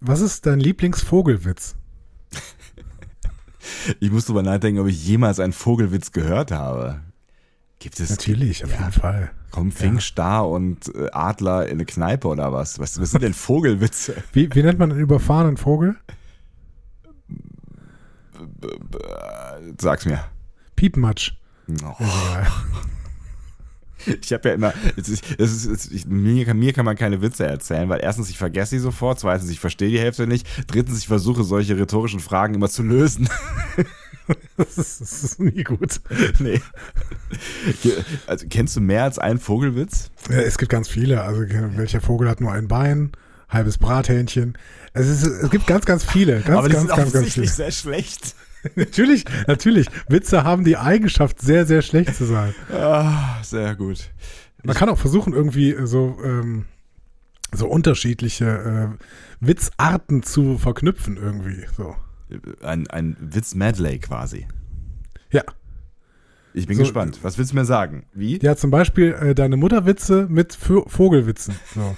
Was ist dein Lieblingsvogelwitz? Ich muss drüber nachdenken, ob ich jemals einen Vogelwitz gehört habe. Gibt es? Natürlich, auf ja. jeden Fall. Kommen Pfingstar und äh, Adler in eine Kneipe oder was? Was, was sind denn Vogelwitze? Wie, wie nennt man einen überfahrenen Vogel? Sag's mir. Piepmatsch. Oh. Egal. Ich habe ja immer, es ist, es ist, ich, mir, kann, mir kann man keine Witze erzählen, weil erstens, ich vergesse sie sofort, zweitens, ich verstehe die Hälfte nicht, drittens, ich versuche solche rhetorischen Fragen immer zu lösen. Das ist, das ist nie gut. nee. Also, kennst du mehr als einen Vogelwitz? Es gibt ganz viele. Also welcher Vogel hat nur ein Bein? Halbes Brathähnchen. Es, ist, es gibt ganz, ganz viele. Ganz, Aber die ganz, sind ganz, ganz offensichtlich viele. sehr schlecht. natürlich, natürlich. Witze haben die Eigenschaft, sehr, sehr schlecht zu sein. Ah, sehr gut. Man kann auch versuchen, irgendwie so, ähm, so unterschiedliche äh, Witzarten zu verknüpfen irgendwie. So. Ein, ein Witz-Medley quasi. Ja. Ich bin So, gespannt. Was willst du mir sagen? Wie? Ja, zum Beispiel äh, deine Mutterwitze mit Vö Vogelwitzen. So.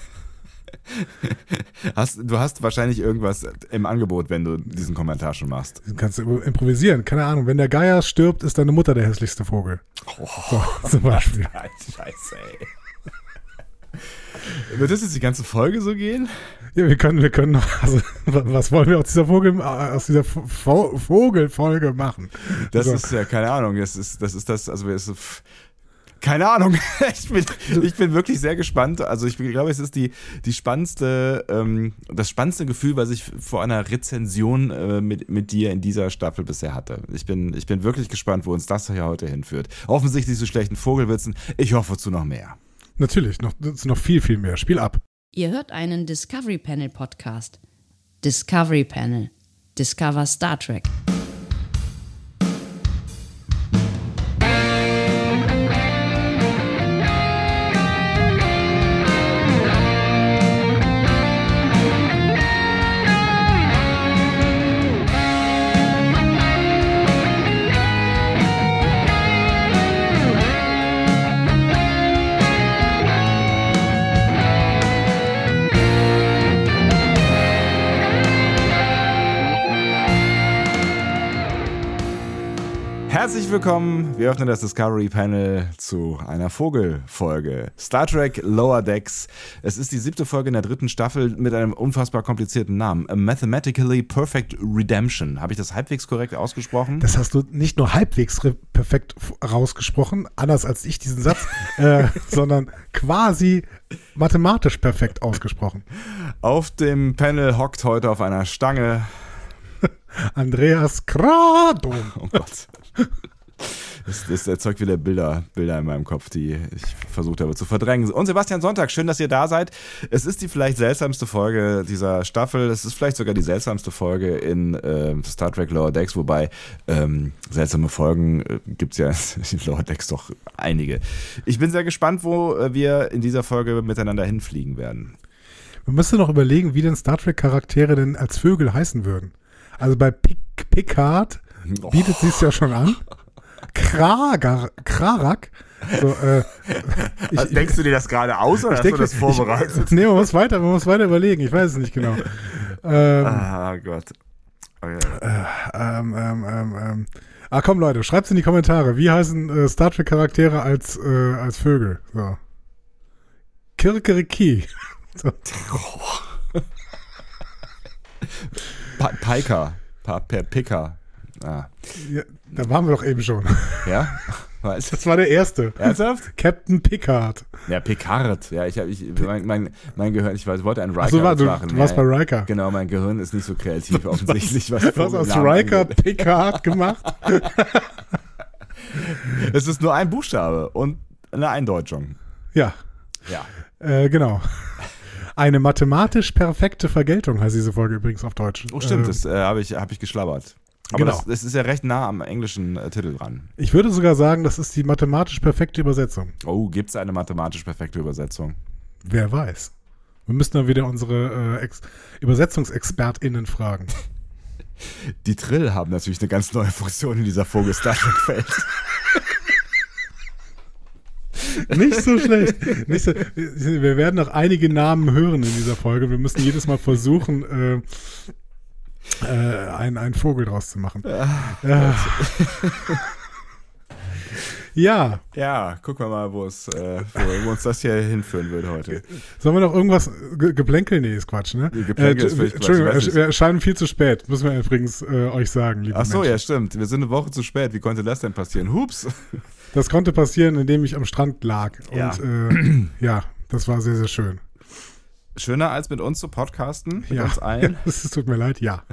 Hast, du hast wahrscheinlich irgendwas im Angebot, wenn du diesen Kommentar schon machst. Du kannst du improvisieren. Keine Ahnung. Wenn der Geier stirbt, ist deine Mutter der hässlichste Vogel. So, zum Beispiel. Scheiße, ey. Wird das jetzt die ganze Folge so gehen? Ja, wir können, wir können noch, also, was wollen wir aus dieser Vogel, aus dieser Vo Vogelfolge machen? Das So. ist ja keine Ahnung. Das ist das, ist das also es ist, keine Ahnung. Ich bin, ich bin wirklich sehr gespannt. Also ich glaube, es ist die, die spannendste, ähm, das spannendste Gefühl, was ich vor einer Rezension äh, mit, mit dir in dieser Staffel bisher hatte. Ich bin, ich bin wirklich gespannt, wo uns das hier heute hinführt. Offensichtlich zu schlechten Vogelwitzen. Ich hoffe zu noch mehr. Natürlich, noch, noch viel, viel mehr. Spiel ab. Ihr hört einen Discovery Panel Podcast. Discovery Panel. Discover Star Trek. Herzlich willkommen. Wir öffnen das Discovery Panel zu einer Vogelfolge. Star Trek Lower Decks. Es ist die siebte Folge in der dritten Staffel mit einem unfassbar komplizierten Namen. A Mathematically Perfect Redemption. Habe ich das halbwegs korrekt ausgesprochen? Das hast du nicht nur halbwegs perfekt rausgesprochen, anders als ich diesen Satz, äh, sondern quasi mathematisch perfekt ausgesprochen. Auf dem Panel hockt heute auf einer Stange. Andreas Krado. Oh Gott. Das, das erzeugt wieder Bilder, Bilder in meinem Kopf, die ich versucht habe zu verdrängen. Und Sebastian Sonntag, schön, dass ihr da seid. Es ist die vielleicht seltsamste Folge dieser Staffel. Es ist vielleicht sogar die seltsamste Folge in äh, Star Trek Lower Decks, wobei ähm, seltsame Folgen äh, gibt es ja in Lower Decks doch einige. Ich bin sehr gespannt, wo äh, wir in dieser Folge miteinander hinfliegen werden. Man müsste noch überlegen, wie denn Star Trek-Charaktere denn als Vögel heißen würden. Also bei Pic Picard bietet sie es ja schon an. Kragar, Krarak. So, äh, ich, Also, Denkst du dir das gerade aus oder hast denke, du das vorbereitet? Ich, nee, man muss weiter, man muss weiter überlegen. Ich weiß es nicht genau. Ähm, ah Gott. Okay. ähm, ähm, ähm, ähm. Ah, komm Leute, schreibt's in die Kommentare. Wie heißen äh, Star Trek Charaktere als äh, als Vögel? So. Kirkeriki. So. Pa Piker. Pa per Picker. Ah. Ja, da waren wir doch eben schon. Ja? Was? Das war der erste. Ernsthaft? Captain Picard. Ja, Picard. Ja, ich habe ich, mein, mein, mein Gehirn, ich weiß, wollte einen Riker Achso, war, du, machen. du warst ja, bei Riker. Genau, mein Gehirn ist nicht so kreativ offensichtlich. Was, Du hast aus Riker angeht. Picard gemacht. Es ist nur ein Buchstabe und eine Eindeutschung. Ja, Ja. äh, genau. Eine mathematisch perfekte Vergeltung heißt diese Folge übrigens auf Deutsch. Oh, stimmt, Äh, das äh, habe ich, hab ich geschlabbert. Aber Genau. das, das ist ja recht nah am englischen äh, Titel dran. ich würde sogar sagen, das ist die mathematisch perfekte Übersetzung. Oh, gibt es eine mathematisch perfekte Übersetzung? Wer weiß. Wir müssen dann wieder unsere äh, Ex UbersetzungsexpertInnen fragen. Die Trill haben natürlich eine ganz neue Funktion in dieser Vogel Star Trek Welt. Nicht so schlecht. Nicht so, wir werden noch einige Namen hören in dieser Folge. Wir müssen jedes Mal versuchen, äh, äh, einen, einen Vogel draus zu machen. Ja. Ja. Ja, gucken wir mal, wo es, äh, wo, wo uns das hier hinführen wird heute. Sollen wir noch irgendwas, Ge Geplänkel? Nee, ist Quatsch, ne? Geplänkel äh, ist vielleicht Entschuldigung, Quatsch, wir erscheinen viel zu spät, müssen wir übrigens äh, euch sagen, liebe Ach so, Menschen. ja, stimmt. Wir sind eine Woche zu spät. Wie konnte das denn passieren? Hups. Das konnte passieren, indem ich am Strand lag. Ja. Und äh, ja, das war sehr, sehr schön. Schöner als mit uns zu podcasten, mit ja. uns allen. Es tut mir leid, ja.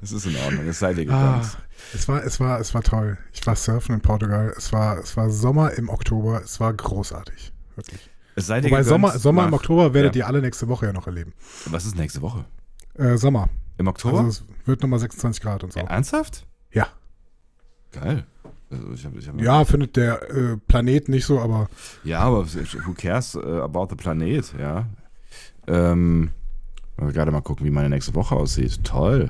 Es ist in Ordnung, es sei dir Ah, gegönnt. es war, es war, es war toll. Ich war surfen in Portugal. Es war, es war Sommer im Oktober. Es war großartig. Wirklich. Es sei dir Wobei. Sommer, Sommer im nach- Oktober werdet ja. ihr alle nächste Woche ja noch erleben. Was ist nächste Woche? Äh, Sommer. Im Oktober? Also es wird nochmal 26 Grad und so. ja, ernsthaft? Ja. Geil. Also ich hab, ich hab Ja, findet der äh, Planet nicht so, aber Ja, aber who cares uh, about the Planet, ja. Ähm, gerade mal gucken, wie meine nächste Woche aussieht. Toll.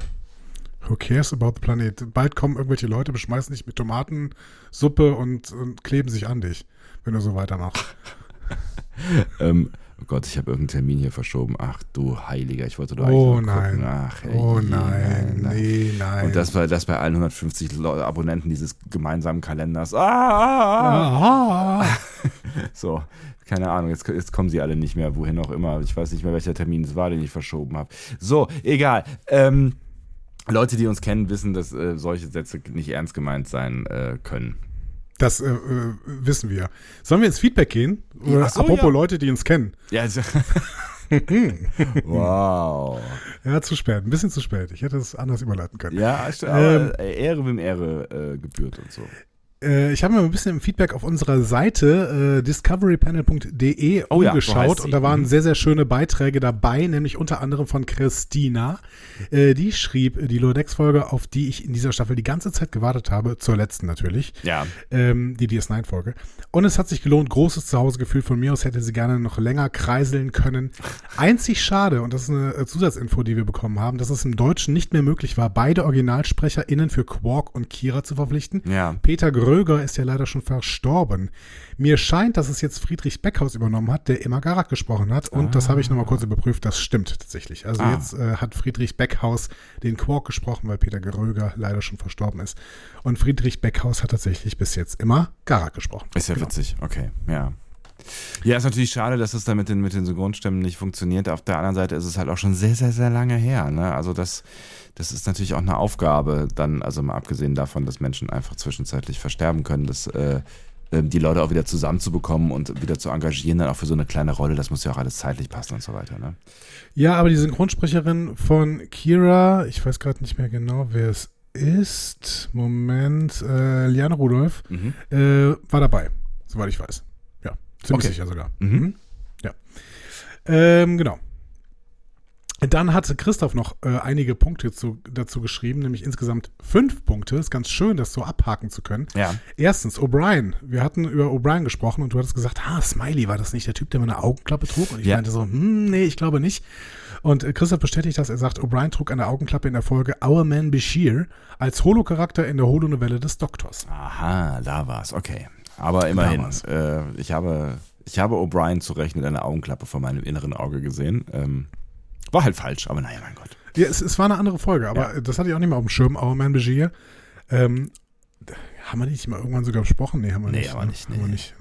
who cares about the Planet? Bald kommen irgendwelche Leute, beschmeißen dich mit Tomatensuppe und, und kleben sich an dich, wenn du so weitermachst. Ähm, oh Gott, ich habe irgendeinen Termin hier verschoben. Ach du Heiliger, ich wollte doch Oh eigentlich noch nein. gucken. Ach, Oh je, nein, nee, nein. Und das bei, das bei allen 150 Leu- Abonnenten dieses gemeinsamen Kalenders. Ah, ah, ah. Aha. So, keine Ahnung, jetzt, jetzt kommen sie alle nicht mehr, wohin auch immer. Ich weiß nicht mehr, welcher Termin es war, den ich verschoben habe. So, egal. Ähm, Leute, die uns kennen, wissen, dass äh, solche Sätze nicht ernst gemeint sein äh, können. Das äh, äh, wissen wir. Sollen wir ins Feedback gehen? Oder Ach so, apropos ja. Leute, die uns kennen. Ja, also, wow. Ja, zu spät. Ein bisschen zu spät. Ich hätte es anders überleiten können. Ja, aber äh, Ehre wem Ehre äh, gebührt und so. Äh, ich habe mir ein bisschen im Feedback auf unserer Seite äh, discoverypanel.de Oh ja, umgeschaut sie. und da waren Mhm. sehr, sehr schöne Beiträge dabei, nämlich unter anderem von Christina. Äh, die schrieb die Lodex-Folge, auf die ich in dieser Staffel die ganze Zeit gewartet habe, zur letzten natürlich, Ja. ähm, die DS9-Folge. Und es hat sich gelohnt, großes Zuhausegefühl von mir aus hätte sie gerne noch länger kreiseln können. Einzig schade, und das ist eine äh, Zusatzinfo, die wir bekommen haben, dass es im Deutschen nicht mehr möglich war, beide OriginalsprecherInnen für Quark und Kira zu verpflichten. Ja. Peter Gröger ist ja leider schon verstorben. Mir scheint, dass es jetzt Friedrich Beckhaus übernommen hat, der immer Garak gesprochen hat. Und das habe ich nochmal kurz überprüft. Das stimmt tatsächlich. Also Ah. jetzt äh, hat Friedrich Beckhaus den Quark gesprochen, weil Peter Gröger leider schon verstorben ist. Und Friedrich Beckhaus hat tatsächlich bis jetzt immer Garak gesprochen. Ist ja Genau. witzig, okay, ja. Ja, ist natürlich schade, dass es da mit den, mit den Synchronstimmen nicht funktioniert. Auf der anderen Seite ist es halt auch schon sehr, sehr, sehr lange her. Ne? Also das, das ist natürlich auch eine Aufgabe, dann, also mal abgesehen davon, dass Menschen einfach zwischenzeitlich versterben können, dass äh, ähm, die Leute auch wieder zusammenzubekommen und wieder zu engagieren, dann auch für so eine kleine Rolle, das muss ja auch alles zeitlich passen und so weiter. Ne? Ja, aber die Synchronsprecherin von Kira, ich weiß gerade nicht mehr genau, wer es ist. Moment, äh, Liane Rudolph Mhm. äh, war dabei, soweit ich weiß. Ziemlich Okay. sicher sogar. Mhm. Ja. Ähm, genau. Dann hat Christoph noch äh, einige Punkte zu, dazu geschrieben, nämlich insgesamt fünf Punkte. Ist ganz schön, das so abhaken zu können. Ja. Erstens, O'Brien. Wir hatten über O'Brien gesprochen und du hattest gesagt, ah, Smiley, war das nicht der Typ, der mal eine Augenklappe trug? Und ich Ja. meinte so, hm, nee, ich glaube nicht. Und äh, Christoph bestätigt das. Er sagt, O'Brien trug eine Augenklappe in der Folge Our Man Bashir als Holo-Charakter in der Holo-Novelle des Doktors. Aha, da war's, okay. Aber immerhin, äh, ich habe, ich habe O'Brien zu Recht mit einer Augenklappe vor meinem inneren Auge gesehen. Ähm, war halt falsch, aber naja, mein Gott. Ja, es, es war eine andere Folge, aber Ja. das hatte ich auch nicht mehr auf dem Schirm. Our Man Bashir. Ähm, haben wir nicht mal irgendwann sogar besprochen? Nee, haben wir Nee, nicht. aber ne? nicht, Haben wir nee. nicht.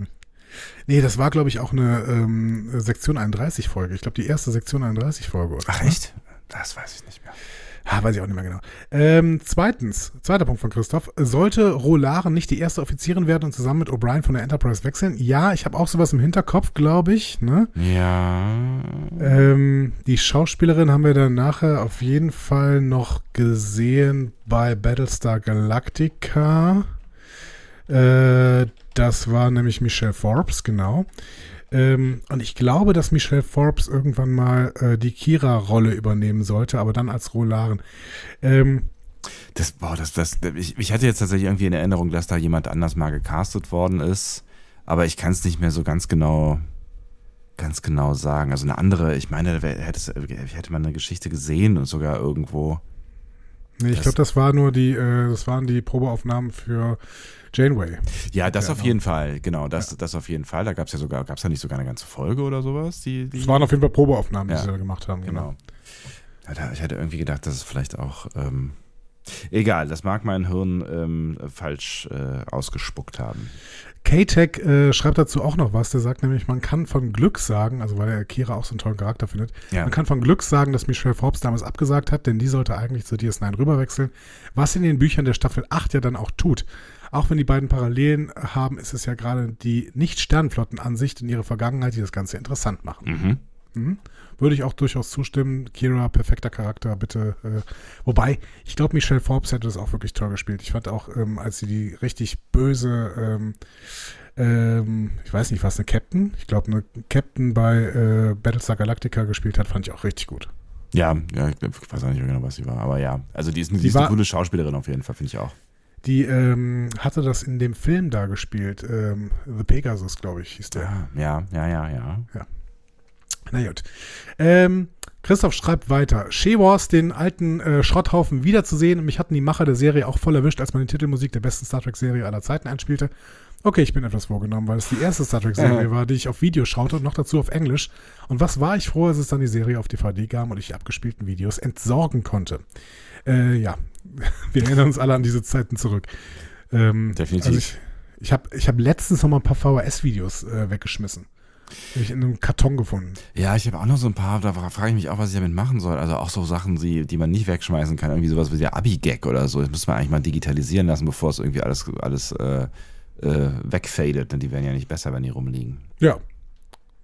Nee, das war, glaube ich, auch eine ähm, Sektion 31 Folge. Ich glaube, die erste Sektion 31 Folge. Oder? Ach echt? Das weiß ich nicht mehr. Ah, weiß ich auch nicht mehr genau. Ähm, zweitens, zweiter Punkt von Christoph. Sollte Rolaren nicht die erste Offizierin werden und zusammen mit O'Brien von der Enterprise wechseln? Ja, ich habe auch sowas im Hinterkopf, glaube ich. Ne? Ja. Ähm, die Schauspielerin haben wir dann nachher auf jeden Fall noch gesehen bei Battlestar Galactica. Äh, das war nämlich Michelle Forbes, genau. Ähm, und ich glaube, dass Michelle Forbes irgendwann mal äh, die Kira-Rolle übernehmen sollte, aber dann als Rolaren. Ähm, Das, boah, das, das, ich, ich hatte jetzt tatsächlich irgendwie in Erinnerung, dass da jemand anders mal gecastet worden ist, aber ich kann es nicht mehr so ganz genau, ganz genau sagen. Also eine andere, ich meine, hätte, es- hätte man eine Geschichte gesehen und sogar irgendwo. Nee, ich glaube, das war nur die, äh, das waren die Probeaufnahmen für Janeway. Ja, das auf Genau. jeden Fall, genau, das, das auf jeden Fall. Da gab es ja sogar, gab es ja nicht sogar eine ganze Folge oder sowas, die, die Das waren auf jeden Fall Probeaufnahmen, die Ja. sie da gemacht haben. Genau. Ja, da- Ich hätte irgendwie gedacht, dass es vielleicht auch. Ähm, egal, das mag mein Hirn ähm, falsch äh, ausgespuckt haben. K-Tech äh, schreibt dazu auch noch was. Der sagt nämlich, man kann von Glück sagen, also weil er Kira auch so einen tollen Charakter findet, Ja. man kann von Glück sagen, dass Michelle Forbes damals abgesagt hat, denn die sollte eigentlich zu DS9 rüberwechseln, was in den Büchern der Staffel 8 ja dann auch tut. Auch wenn die beiden Parallelen haben, ist es ja gerade die Nicht-Sternflottenansicht in ihre Vergangenheit, die das Ganze interessant machen. Mhm. Mhm. Würde ich auch durchaus zustimmen. Kira, perfekter Charakter, bitte. Äh, wobei, ich glaube, Michelle Forbes hätte das auch wirklich toll gespielt. Ich fand auch, ähm, als sie die richtig böse, ähm, ähm, ich weiß nicht, was, eine Captain? Ich glaube, eine Captain bei äh, Battlestar Galactica gespielt hat, fand ich auch richtig gut. Ja, ja, ich weiß auch nicht mehr genau, was sie war, aber ja. Also die ist, die Sie ist eine war- gute Schauspielerin auf jeden Fall, finde ich auch. Die ähm, hatte das in dem Film da gespielt, ähm, The Pegasus, glaube ich, hieß der. Ja, ja, ja, ja, ja. Na gut. Ähm, Christoph schreibt weiter. She-Wars, den alten äh, Schrotthaufen wiederzusehen. Und mich hatten die Macher der Serie auch voll erwischt, als man die Titelmusik der besten Star Trek-Serie aller Zeiten einspielte. Okay, ich bin etwas vorgenommen, weil es die erste Star Trek-Serie war, die ich auf Video schaute und noch dazu auf Englisch. Und was war ich froh, als es dann die Serie auf DVD gab und ich die abgespielten Videos entsorgen konnte. Äh, ja, wir erinnern uns alle an diese Zeiten zurück. Ähm, Definitiv. Also ich ich habe ich hab letztens noch mal ein paar VHS-Videos äh, weggeschmissen. Hab ich in einem Karton gefunden. Ja, ich habe auch noch so ein paar, da frage ich mich auch, was ich damit machen soll. Also auch so Sachen, die, die man nicht wegschmeißen kann. Irgendwie sowas wie der Abi-Gag oder so. Das müsste man eigentlich mal digitalisieren lassen, bevor es irgendwie alles, alles äh, äh, wegfadet. Denn die werden ja nicht besser, wenn die rumliegen. Ja.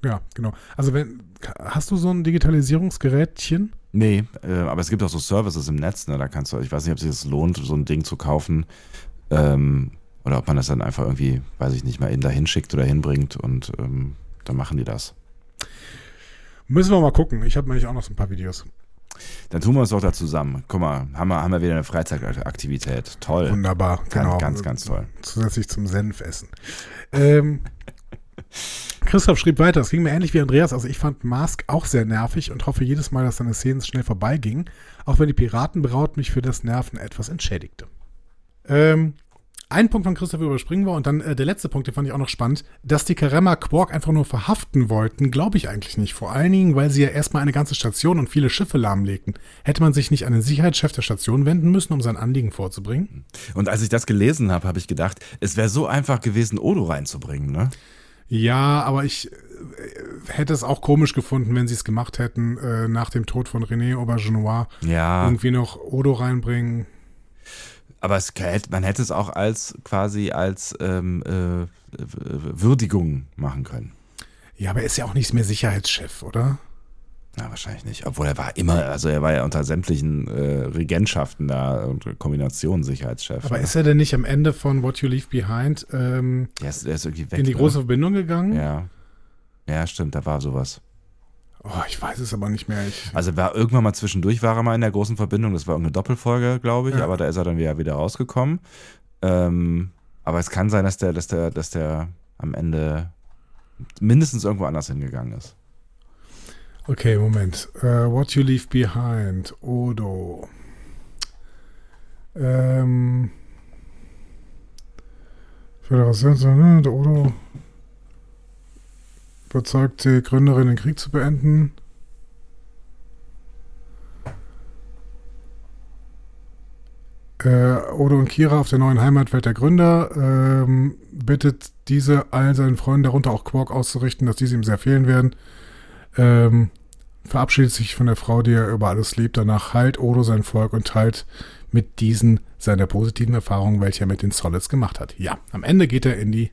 Ja, genau. Also wenn hast du so ein Digitalisierungsgerätchen? Nee, äh, aber es gibt auch so Services im Netz, ne? Da kannst du, ich weiß nicht, ob sich das lohnt, so ein Ding zu kaufen. Ähm, oder ob man das dann einfach irgendwie, weiß ich nicht, mal eben dahin schickt oder hinbringt und ähm, dann machen die das. Müssen wir mal gucken. Ich habe nämlich auch noch so ein paar Videos. Dann tun wir uns doch da zusammen. Guck mal, haben wir, haben wir wieder eine Freizeitaktivität. Toll. Wunderbar, Ganz, genau. ganz, ganz toll. Zusätzlich zum Senfessen. Ähm, Christoph schrieb weiter, es ging mir ähnlich wie Andreas. Also ich fand Mask auch sehr nervig und hoffe jedes Mal, dass seine Szenen schnell vorbeigingen, auch wenn die Piratenbraut mich für das Nerven etwas entschädigte. Ähm, ein Punkt von Christoph überspringen wir und dann äh, der letzte Punkt, den fand ich auch noch spannend, dass die Karemma Quark einfach nur verhaften wollten, glaube ich eigentlich nicht. Vor allen Dingen, weil sie ja erstmal eine ganze Station und viele Schiffe lahmlegten. Hätte man sich nicht an den Sicherheitschef der Station wenden müssen, um sein Anliegen vorzubringen? Und als ich das gelesen habe, habe ich gedacht, es wäre so einfach gewesen, Odo reinzubringen, ne? Ja, aber ich äh, hätte es auch komisch gefunden, wenn sie es gemacht hätten, äh, nach dem Tod von René Aubergenois Ja, irgendwie noch Odo reinbringen. aber es, man hätte es auch als quasi als ähm, äh, Würdigung machen können. Ja, aber er ist ja auch nicht mehr Sicherheitschef, oder? Na, wahrscheinlich nicht. Obwohl er war immer, also er war ja unter sämtlichen äh, Regentschaften da und Kombinationen Sicherheitschef. Aber ne? ist er denn nicht am Ende von What You Leave Behind ähm, der, ist, ist weg. in die ne? große Verbindung gegangen? Ja. Ja, stimmt, da war sowas. Oh, ich weiß es aber nicht mehr. Ich, Also war irgendwann mal zwischendurch war er mal in der großen Verbindung, das war irgendeine Doppelfolge, glaube ich, Ja. aber da ist er dann wieder, wieder rausgekommen. Ähm, aber es kann sein, dass der, dass der, dass der am Ende mindestens irgendwo anders hingegangen ist. Okay, Moment. Äh, What You Leave Behind, Odo. Ähm. Föderation, der Odo überzeugt die Gründerin, den Krieg zu beenden. Äh, Odo und Kira auf der neuen Heimatwelt der Gründer ähm, bittet diese all seinen Freunden, darunter auch Quark, auszurichten, dass diese ihm sehr fehlen werden. Ähm, verabschiedet sich von der Frau, die er über alles liebt. Danach heilt Odo sein Volk und teilt mit diesen seine positiven Erfahrungen, welche er mit den Solids gemacht hat. Ja, am Ende geht er in die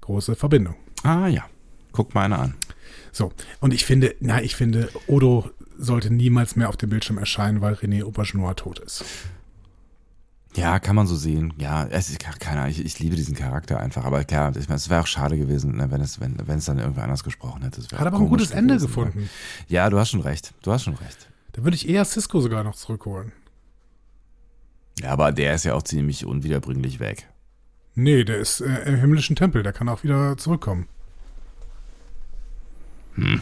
große Verbindung. Ah ja, guck mal einer an. So, und ich finde, na, ich finde, Odo sollte niemals mehr auf dem Bildschirm erscheinen, weil René Aubergenois tot ist. Ja, kann man so sehen. Ja, es ist keine Ahnung, ich, ich liebe diesen Charakter einfach. Aber klar, ich meine, es wäre auch schade gewesen, ne, wenn es, wenn, wenn es dann irgendwer anders gesprochen hätte. Hat aber ein gutes Ende gewesen, ne? gefunden. Ja, du hast schon recht. Du hast schon recht. Da würde ich eher Cisco sogar noch zurückholen. Ja, aber der ist ja auch ziemlich unwiederbringlich weg. Nee, der ist äh, im himmlischen Tempel, der kann auch wieder zurückkommen. I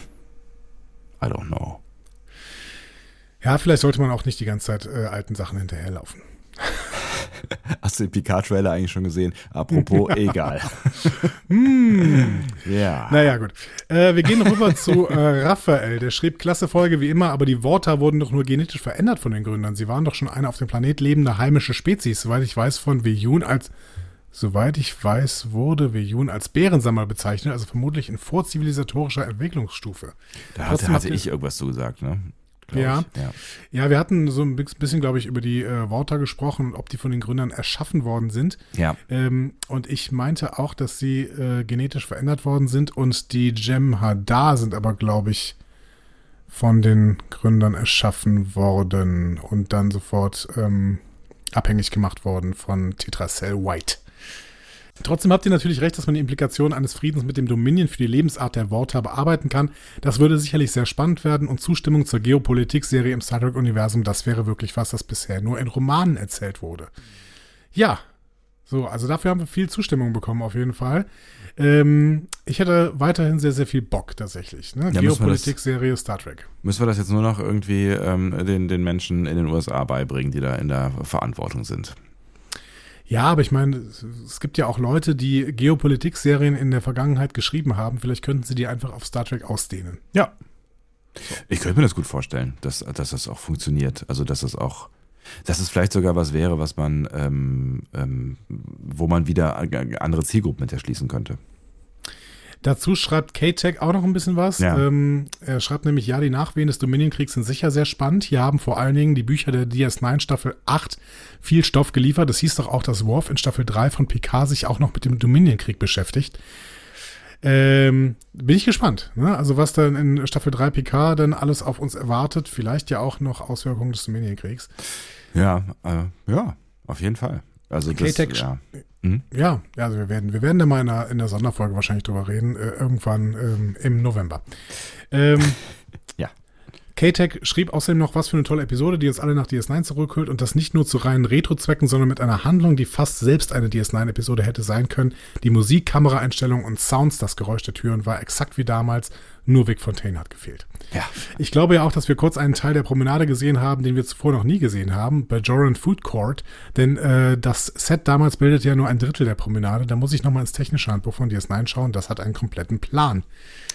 don't know. Ja, vielleicht sollte man auch nicht die ganze Zeit äh, alten Sachen hinterherlaufen. Hast du den Picard-Trailer eigentlich schon gesehen? Apropos, egal. ja. Naja, gut. Äh, wir gehen rüber zu äh, Raphael. Der schrieb, klasse Folge wie immer, aber die Worte wurden doch nur genetisch verändert von den Gründern. Sie waren doch schon eine auf dem Planet lebende heimische Spezies, soweit ich weiß, von Veyun als, soweit ich weiß, wurde Veyun als Bärensammler bezeichnet, also vermutlich in vorzivilisatorischer Entwicklungsstufe. Da hatte, hatte ich irgendwas zu gesagt, ne? Ja. ich. ja. Ja, wir hatten so ein bisschen, glaube ich, über die äh, Worte gesprochen, ob die von den Gründern erschaffen worden sind. Ja. Ähm, und ich meinte auch, dass sie äh, genetisch verändert worden sind und die Jem'Hadar sind aber, glaube ich, von den Gründern erschaffen worden und dann sofort ähm, abhängig gemacht worden von Tetracell White. Trotzdem habt ihr natürlich recht, dass man die Implikationen eines Friedens mit dem Dominion für die Lebensart der Worte bearbeiten kann. Das würde sicherlich sehr spannend werden und Zustimmung zur Geopolitik-Serie im Star Trek-Universum, das wäre wirklich was, das bisher nur in Romanen erzählt wurde. Ja, so, also dafür haben wir viel Zustimmung bekommen auf jeden Fall. Ähm, ich hätte weiterhin sehr, sehr viel Bock tatsächlich. Ne? Ja, Geopolitik-Serie Star Trek. Müssen wir das jetzt nur noch irgendwie ähm, den, den Menschen in den USA beibringen, die da in der Verantwortung sind? Ja, aber ich meine, es- gibt ja auch Leute, die Geopolitik-Serien in der Vergangenheit geschrieben haben. Vielleicht könnten sie die einfach auf Star Trek ausdehnen. Ja. Ich könnte mir das gut vorstellen, dass, dass das auch funktioniert. Also, dass es auch, dass es vielleicht sogar was wäre, was man, ähm, ähm, wo man wieder andere Zielgruppen mit erschließen könnte. Dazu schreibt K-Tech auch noch ein bisschen was. Ja. Ähm, er schreibt nämlich, ja, die Nachwehen des Dominion-Kriegs sind sicher sehr spannend. Hier haben vor allen Dingen die Bücher der DS9 Staffel 8 viel Stoff geliefert. Das hieß doch auch, dass Worf in Staffel 3 von Picard sich auch noch mit dem Dominion-Krieg beschäftigt. Ähm, bin ich gespannt. Ne? Also was dann in Staffel 3 Picard dann alles auf uns erwartet. Vielleicht ja auch noch Auswirkungen des Dominion-Kriegs. Ja, äh, ja, auf jeden Fall. Also das, K-Tech ja. Ja, ja, also wir werden, wir werden da mal in der, in der Sonderfolge wahrscheinlich drüber reden, äh, irgendwann ähm, im November. Ähm, Ja. K-Tech schrieb außerdem noch, was für eine tolle Episode, die uns alle nach DS9 zurückholt und das nicht nur zu reinen Retro-Zwecken, sondern mit einer Handlung, die fast selbst eine DS9-Episode hätte sein können. Die Musik, Kameraeinstellungen und Sounds, das Geräusch der Türen war exakt wie damals, nur Vic Fontaine hat gefehlt. Ja. Ich glaube ja auch, dass wir kurz einen Teil der Promenade gesehen haben, den wir zuvor noch nie gesehen haben, bei Joran Food Court. Denn äh, das Set damals bildet ja nur ein Drittel der Promenade. Da muss ich nochmal ins technische Handbuch von DS9 schauen. Das hat einen kompletten Plan.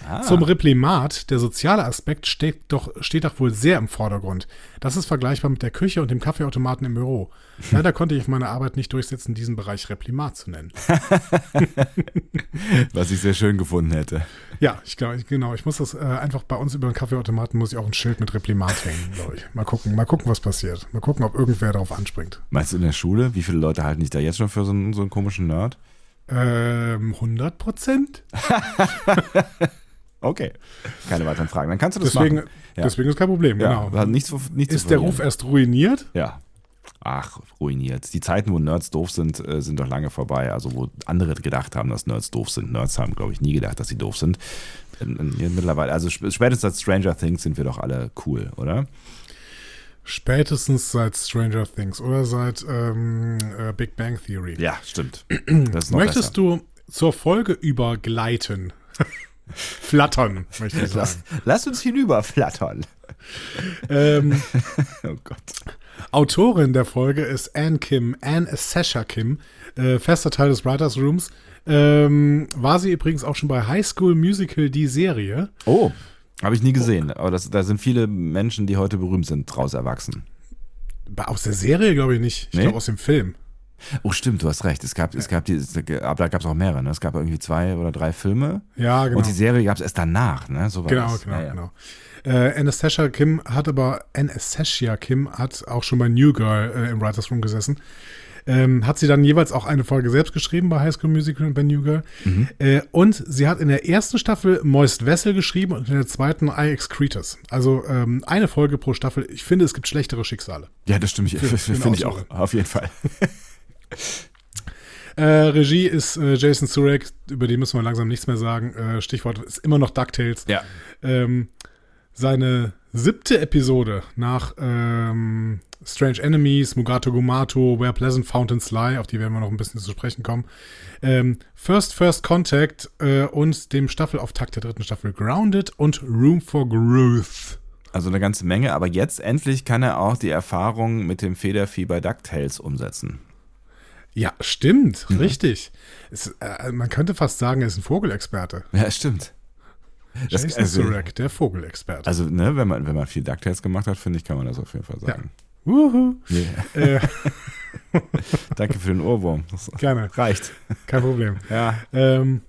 Ah. Zum Replimat, der soziale Aspekt steht doch, steht doch wohl sehr im Vordergrund. Das ist vergleichbar mit der Küche und dem Kaffeeautomaten im Büro. Leider konnte ich auf meiner Arbeit nicht durchsetzen, diesen Bereich Replimat zu nennen. Was ich sehr schön gefunden hätte. Ja, ich glaube, ich, genau. Ich muss das äh, einfach bei uns über den Kaffeeautomaten muss ich auch ein Schild mit Replimat hängen, glaube ich. Mal gucken, mal gucken, was passiert. Mal gucken, ob irgendwer darauf anspringt. Meinst du in der Schule? Wie viele Leute halten dich da jetzt schon für so einen, so einen komischen Nerd? Ähm, 100 Prozent? Okay. Keine weiteren Fragen. Dann kannst du das Deswegen, machen. Ja. deswegen ist kein Problem, Ja, genau. nichts, nichts Ist der. Ruf erst ruiniert? Ja. Ach, ruiniert. Die Zeiten, wo Nerds doof sind, äh, sind doch lange vorbei. Also, wo andere gedacht haben, dass Nerds doof sind. Nerds haben, glaube ich, nie gedacht, dass sie doof sind. Mittlerweile, also sp- spätestens seit Stranger Things sind wir doch alle cool, oder? Spätestens seit Stranger Things oder seit ähm, äh, Big Bang Theory. Ja, stimmt. Möchtest besser. du zur Folge übergleiten? Flattern, möchte ich sagen. Lass, lass uns hinüberflattern. ähm, Oh Gott. Autorin der Folge ist Ann Kim, Ann Sasha Kim, äh, fester Teil des Writers Rooms. Ähm, war sie übrigens auch schon bei High School Musical, die Serie. Oh, habe ich nie gesehen. Aber das, da sind viele Menschen, die heute berühmt sind, draus erwachsen. Aus der Serie glaube ich nicht. Ich Nee? glaube aus dem Film. Oh, stimmt, du hast recht. Es gab, es gab die, aber da gab es auch mehrere. Ne? Es gab irgendwie zwei oder drei Filme. Ja, genau. Und die Serie gab es erst danach. Ne? So Genau, genau, Ja, ja. genau. Äh, Anastasia Kim hat aber, Anastasia Kim hat auch schon bei New Girl äh, im Writers Room gesessen. Ähm, hat sie dann jeweils auch eine Folge selbst geschrieben bei High School Musical und bei New Girl. Mhm. Äh, und sie hat in der ersten Staffel Moist Vessel geschrieben und in der zweiten I Excretus. Also ähm, eine Folge pro Staffel. Ich finde, es gibt schlechtere Schicksale. Ja, das stimmt. Finde ich auch. Auf jeden Fall. Äh, Regie ist äh, Jason Surek, über den müssen wir langsam nichts mehr sagen. Äh, Stichwort ist immer noch DuckTales. Ja. ähm, seine siebte Episode nach ähm, Strange Enemies, Mugato Gumato, Where Pleasant Fountains Lie, auf die werden wir noch ein bisschen zu sprechen kommen, ähm, First First Contact äh, und dem Staffelauftakt der dritten Staffel Grounded und Room for Growth. Also eine ganze Menge, aber jetzt endlich kann er auch die Erfahrung mit dem Federvieh bei DuckTales umsetzen. Ja, stimmt, mhm. richtig. Es, äh, man könnte fast sagen, er ist ein Vogelexperte. Ja, stimmt. Das, Jason also, Surek, der Vogelexperte. Also, ne, wenn man, wenn man viel DuckTales gemacht hat, finde ich, kann man das auf jeden Fall sagen. Ja. Uhu. Yeah. Äh. Danke für den Ohrwurm. Das Gerne. Reicht. Kein Problem. Ja. Ähm,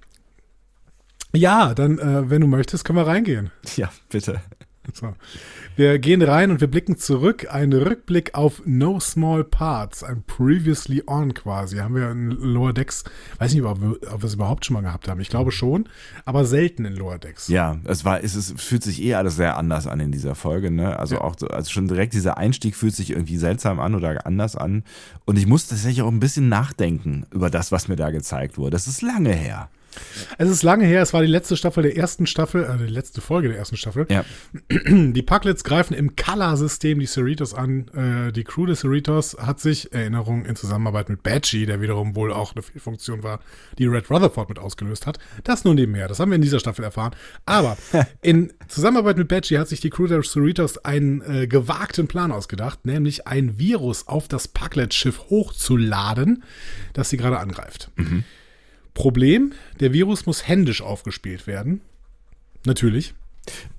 ja, dann, äh, wenn du möchtest, können wir reingehen. Ja, bitte. So. Wir gehen rein und wir blicken zurück. Ein Rückblick auf No Small Parts, ein Previously On quasi. Haben wir in Lower Decks, weiß nicht, ob wir, ob wir es überhaupt schon mal gehabt haben. Ich glaube schon, aber selten in Lower Decks. Ja, es war, es ist, fühlt sich eh alles sehr anders an in dieser Folge. Ne? Also ja. auch, also schon direkt dieser Einstieg fühlt sich irgendwie seltsam an oder anders an. Und ich muss tatsächlich auch ein bisschen nachdenken über das, was mir da gezeigt wurde. Das ist lange her. Es ist lange her, es war die letzte Staffel der ersten Staffel, äh, die letzte Folge der ersten Staffel. Ja. Die Pucklets greifen im Color-System die Cerritos an. Äh, die Crew des Cerritos hat sich, Erinnerung in Zusammenarbeit mit Badgie, der wiederum wohl auch eine Fehlfunktion war, die Red Rutherford mit ausgelöst hat. Das nur nebenher, das haben wir in dieser Staffel erfahren. Aber in Zusammenarbeit mit Badgie hat sich die Crew der Cerritos einen äh, gewagten Plan ausgedacht, nämlich ein Virus auf das Pucklet-Schiff hochzuladen, das sie gerade angreift. Mhm. Problem, der Virus muss händisch aufgespielt werden. Natürlich.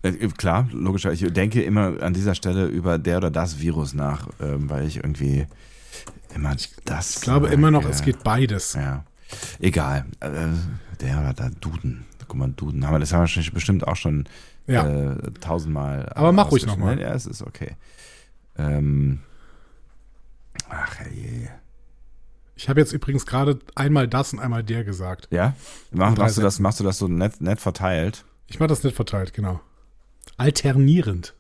Äh, klar, logisch. Ich denke immer an dieser Stelle über der oder das Virus nach, ähm, weil ich irgendwie immer das. Ich glaube immer noch, es geht beides. Ja. Egal. Äh, der oder da Duden. Guck mal, Duden. Haben wir, das haben wir bestimmt auch schon ja. äh, tausendmal. Aber mach ruhig nochmal. Ja, es ist okay. Ähm, ach, je. Ich habe jetzt übrigens gerade einmal das und einmal der gesagt. Ja? Mach, machst, du das, machst du das so nett, nett verteilt? Ich mache das nett verteilt, genau. Alternierend.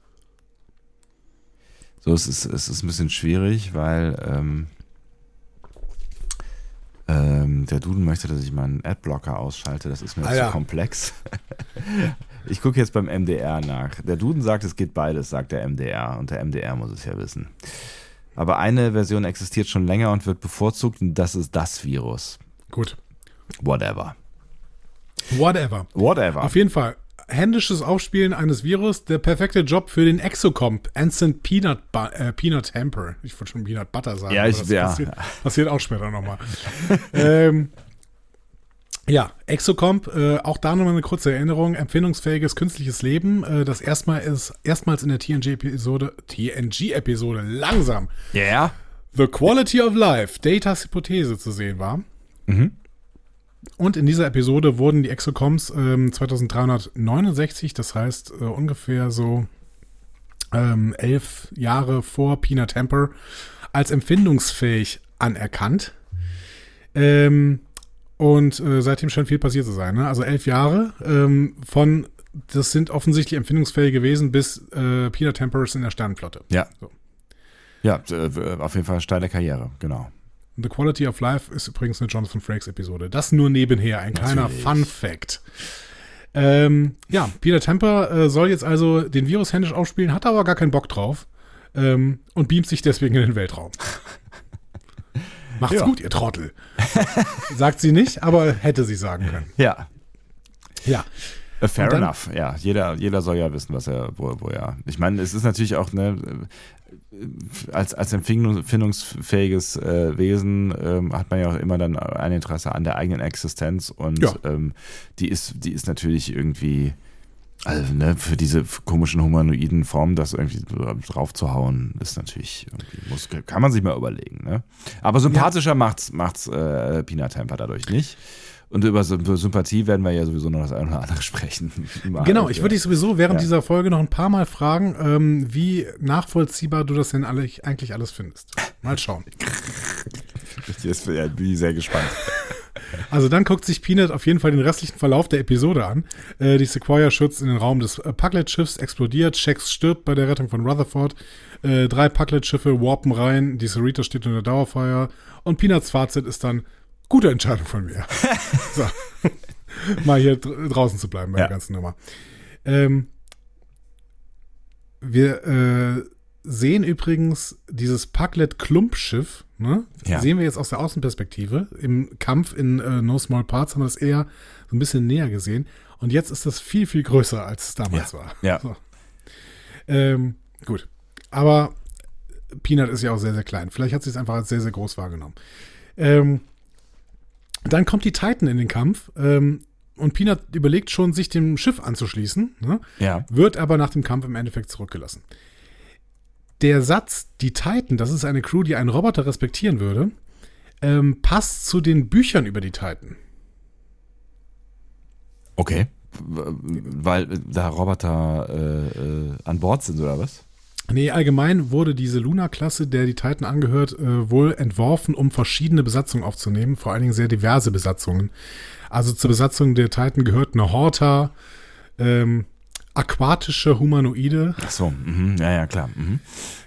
So, es ist, es ist ein bisschen schwierig, weil ähm, ähm, der Duden möchte, dass ich meinen Adblocker ausschalte. Das ist mir ah, zu ja. komplex. ich gucke jetzt beim MDR nach. Der Duden sagt, es geht beides, sagt der MDR. Und der MDR muss es ja wissen. Aber eine Version existiert schon länger und wird bevorzugt und das ist das Virus. Gut. Whatever. Whatever. Whatever. Auf jeden Fall. Händisches Aufspielen eines Virus, der perfekte Job für den Exocomp, Instant Peanut, äh, Peanut Hamper. Ich wollte schon Peanut Butter sagen. Ja, ich, das ja. Passiert, passiert auch später nochmal. ähm, ja, Exocomp, äh, auch da nochmal eine kurze Erinnerung. Empfindungsfähiges künstliches Leben, äh, das erstmal ist, erstmals in der TNG-Episode, TNG-Episode langsam. Ja. Yeah. The Quality of Life, Datas Hypothese zu sehen war. Mhm. Und in dieser Episode wurden die Exocoms ähm, 2369, das heißt äh, ungefähr so ähm, elf Jahre vor Peanut Temper, als empfindungsfähig anerkannt. Ähm, und äh, seitdem scheint viel passiert zu sein. Ne? Also elf Jahre ähm, von, das sind offensichtlich empfindungsfähig gewesen, bis äh, Peter Tempers in der Sternenflotte. Ja. So. Ja, äh, auf jeden Fall steile Karriere, genau. The Quality of Life ist übrigens eine Jonathan Frakes Episode. Das nur nebenher, ein kleiner Natürlich. Fun Fact. Ähm, ja, Peter Temper äh, soll jetzt also den Virus händisch aufspielen, hat aber gar keinen Bock drauf ähm, und beamt sich deswegen in den Weltraum. Macht's ja. gut, ihr Trottel. Sagt sie nicht, aber hätte sie sagen können. Ja. Ja. Uh, fair dann, enough, ja. Jeder, jeder soll ja wissen, was er, wo, wo er. Ich meine, es ist natürlich auch, ne, als, als empfindungsfähiges äh, Wesen ähm, hat man ja auch immer dann ein Interesse an der eigenen Existenz und ja. ähm, die ist, die ist natürlich irgendwie also, ne, für diese komischen humanoiden Formen, das irgendwie drauf zu hauen, ist natürlich muss, kann man sich mal überlegen, ne? Aber sympathischer ja. macht's, macht's äh, Pina Temper dadurch nicht. Und über Sympathie werden wir ja sowieso noch das eine oder andere sprechen. genau, ich würde dich sowieso während ja. dieser Folge noch ein paar Mal fragen, ähm, wie nachvollziehbar du das denn alle, eigentlich alles findest. Mal schauen. Jetzt bin ich sehr gespannt. Also dann guckt sich Peanut auf jeden Fall den restlichen Verlauf der Episode an. Äh, die Sequoia schützt in den Raum des äh, Pucklet-Schiffs, explodiert, Shax stirbt bei der Rettung von Rutherford. Äh, drei Pucklet-Schiffe warpen rein, die Cerritos steht unter Dauerfeuer und Peanuts Fazit ist dann, gute Entscheidung von mir. so. Mal hier draußen zu bleiben bei ja. der ganzen Nummer. Ähm, wir äh, sehen übrigens dieses Pucklet-Klumpschiff, ne? Ja. Sehen wir jetzt aus der Außenperspektive. Im Kampf in äh, No Small Parts haben wir das eher so ein bisschen näher gesehen. Und jetzt ist das viel, viel größer, als es damals ja. war. Ja. So. Ähm, gut. Aber Peanut ist ja auch sehr, sehr klein. Vielleicht hat sie es einfach als sehr, sehr groß wahrgenommen. Ähm, dann kommt die Titan in den Kampf. Ähm, und Peanut überlegt schon, sich dem Schiff anzuschließen, ne? Ja. wird aber nach dem Kampf im Endeffekt zurückgelassen. Der Satz, die Titan, das ist eine Crew, die einen Roboter respektieren würde, ähm, passt zu den Büchern über die Titan. Okay. Weil da Roboter äh, äh, an Bord sind, oder was? Nee, allgemein wurde diese Luna-Klasse, der die Titan angehört, äh, wohl entworfen, um verschiedene Besatzungen aufzunehmen, vor allen Dingen sehr diverse Besatzungen. Also zur Besatzung der Titan gehört eine Horta, ähm, aquatische Humanoide, Ach so, mhm. ja, ja, klar. Mhm.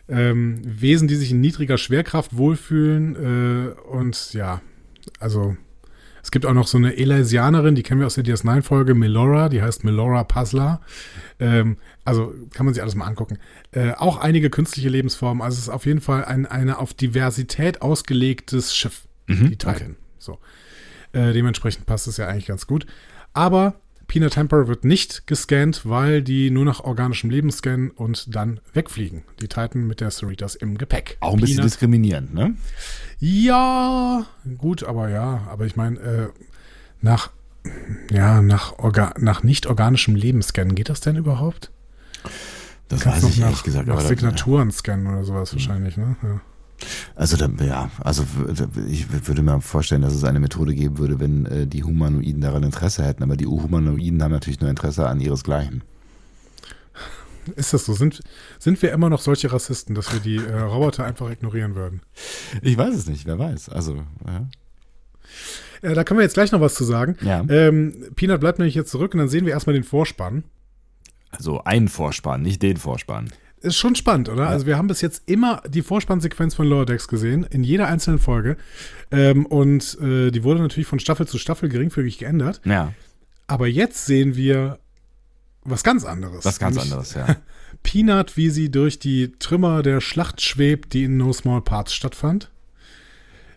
ähm, Wesen, die sich in niedriger Schwerkraft wohlfühlen äh, und ja, also es gibt auch noch so eine Elysianerin, die kennen wir aus der DS9-Folge, Melora, die heißt Melora Puzzler. Ähm, also kann man sich alles mal angucken. Äh, auch einige künstliche Lebensformen, also es ist auf jeden Fall ein eine auf Diversität ausgelegtes Schiff, Mhm, die Titan. So. Äh, dementsprechend passt es ja eigentlich ganz gut. Aber Peanut Temper wird nicht gescannt, weil die nur nach organischem Leben scannen und dann wegfliegen. Die Titan mit der Cerritos im Gepäck. Auch ein bisschen Peanut, diskriminierend, ne? Ja, gut, aber ja, aber ich meine, äh, nach, ja, nach, Orga, nach nicht organischem Leben scannen, geht das denn überhaupt? Das Kannst weiß ich nach, ehrlich gesagt. Nach Signaturen scannen oder sowas wahrscheinlich, ne? Ja. Also da, ja, also ich würde mir vorstellen, dass es eine Methode geben würde, wenn äh, die Humanoiden daran Interesse hätten. Aber die Humanoiden haben natürlich nur Interesse an ihresgleichen. Ist das so? Sind, sind wir immer noch solche Rassisten, dass wir die äh, Roboter einfach ignorieren würden? Ich weiß es nicht, wer weiß. Also, ja. Äh, da können wir jetzt gleich noch was zu sagen. Ja. Ähm, Peanut bleibt nämlich jetzt zurück und dann sehen wir erstmal den Vorspann. Also einen Vorspann, nicht den Vorspann. Ist schon spannend, oder? Also wir haben bis jetzt immer die Vorspannsequenz von Lower Decks gesehen, in jeder einzelnen Folge. Ähm, und äh, die wurde natürlich von Staffel zu Staffel geringfügig geändert. Ja, Aber jetzt sehen wir was ganz anderes. was ganz anderes, ja. Peanut, wie sie durch die Trümmer der Schlacht schwebt, die in No Small Parts stattfand.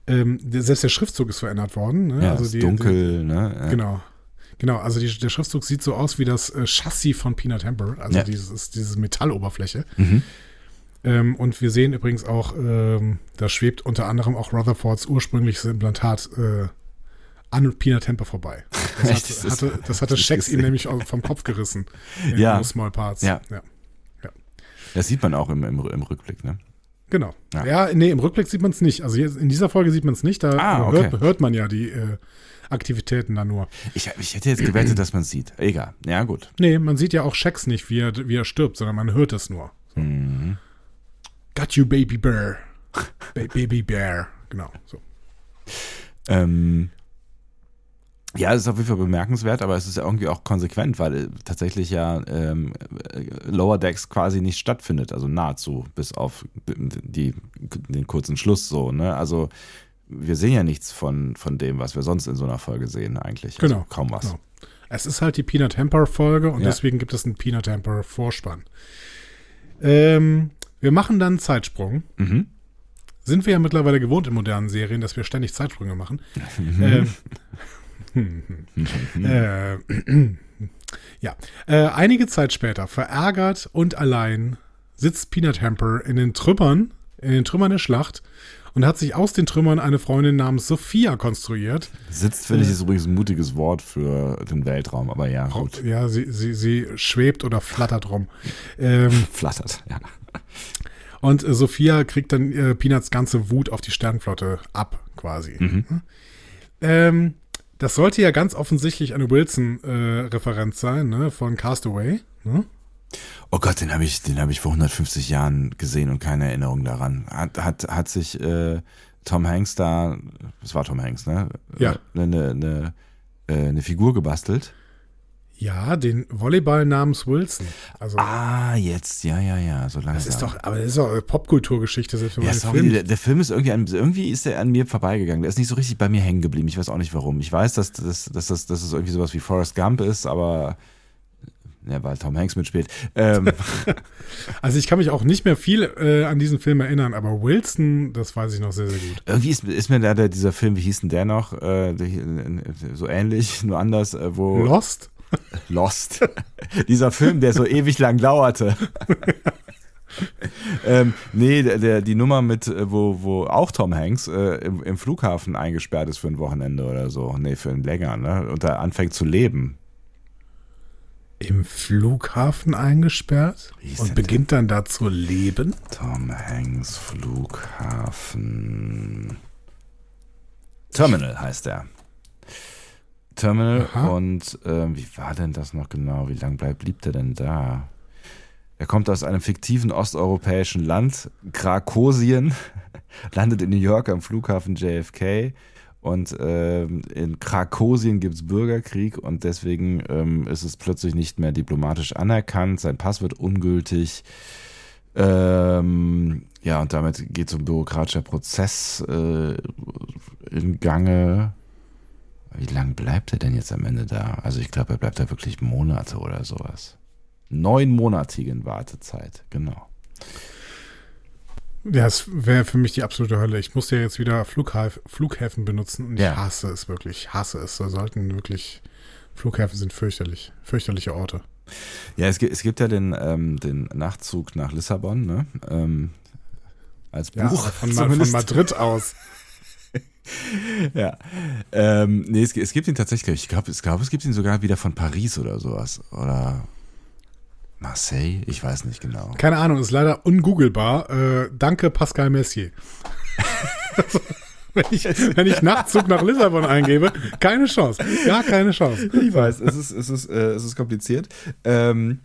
Ähm, selbst der Schriftzug ist verändert worden. Ne? Ja, also die, dunkel, ne? Die, Ja. genau. Genau, also die, der Schriftzug sieht so aus wie das äh, Chassis von Peanut Hamper, also Ja. dieses, diese Metalloberfläche. Mhm. Ähm, und wir sehen übrigens auch, ähm, da schwebt unter anderem auch Rutherfords ursprüngliches Implantat äh, an Peanut Temper vorbei. Das, Echt? Das hatte, das hatte das ist Shax ihm nämlich vom Kopf gerissen. In Ja. Small Parts. Ja. ja. Das sieht man auch im, im, im Rückblick, ne? Genau. Ja. Ja, nee, im Rückblick sieht man es nicht. Also in dieser Folge sieht man es nicht. Da Ah, okay. hört, hört man ja die äh, Aktivitäten da nur. Ich, ich hätte jetzt gewettet, dass man es sieht. Egal. Ja, gut. Nee, man sieht ja auch Shax nicht, wie er, wie er stirbt, sondern man hört es nur. Mhm. Got you, Baby Bear. ba Baby Bear. Genau. So. Ähm, ja, es ist auf jeden Fall bemerkenswert, aber es ist ja irgendwie auch konsequent, weil äh, tatsächlich ja ähm, äh, Lower Decks quasi nicht stattfindet, also nahezu, bis auf die, den kurzen Schluss so, ne? Also wir sehen ja nichts von, von dem, was wir sonst in so einer Folge sehen eigentlich. Genau. Also kaum was. Genau. Es ist halt die Peanut Hamper Folge und Ja. deswegen gibt es einen Peanut Hamper Vorspann. Ähm, wir machen dann einen Zeitsprung. Mhm. Sind wir ja mittlerweile gewohnt in modernen Serien, dass wir ständig Zeitsprünge machen. Mhm. ähm, äh, ja. Äh, einige Zeit später, verärgert und allein, sitzt Peanut Hamper in den Trümmern, in den Trümmern der Schlacht und hat sich aus den Trümmern eine Freundin namens Sophia konstruiert. Sitzt, finde ich, ist übrigens ein mutiges Wort für den Weltraum, aber ja, gut. Ja, sie, sie, sie schwebt oder flattert rum. Ähm, Flattert, ja. und äh, Sophia kriegt dann äh, Peanuts ganze Wut auf die Sternflotte ab, quasi. Mhm. Ähm, das sollte ja ganz offensichtlich eine Wilson-Referenz sein, ne, von Castaway. Ne? Oh Gott, den habe ich, den habe ich vor 150 Jahren gesehen und keine Erinnerung daran. Hat, hat, hat sich äh, Tom Hanks da, das war Tom Hanks, ne? Ja. Eine, eine, eine, äh, eine Figur gebastelt. Ja, den Volleyball namens Wilson. Also, Ah, jetzt, ja, ja, ja, so langsam. das ist doch, aber das ist doch eine Popkulturgeschichte, Ja, sorry, Film- der, der Film ist irgendwie, an, irgendwie ist der an mir vorbeigegangen. Der ist nicht so richtig bei mir hängen geblieben. Ich weiß auch nicht warum. Ich weiß, dass das, dass das, dass es irgendwie sowas wie Forrest Gump ist, aber ja, weil Tom Hanks mitspielt. Ähm, Also ich kann mich auch nicht mehr viel äh, an diesen Film erinnern, aber Wilson, das weiß ich noch sehr, sehr gut. irgendwie ist, ist mir da der, dieser Film, wie hieß denn der noch? Äh, der, so ähnlich, nur anders, äh, wo. Lost? Lost. Dieser Film, der so ewig lang dauerte. ähm, nee, der, der, die Nummer mit, äh, wo, wo auch Tom Hanks äh, im, im, Flughafen eingesperrt ist für ein Wochenende oder so. Nee, für ein länger, ne? Und da anfängt zu leben. Im Flughafen eingesperrt? Und beginnt dann da zu leben? Tom Hanks Flughafen. Terminal heißt er. Terminal Aha. und äh, wie war denn das noch genau? Wie lange bleib, blieb der denn da? Er kommt aus einem fiktiven osteuropäischen Land, Krakosien, landet in New York am Flughafen JFK und ähm, in Krakosien gibt es Bürgerkrieg und deswegen ähm, ist es plötzlich nicht mehr diplomatisch anerkannt, sein Pass wird ungültig. Ähm, ja, und damit geht so ein bürokratischer Prozess äh, in Gange. Wie lange bleibt er denn jetzt am Ende da? Also ich glaube, er bleibt da wirklich Monate oder sowas. Neunmonatigen Wartezeit, genau. Ja, es wäre für mich die absolute Hölle. Ich muss ja jetzt wieder Flughaf Flughäfen benutzen und ja. ich hasse es wirklich. Ich hasse es. Da sollten wirklich, Flughäfen sind fürchterlich. Fürchterliche Orte. Ja, es gibt, es gibt ja den, ähm, den Nachtzug nach Lissabon, ne? Ähm, als Buch. Ja, von, von Madrid aus. ja. Ähm, nee, es, es, gibt ihn tatsächlich, ich glaube, es, glaub, es gibt ihn sogar wieder von Paris oder sowas. Oder Marseille? Ich weiß nicht genau. Keine Ahnung, ist leider ungooglebar. Äh, danke, Pascal Messier. wenn, ich, wenn ich Nachtzug nach Lissabon eingebe, keine Chance. Gar keine Chance. Ich weiß, es ist, es ist, äh, es ist kompliziert. Ähm,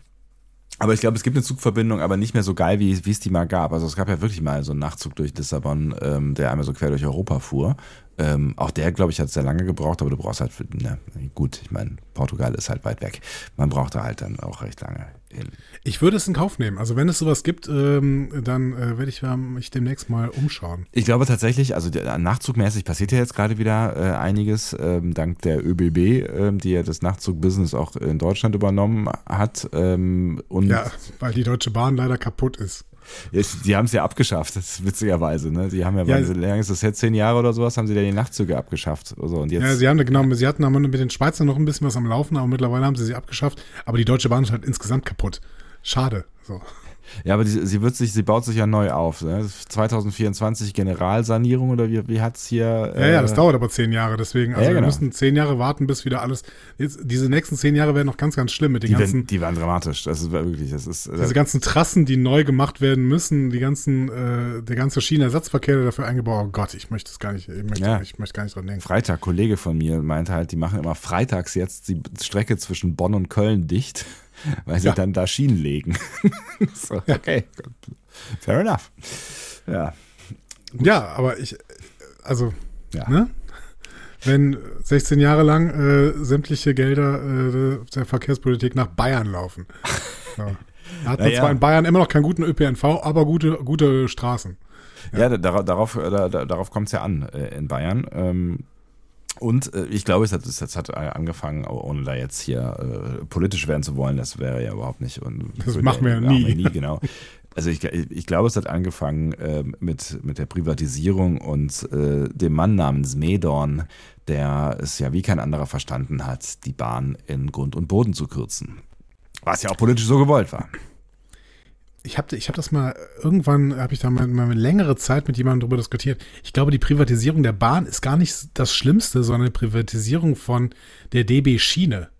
aber ich glaube, es gibt eine Zugverbindung, aber nicht mehr so geil, wie, wie es die mal gab. Also es gab ja wirklich mal so einen Nachtzug durch Lissabon, ähm, der einmal so quer durch Europa fuhr. Ähm, auch der, glaube ich, hat sehr lange gebraucht, aber du brauchst halt, für, na, gut, ich meine, Portugal ist halt weit weg. Man braucht da halt dann auch recht lange hin. Ich würde es in Kauf nehmen. Also wenn es sowas gibt, ähm, dann äh, werde ich mich demnächst mal umschauen. Ich glaube tatsächlich, also nachzugmäßig passiert ja jetzt gerade wieder äh, einiges, ähm, dank der ÖBB, ähm, die ja das Nachtzug-Business auch in Deutschland übernommen hat. Ähm, und ja, weil die Deutsche Bahn leider kaputt ist. Die haben es ja abgeschafft, das ist witzigerweise. Ne? Die haben ja, ja wie lange ist das jetzt, zehn Jahre oder sowas, haben sie ja die Nachtzüge abgeschafft. Also, und jetzt ja, sie haben genau, sie hatten mit den Schweizern noch ein bisschen was am Laufen, aber mittlerweile haben sie sie abgeschafft. Aber die Deutsche Bahn ist halt insgesamt kaputt. Schade. So. Ja, aber die, sie wird sich, sie baut sich ja neu auf. Ne? 2024 Generalsanierung oder wie, wie hat es hier. Äh, ja, ja, das äh, dauert aber zehn Jahre, deswegen, also ja, genau. wir müssen zehn Jahre warten, bis wieder alles. Jetzt, diese nächsten zehn Jahre werden noch ganz, ganz schlimm mit den die ganzen. Werden, die waren dramatisch. Das ist wirklich, das ist. Diese äh, ganzen Trassen, die neu gemacht werden müssen, die ganzen, äh, der ganze Schienenersatzverkehr, der dafür eingebaut. Oh Gott, ich möchte es gar nicht, ich möchte, ja. ich möchte gar nicht dran denken. Freitag, Kollege von mir meinte halt, die machen immer freitags jetzt die Strecke zwischen Bonn und Köln dicht weil sie ja. dann da Schienen legen. so, okay, fair enough. Ja. Ja, aber ich, also, ja. ne? Wenn 16 Jahre lang äh, sämtliche Gelder äh, der Verkehrspolitik nach Bayern laufen. So. Da hat man ja, zwar in Bayern immer noch keinen guten ÖPNV, aber gute, gute Straßen. Ja, ja darauf, darauf, da, darauf kommt es ja an äh, in Bayern. Ähm, und äh, ich glaube, es hat, es hat angefangen, ohne da jetzt hier äh, politisch werden zu wollen, das wäre ja überhaupt nicht. Und das machen wir ja nie. Wir nie. Genau. Also ich, ich glaube, es hat angefangen äh, mit, mit der Privatisierung und äh, dem Mann namens Medorn, der es ja wie kein anderer verstanden hat, die Bahn in Grund und Boden zu kürzen. Was ja auch politisch so gewollt war ich habe ich hab das mal, irgendwann habe ich da mal, mal eine längere Zeit mit jemandem darüber diskutiert. Ich glaube, die Privatisierung der Bahn ist gar nicht das Schlimmste, sondern die Privatisierung von der DB Schiene.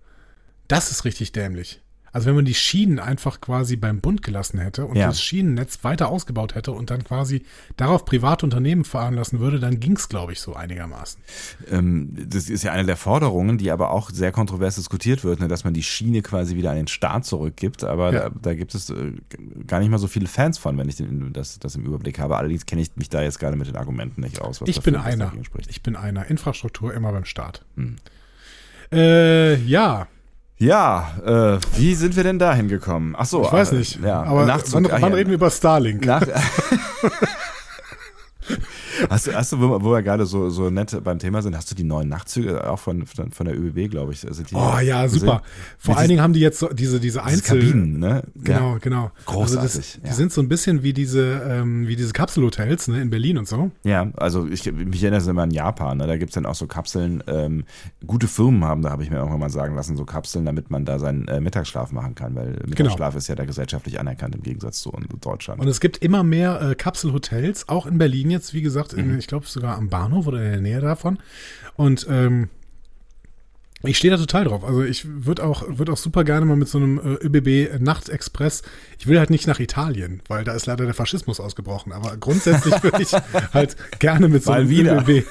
Das ist richtig dämlich. Also wenn man die Schienen einfach quasi beim Bund gelassen hätte und ja. das Schienennetz weiter ausgebaut hätte und dann quasi darauf private Unternehmen fahren lassen würde, dann ging es, glaube ich, so einigermaßen. Ähm, das ist ja eine der Forderungen, die aber auch sehr kontrovers diskutiert wird, ne, dass man die Schiene quasi wieder an den Staat zurückgibt. Aber ja. da, da, gibt es äh, gar nicht mal so viele Fans von, wenn ich den, das, das im Überblick habe. Allerdings kenne ich mich da jetzt gerade mit den Argumenten nicht aus. ich bin einer. Ich bin einer. Infrastruktur immer beim Staat. Hm. Äh, ja. Ja, äh, wie sind wir denn da hingekommen? Ach so, ich weiß äh, nicht. ja, aber wann, wann reden wir über Starlink? Nach, Hast du, hast du, wo wir gerade so, so nett beim Thema sind, hast du die neuen Nachtzüge auch von, von, von der ÖBB, glaube ich? Also oh ja, super. Vor allen Dingen haben die jetzt so diese, diese Einzel... Kabinen, ne? Genau, ja. genau. Großartig. Also das, die sind so ein bisschen wie diese, ähm, wie diese Kapselhotels ne, in Berlin und so. Ja, also ich mich erinnere immer an Japan, ne? da gibt es dann auch so Kapseln, ähm, gute Firmen haben, da habe ich mir irgendwann mal sagen lassen, so Kapseln, damit man da seinen äh, Mittagsschlaf machen kann, weil Mittagsschlaf genau. ist ja da gesellschaftlich anerkannt im Gegensatz zu Deutschland. Und es gibt immer mehr äh, Kapselhotels, auch in Berlin jetzt, wie gesagt, in, mhm. ich glaube sogar am Bahnhof oder in der Nähe davon. Und ähm, ich stehe da total drauf. Also ich würde auch, würd auch super gerne mal mit so einem äh, ÖBB Nachtexpress, ich will halt nicht nach Italien, weil da ist leider der Faschismus ausgebrochen, aber grundsätzlich würde ich halt gerne mit so einem ÖBB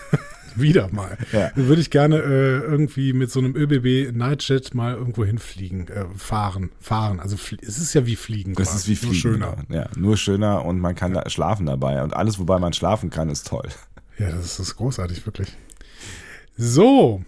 wieder mal. Ja. Würde ich gerne äh, irgendwie mit so einem ÖBB Nightjet mal irgendwo hinfliegen, äh, fahren, fahren. Also es ist ja wie Fliegen. Das ist wie Fliegen. Nur schöner. Ja, nur schöner und man kann schlafen dabei. Und alles, wobei man schlafen kann, ist toll. Ja, das ist großartig, wirklich. So,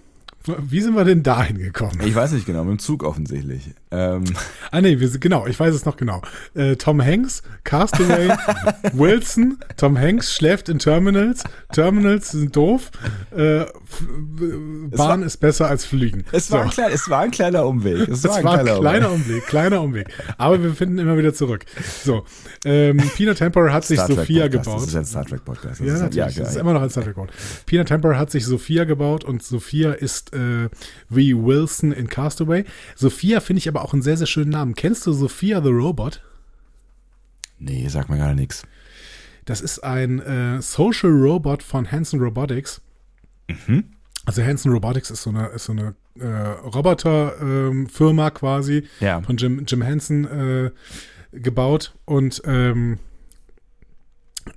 wie sind wir denn dahin gekommen? Ich weiß nicht genau, mit dem Zug offensichtlich. Ähm. Ah nee, wir sind, genau, ich weiß es noch genau. Äh, Tom Hanks, Castaway, Wilson, Tom Hanks schläft in Terminals, Terminals sind doof, äh, Bahn war, ist besser als Fliegen. Es, so. war ein klein, es war ein kleiner Umweg. Es, es war, ein, war kleiner, kleiner Umweg. Umweg. kleiner Umweg. Aber wir finden immer wieder zurück. So, ähm, Peanut Temper hat sich Sophia gebaut. Das ist ein Star Trek Podcast. ja, natürlich. Ja, das ist immer noch ein Star Trek Podcast. Peanut Temper hat sich Sophia gebaut und Sophia ist äh, wie Wilson in Castaway. Sophia finde ich aber auch einen sehr, sehr schönen Namen. Kennst du Sophia the Robot? Nee, sag mir gar nichts. Das ist ein äh, Social Robot von Hanson Robotics. Mhm. Also Hanson Robotics ist so eine, ist so eine äh, Roboterfirma ähm, quasi ja. von Jim, Jim Henson äh, gebaut und ähm,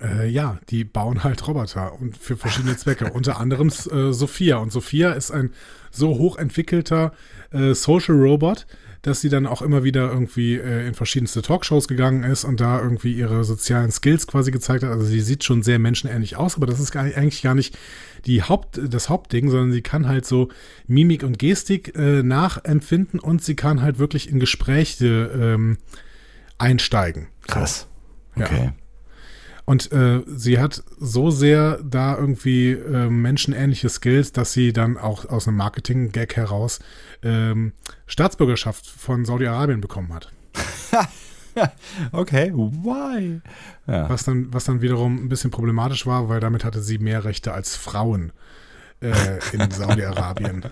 äh, ja, die bauen halt Roboter und für verschiedene Zwecke, unter anderem äh, Sophia. Und Sophia ist ein so hochentwickelter äh, Social Robot, dass sie dann auch immer wieder irgendwie äh, in verschiedenste Talkshows gegangen ist und da irgendwie ihre sozialen Skills quasi gezeigt hat. Also sie sieht schon sehr menschenähnlich aus, aber das ist gar, eigentlich gar nicht die Haupt, das Hauptding, sondern sie kann halt so Mimik und Gestik äh, nachempfinden und sie kann halt wirklich in Gespräche ähm, einsteigen. Krass. Okay. Ja. Und äh, sie hat so sehr da irgendwie äh, menschenähnliche Skills, dass sie dann auch aus einem Marketing-Gag heraus ähm, Staatsbürgerschaft von Saudi-Arabien bekommen hat. okay, why? Ja. Was, dann, was dann wiederum ein bisschen problematisch war, weil damit hatte sie mehr Rechte als Frauen äh, in Saudi-Arabien.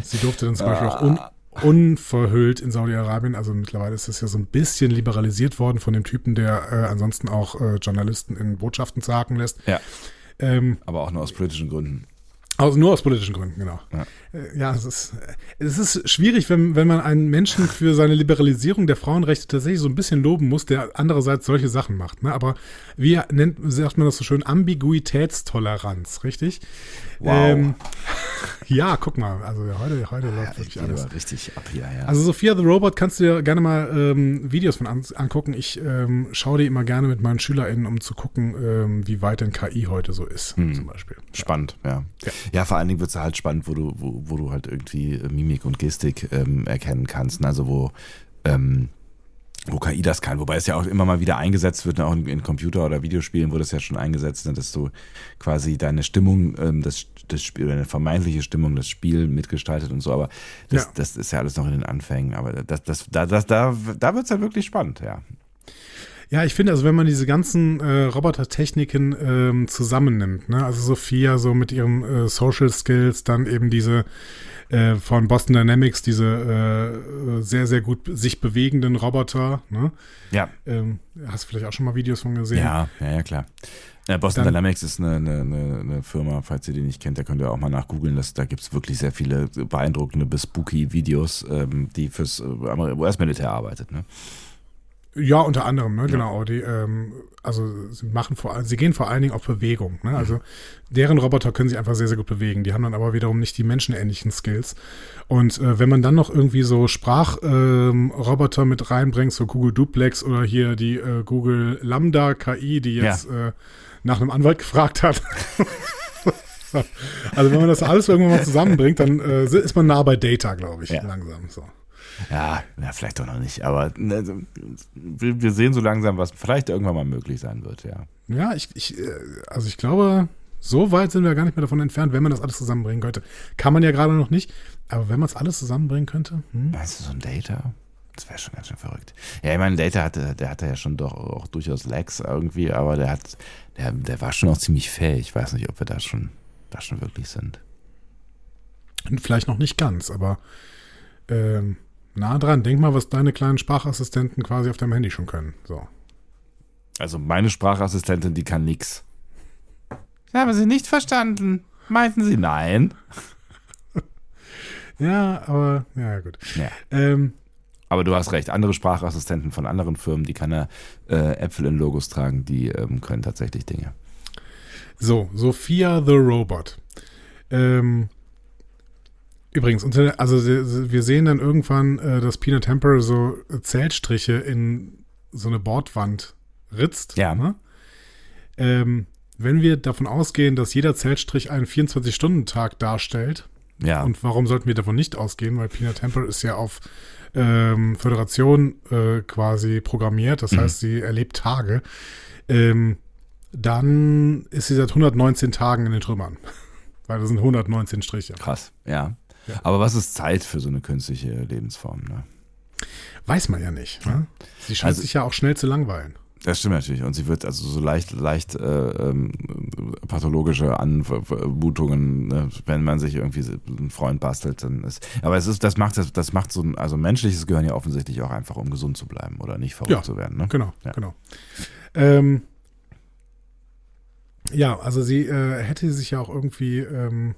sie durfte dann zum Beispiel auch un unverhüllt in Saudi-Arabien. Also mittlerweile ist das ja so ein bisschen liberalisiert worden von dem Typen, der äh, ansonsten auch äh, Journalisten in Botschaften zagen lässt. Ja. Ähm, Aber auch nur aus politischen Gründen. Also nur aus politischen Gründen, genau. Ja, ja es, ist, es ist schwierig, wenn, wenn man einen Menschen für seine Liberalisierung der Frauenrechte tatsächlich so ein bisschen loben muss, der andererseits solche Sachen macht. Ne? Aber wie nennt, sagt man das so schön? Ambiguitätstoleranz, richtig? Wow. Ähm, ja, guck mal, also heute, heute läuft ja, wirklich alles. richtig ab hier, ja. Also Sophia the Robot kannst du dir gerne mal ähm, Videos von an, angucken. Ich ähm, schaue die immer gerne mit meinen SchülerInnen, um zu gucken, ähm, wie weit denn KI heute so ist, hm. zum Beispiel. Spannend, ja. ja. Ja, vor allen Dingen wird es halt spannend, wo du, wo, wo du halt irgendwie Mimik und Gestik ähm, erkennen kannst. Ne? Also wo ähm, wo KI das kann, wobei es ja auch immer mal wieder eingesetzt wird, auch in, in Computer- oder Videospielen wurde es ja schon eingesetzt, ne, dass du quasi deine Stimmung, ähm, das, das Spiel, deine vermeintliche Stimmung, das Spiel mitgestaltet und so, aber das, ja. das ist ja alles noch in den Anfängen, aber das, das, da, das, da, da wird es halt wirklich spannend, ja. Ja, ich finde, also wenn man diese ganzen äh, Robotertechniken ähm, zusammennimmt, ne, also Sophia so mit ihren äh, Social Skills, dann eben diese äh, von Boston Dynamics, diese äh, sehr, sehr gut sich bewegenden Roboter. Ne? Ja. Ähm, hast du vielleicht auch schon mal Videos von gesehen? Ja, ja, ja, klar. Ja, Boston Dann, Dynamics ist eine, eine, eine, Firma, falls ihr die nicht kennt, da könnt ihr auch mal nachgoogeln. Da gibt es wirklich sehr viele beeindruckende bis spooky Videos, ähm, die fürs äh, US-Militär arbeitet. Ne? Ja, unter anderem, ne, ja. genau. Die, ähm, also sie machen vor sie gehen vor allen Dingen auf Bewegung. Ne? Also deren Roboter können sich einfach sehr, sehr gut bewegen. Die haben dann aber wiederum nicht die menschenähnlichen Skills. Und äh, wenn man dann noch irgendwie so Sprachroboter ähm, mit reinbringt, so Google Duplex oder hier die äh, Google Lambda KI, die jetzt ja. äh, nach einem Anwalt gefragt hat. also wenn man das alles irgendwann mal zusammenbringt, dann äh, ist man nah bei Data, glaube ich, ja. langsam. So. Ja, ja, vielleicht doch noch nicht. Aber ne, wir sehen so langsam, was vielleicht irgendwann mal möglich sein wird, ja. Ja, ich, ich äh, also ich glaube, So weit sind wir gar nicht mehr davon entfernt, wenn man das alles zusammenbringen könnte. Kann man ja gerade noch nicht, aber wenn man es alles zusammenbringen könnte. Hm? Meinst du so ein Data? Das wäre schon ganz schön verrückt. Ja, ich meine, Data hatte, der hatte ja schon doch auch durchaus Lags irgendwie, aber der hat, der, der war schon auch ziemlich fähig. Ich weiß nicht, ob wir da schon, da schon wirklich sind. Vielleicht noch nicht ganz, aber ähm, nah dran. Denk mal, was deine kleinen Sprachassistenten quasi auf deinem Handy schon können. So. Also meine Sprachassistentin, die kann nix. Ich habe sie nicht verstanden. Meinten Sie nein? Ja, aber ja, gut. Ja. Ähm, Aber du hast recht, andere Sprachassistenten von anderen Firmen, die keine äh, Äpfel in Logos tragen, die ähm, können tatsächlich Dinge. So, Sophia the Robot. Ähm, übrigens, also wir sehen dann irgendwann, äh, dass Peanut Temper so Zeltstriche in so eine Bordwand ritzt. Ja. Ne? Ähm, wenn wir davon ausgehen, dass jeder Zeltstrich einen 24-Stunden-Tag darstellt, Ja, und warum sollten wir davon nicht ausgehen? Weil Peanut Temple ist ja auf ähm, Föderation äh, quasi programmiert, das heißt, sie erlebt Tage. Ähm, dann ist sie seit 119 Tagen in den Trümmern. Weil das sind 119 Striche. krass, ja. Ja. Aber was ist Zeit für so eine künstliche Lebensform? Ne? Weiß man ja nicht. Ne? Sie scheint Also- sich ja auch schnell zu langweilen. Das stimmt natürlich. Und sie wird also so leicht, leicht äh, ähm, pathologische Anmutungen, ne? wenn man sich irgendwie einen Freund bastelt, dann ist. Aber es ist, das macht das, das macht so ein, also menschliches Gehirn ja offensichtlich auch einfach, um gesund zu bleiben oder nicht verrückt Ja, zu werden. Ne? Genau, Ja. genau. Ähm, ja, also sie äh, hätte sich ja auch irgendwie ähm,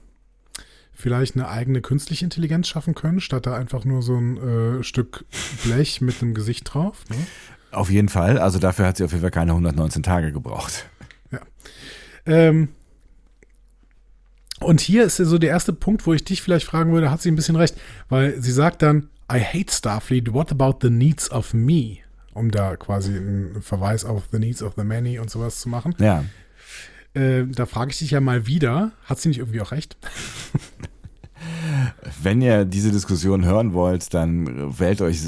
vielleicht eine eigene künstliche Intelligenz schaffen können, statt da einfach nur so ein äh, Stück Blech mit einem Gesicht drauf. Ne? Auf jeden Fall. Also dafür hat sie auf jeden Fall keine 119 Tage gebraucht. Ähm, und hier ist ja so der erste Punkt, wo ich dich vielleicht fragen würde, hat sie ein bisschen recht, weil sie sagt dann, I hate Starfleet, what about the needs of me? Um da quasi einen Verweis auf the needs of the many und sowas zu machen. Ja. Äh, da frage ich dich ja mal wieder, hat sie nicht irgendwie auch recht? Wenn ihr diese Diskussion hören wollt, dann wählt euch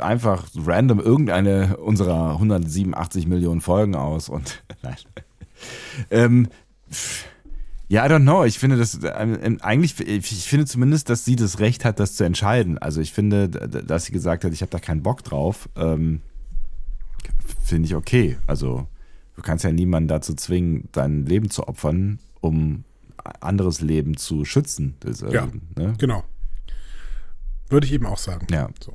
einfach random irgendeine unserer 187 Millionen Folgen aus und nein. Ähm, ja, I don't know. Ich finde das ähm, eigentlich, ich finde zumindest, dass sie das Recht hat, das zu entscheiden. Also ich finde, dass sie gesagt hat, ich habe da keinen Bock drauf, ähm, finde ich okay. Also du kannst ja niemanden dazu zwingen, dein Leben zu opfern, um anderes Leben zu schützen. Das, äh, Ja. ne? Genau. Würde ich eben auch sagen. Ja. So.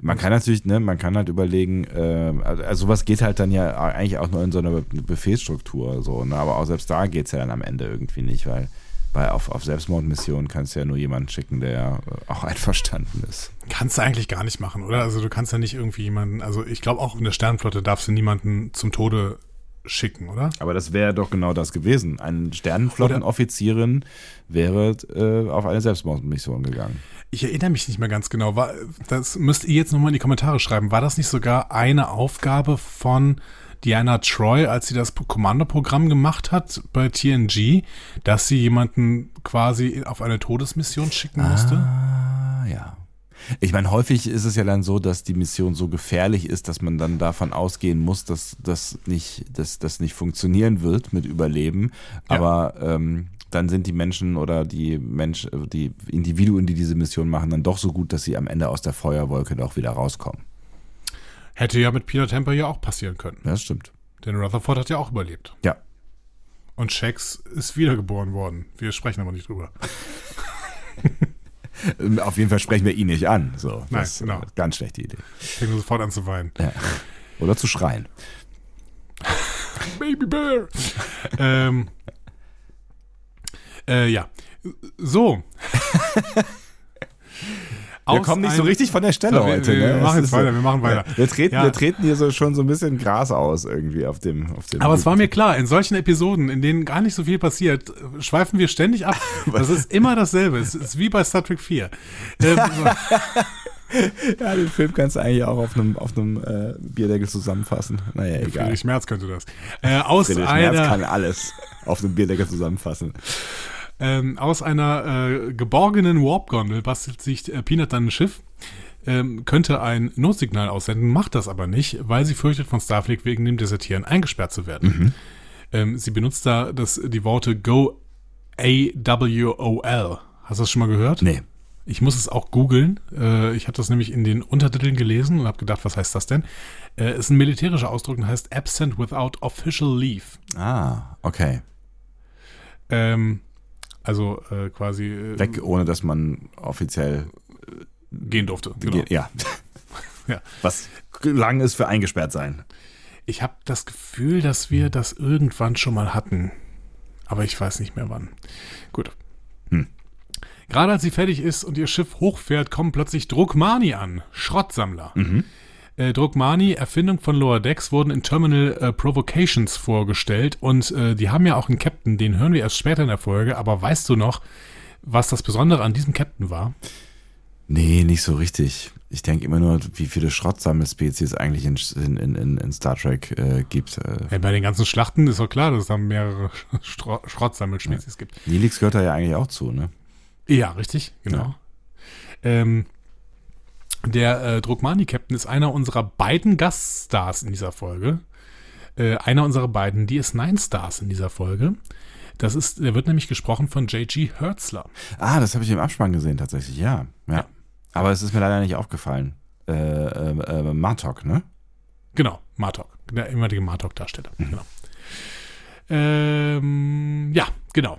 Man kann natürlich, ne, man kann halt überlegen, äh, also sowas geht halt dann ja eigentlich auch nur in so einer Befehlsstruktur, so, ne? aber auch selbst da geht es ja dann am Ende irgendwie nicht, weil bei auf, auf Selbstmordmissionen kannst du ja nur jemanden schicken, der äh, auch einverstanden ist. Kannst du eigentlich gar nicht machen, oder? Also du kannst ja nicht irgendwie jemanden, also ich glaube auch in der Sternenflotte darfst du niemanden zum Tode schicken, oder? Aber das wäre doch genau das gewesen. Eine Sternenflottenoffizierin wäre äh, auf eine Selbstmordmission gegangen. Ich erinnere mich nicht mehr ganz genau. War, das müsst ihr jetzt nochmal in die Kommentare schreiben. War das nicht sogar eine Aufgabe von Diana Troy, als sie das Kommandoprogramm gemacht hat bei TNG, dass sie jemanden quasi auf eine Todesmission schicken musste? Ah, ja. Ich meine, häufig ist es ja dann so, dass die Mission so gefährlich ist, dass man dann davon ausgehen muss, dass das nicht, dass das nicht funktionieren wird mit Überleben. Ja. Aber ähm, dann sind die Menschen oder die Mensch, die Individuen, die diese Mission machen, dann doch so gut, dass sie am Ende aus der Feuerwolke doch wieder rauskommen. Hätte ja mit Peter Temper ja auch passieren können. Ja, das stimmt. Denn Rutherford hat ja auch überlebt. Ja. Und Shax ist wiedergeboren worden. Wir sprechen aber nicht drüber. Auf jeden Fall sprechen wir ihn nicht an. So, Nein, genau. ganz schlechte Idee. Fängt sofort an zu weinen. Ja. Oder zu schreien. Baby Bear. ähm, äh, ja. So. Wir kommen nicht so richtig von der Stelle wir- heute. wir- ne? machen jetzt weiter, wir machen weiter. Wir, treten, Ja. wir treten hier so schon so ein bisschen Gras aus irgendwie auf dem. Auf dem Aber es war mir klar, in solchen Episoden, in denen gar nicht so viel passiert, schweifen wir ständig ab. Das ist immer dasselbe. Es ist wie bei Star Trek 4. Ähm, Ja, den Film kannst du eigentlich auch auf einem, auf einem äh, Bierdeckel zusammenfassen. Naja, egal. Friedrich Merz könnte das. Äh, aus, Friedrich Merz einer, kann alles auf einem Bierdeckel zusammenfassen. Ähm, aus einer äh, geborgenen Warp-Gondel bastelt sich äh, Peanut dann ein Schiff. Ähm, könnte ein Notsignal aussenden, macht das aber nicht, weil sie fürchtet, von Starfleet wegen dem Desertieren eingesperrt zu werden. Ähm, sie benutzt da das, die Worte Go A-W-O-L. Hast du das schon mal gehört? Nee. Ich muss es auch googeln. Äh, ich habe das nämlich in den Untertiteln gelesen und habe gedacht, was heißt das denn? Äh, ist ein militärischer Ausdruck und heißt absent without official leave. Ah, okay. Ähm, also äh, quasi äh, Weg, ohne dass man offiziell gehen durfte. Genau. Ge- Ja. Ja. Was lang ist für eingesperrt sein. Ich habe das Gefühl, dass wir das irgendwann schon mal hatten. Aber ich weiß nicht mehr wann. Gut. Hm. Gerade als sie fertig ist und ihr Schiff hochfährt, kommen plötzlich Druckmani an. Schrottsammler. Mhm. Äh, Druckmani, Erfindung von Lower Decks, wurden in Terminal äh, Provocations vorgestellt. Und äh, die haben ja auch einen Captain, den hören wir erst später in der Folge. Aber weißt du noch, was das Besondere an diesem Captain war? Nee, nicht so richtig. Ich denke immer nur, wie viele Schrottsammelspezies eigentlich in, in, in, in Star Trek äh, gibt. Äh, Ja, bei den ganzen Schlachten ist doch klar, dass es da mehrere Stro Schrottsammelspezies gibt. Nilix gehört da ja eigentlich auch zu, ne? Ja, richtig, genau. Ähm, der äh, Druckmani-Captain ist einer unserer beiden Gaststars in dieser Folge. Äh, einer unserer beiden DS9-Stars in dieser Folge. Das ist, der wird nämlich gesprochen von J.G. Hertzler. Ah, das habe ich im Abspann gesehen, tatsächlich, ja. ja. Ja. Aber es ist mir leider nicht aufgefallen. Äh, äh, äh, Martok, ne? Genau, Martok, der ehemalige Martok-Darsteller. Genau. Ähm, ja, genau.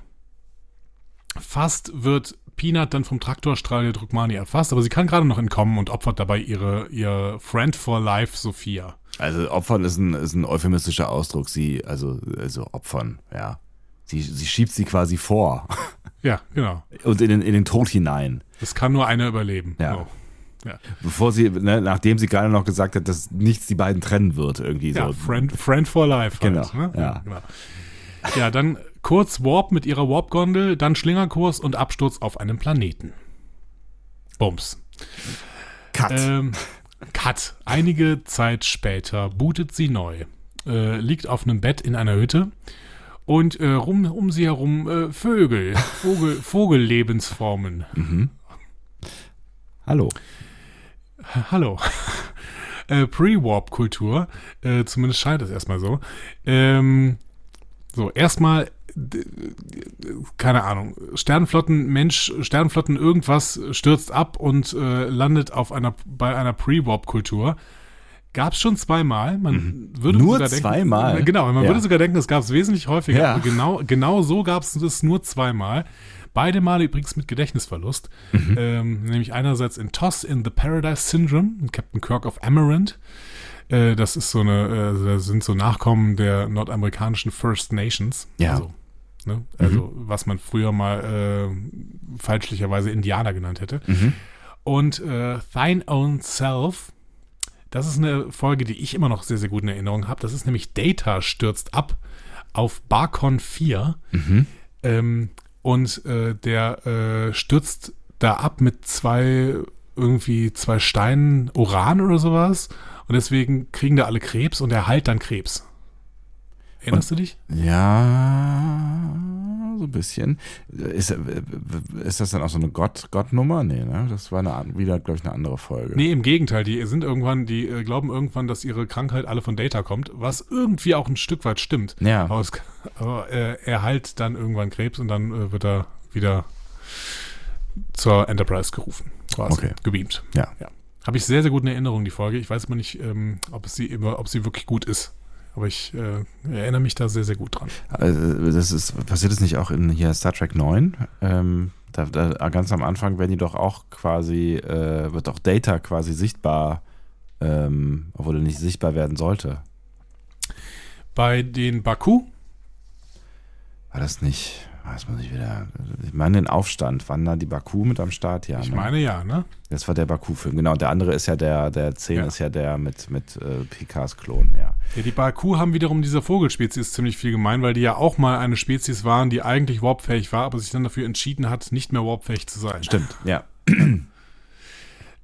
Fast wird Peanut dann vom Traktorstrahl der Druckmani erfasst, aber sie kann gerade noch entkommen und opfert dabei ihre, ihr Friend for Life, Sophia. Also Opfern ist ein, ist ein euphemistischer Ausdruck. Sie, also, also Opfern, ja. Sie, sie schiebt sie quasi vor Ja, genau. und in den, in den Tod hinein. Das kann nur einer überleben. Ja. So. Ja, Bevor sie, ne, nachdem sie gerade noch gesagt hat, dass nichts die beiden trennen wird, irgendwie ja so. Friend, Friend for Life. Halt, Genau, Ne? ja. genau. Ja, dann kurz Warp mit ihrer Warp-Gondel, dann Schlingerkurs und Absturz auf einem Planeten. Bums. Cut. Ähm, Cut. Einige Zeit später bootet sie neu. Äh, liegt auf einem Bett in einer Hütte und äh, rum, um sie herum äh, Vögel, Vogel, Vogellebensformen. Hallo. Hallo. äh, Pre-Warp-Kultur, äh, zumindest scheint es erstmal so. Ähm, so, erstmal, keine Ahnung, Sternflotten, Mensch, Sternflotten, irgendwas stürzt ab und äh, landet auf einer, bei einer Pre-Warp-Kultur. Gab es schon zweimal. Man würde Nur sogar denken, zweimal? Genau, man Ja. würde sogar denken, es gab es wesentlich häufiger. Ja. Genau, genau so gab es es nur zweimal. Beide Male übrigens mit Gedächtnisverlust. Mhm. Ähm, nämlich einerseits in Toss in the Paradise Syndrome, Captain Kirk of Amaranth. Äh, das ist so eine, äh, das sind so Nachkommen der nordamerikanischen First Nations. Ja. Also, ne? also was man früher mal äh, falschlicherweise Indianer genannt hätte. Mhm. Und äh, Thine Own Self, das ist eine Folge, die ich immer noch sehr, sehr gut in Erinnerung habe. Das ist nämlich Data stürzt ab auf Barcon 4. Mhm. Ähm, und äh, der äh, stürzt da ab mit zwei, irgendwie zwei Steinen Uran oder sowas. Und deswegen kriegen da alle Krebs und er heilt dann Krebs. Erinnerst du dich? Ja, so ein bisschen. Ist, ist das dann auch so eine Gott, Gottnummer? Nee, ne? Das war eine, wieder, glaube ich, eine andere Folge. Nee, im Gegenteil, die sind irgendwann, die äh, glauben irgendwann, dass ihre Krankheit alle von Data kommt, was irgendwie auch ein Stück weit stimmt. Ja. Aber, es, aber äh, er heilt dann irgendwann Krebs und dann äh, wird er wieder zur Enterprise gerufen. Quasi. Okay. Gebeamt. Ja. ja. Habe ich sehr, sehr gut in Erinnerung, die Folge. Ich weiß mal nicht, ähm, ob, sie immer, ob sie wirklich gut ist. Aber ich äh, erinnere mich da sehr, sehr gut dran. Also, das ist, passiert es nicht auch in hier Star Trek 9? Ähm, da, da, ganz am Anfang werden die doch auch quasi, äh, wird auch Data quasi sichtbar, ähm, obwohl er nicht sichtbar werden sollte. Bei den Baku, War das nicht, weiß man nicht wieder, ich meine den Aufstand, waren da die Baku mit am Start? Ja, ich ne? meine ja, ne? Das war der Baku-Film, genau. Der andere ist ja der, der 10 Ja. ist ja der mit, mit äh, Picards Klon, ja. Ja, die Baku haben wiederum dieser Vogelspezies ziemlich viel gemein, weil die ja auch mal eine Spezies waren, die eigentlich warpfähig war, aber sich dann dafür entschieden hat, nicht mehr warpfähig zu sein. Stimmt, ja.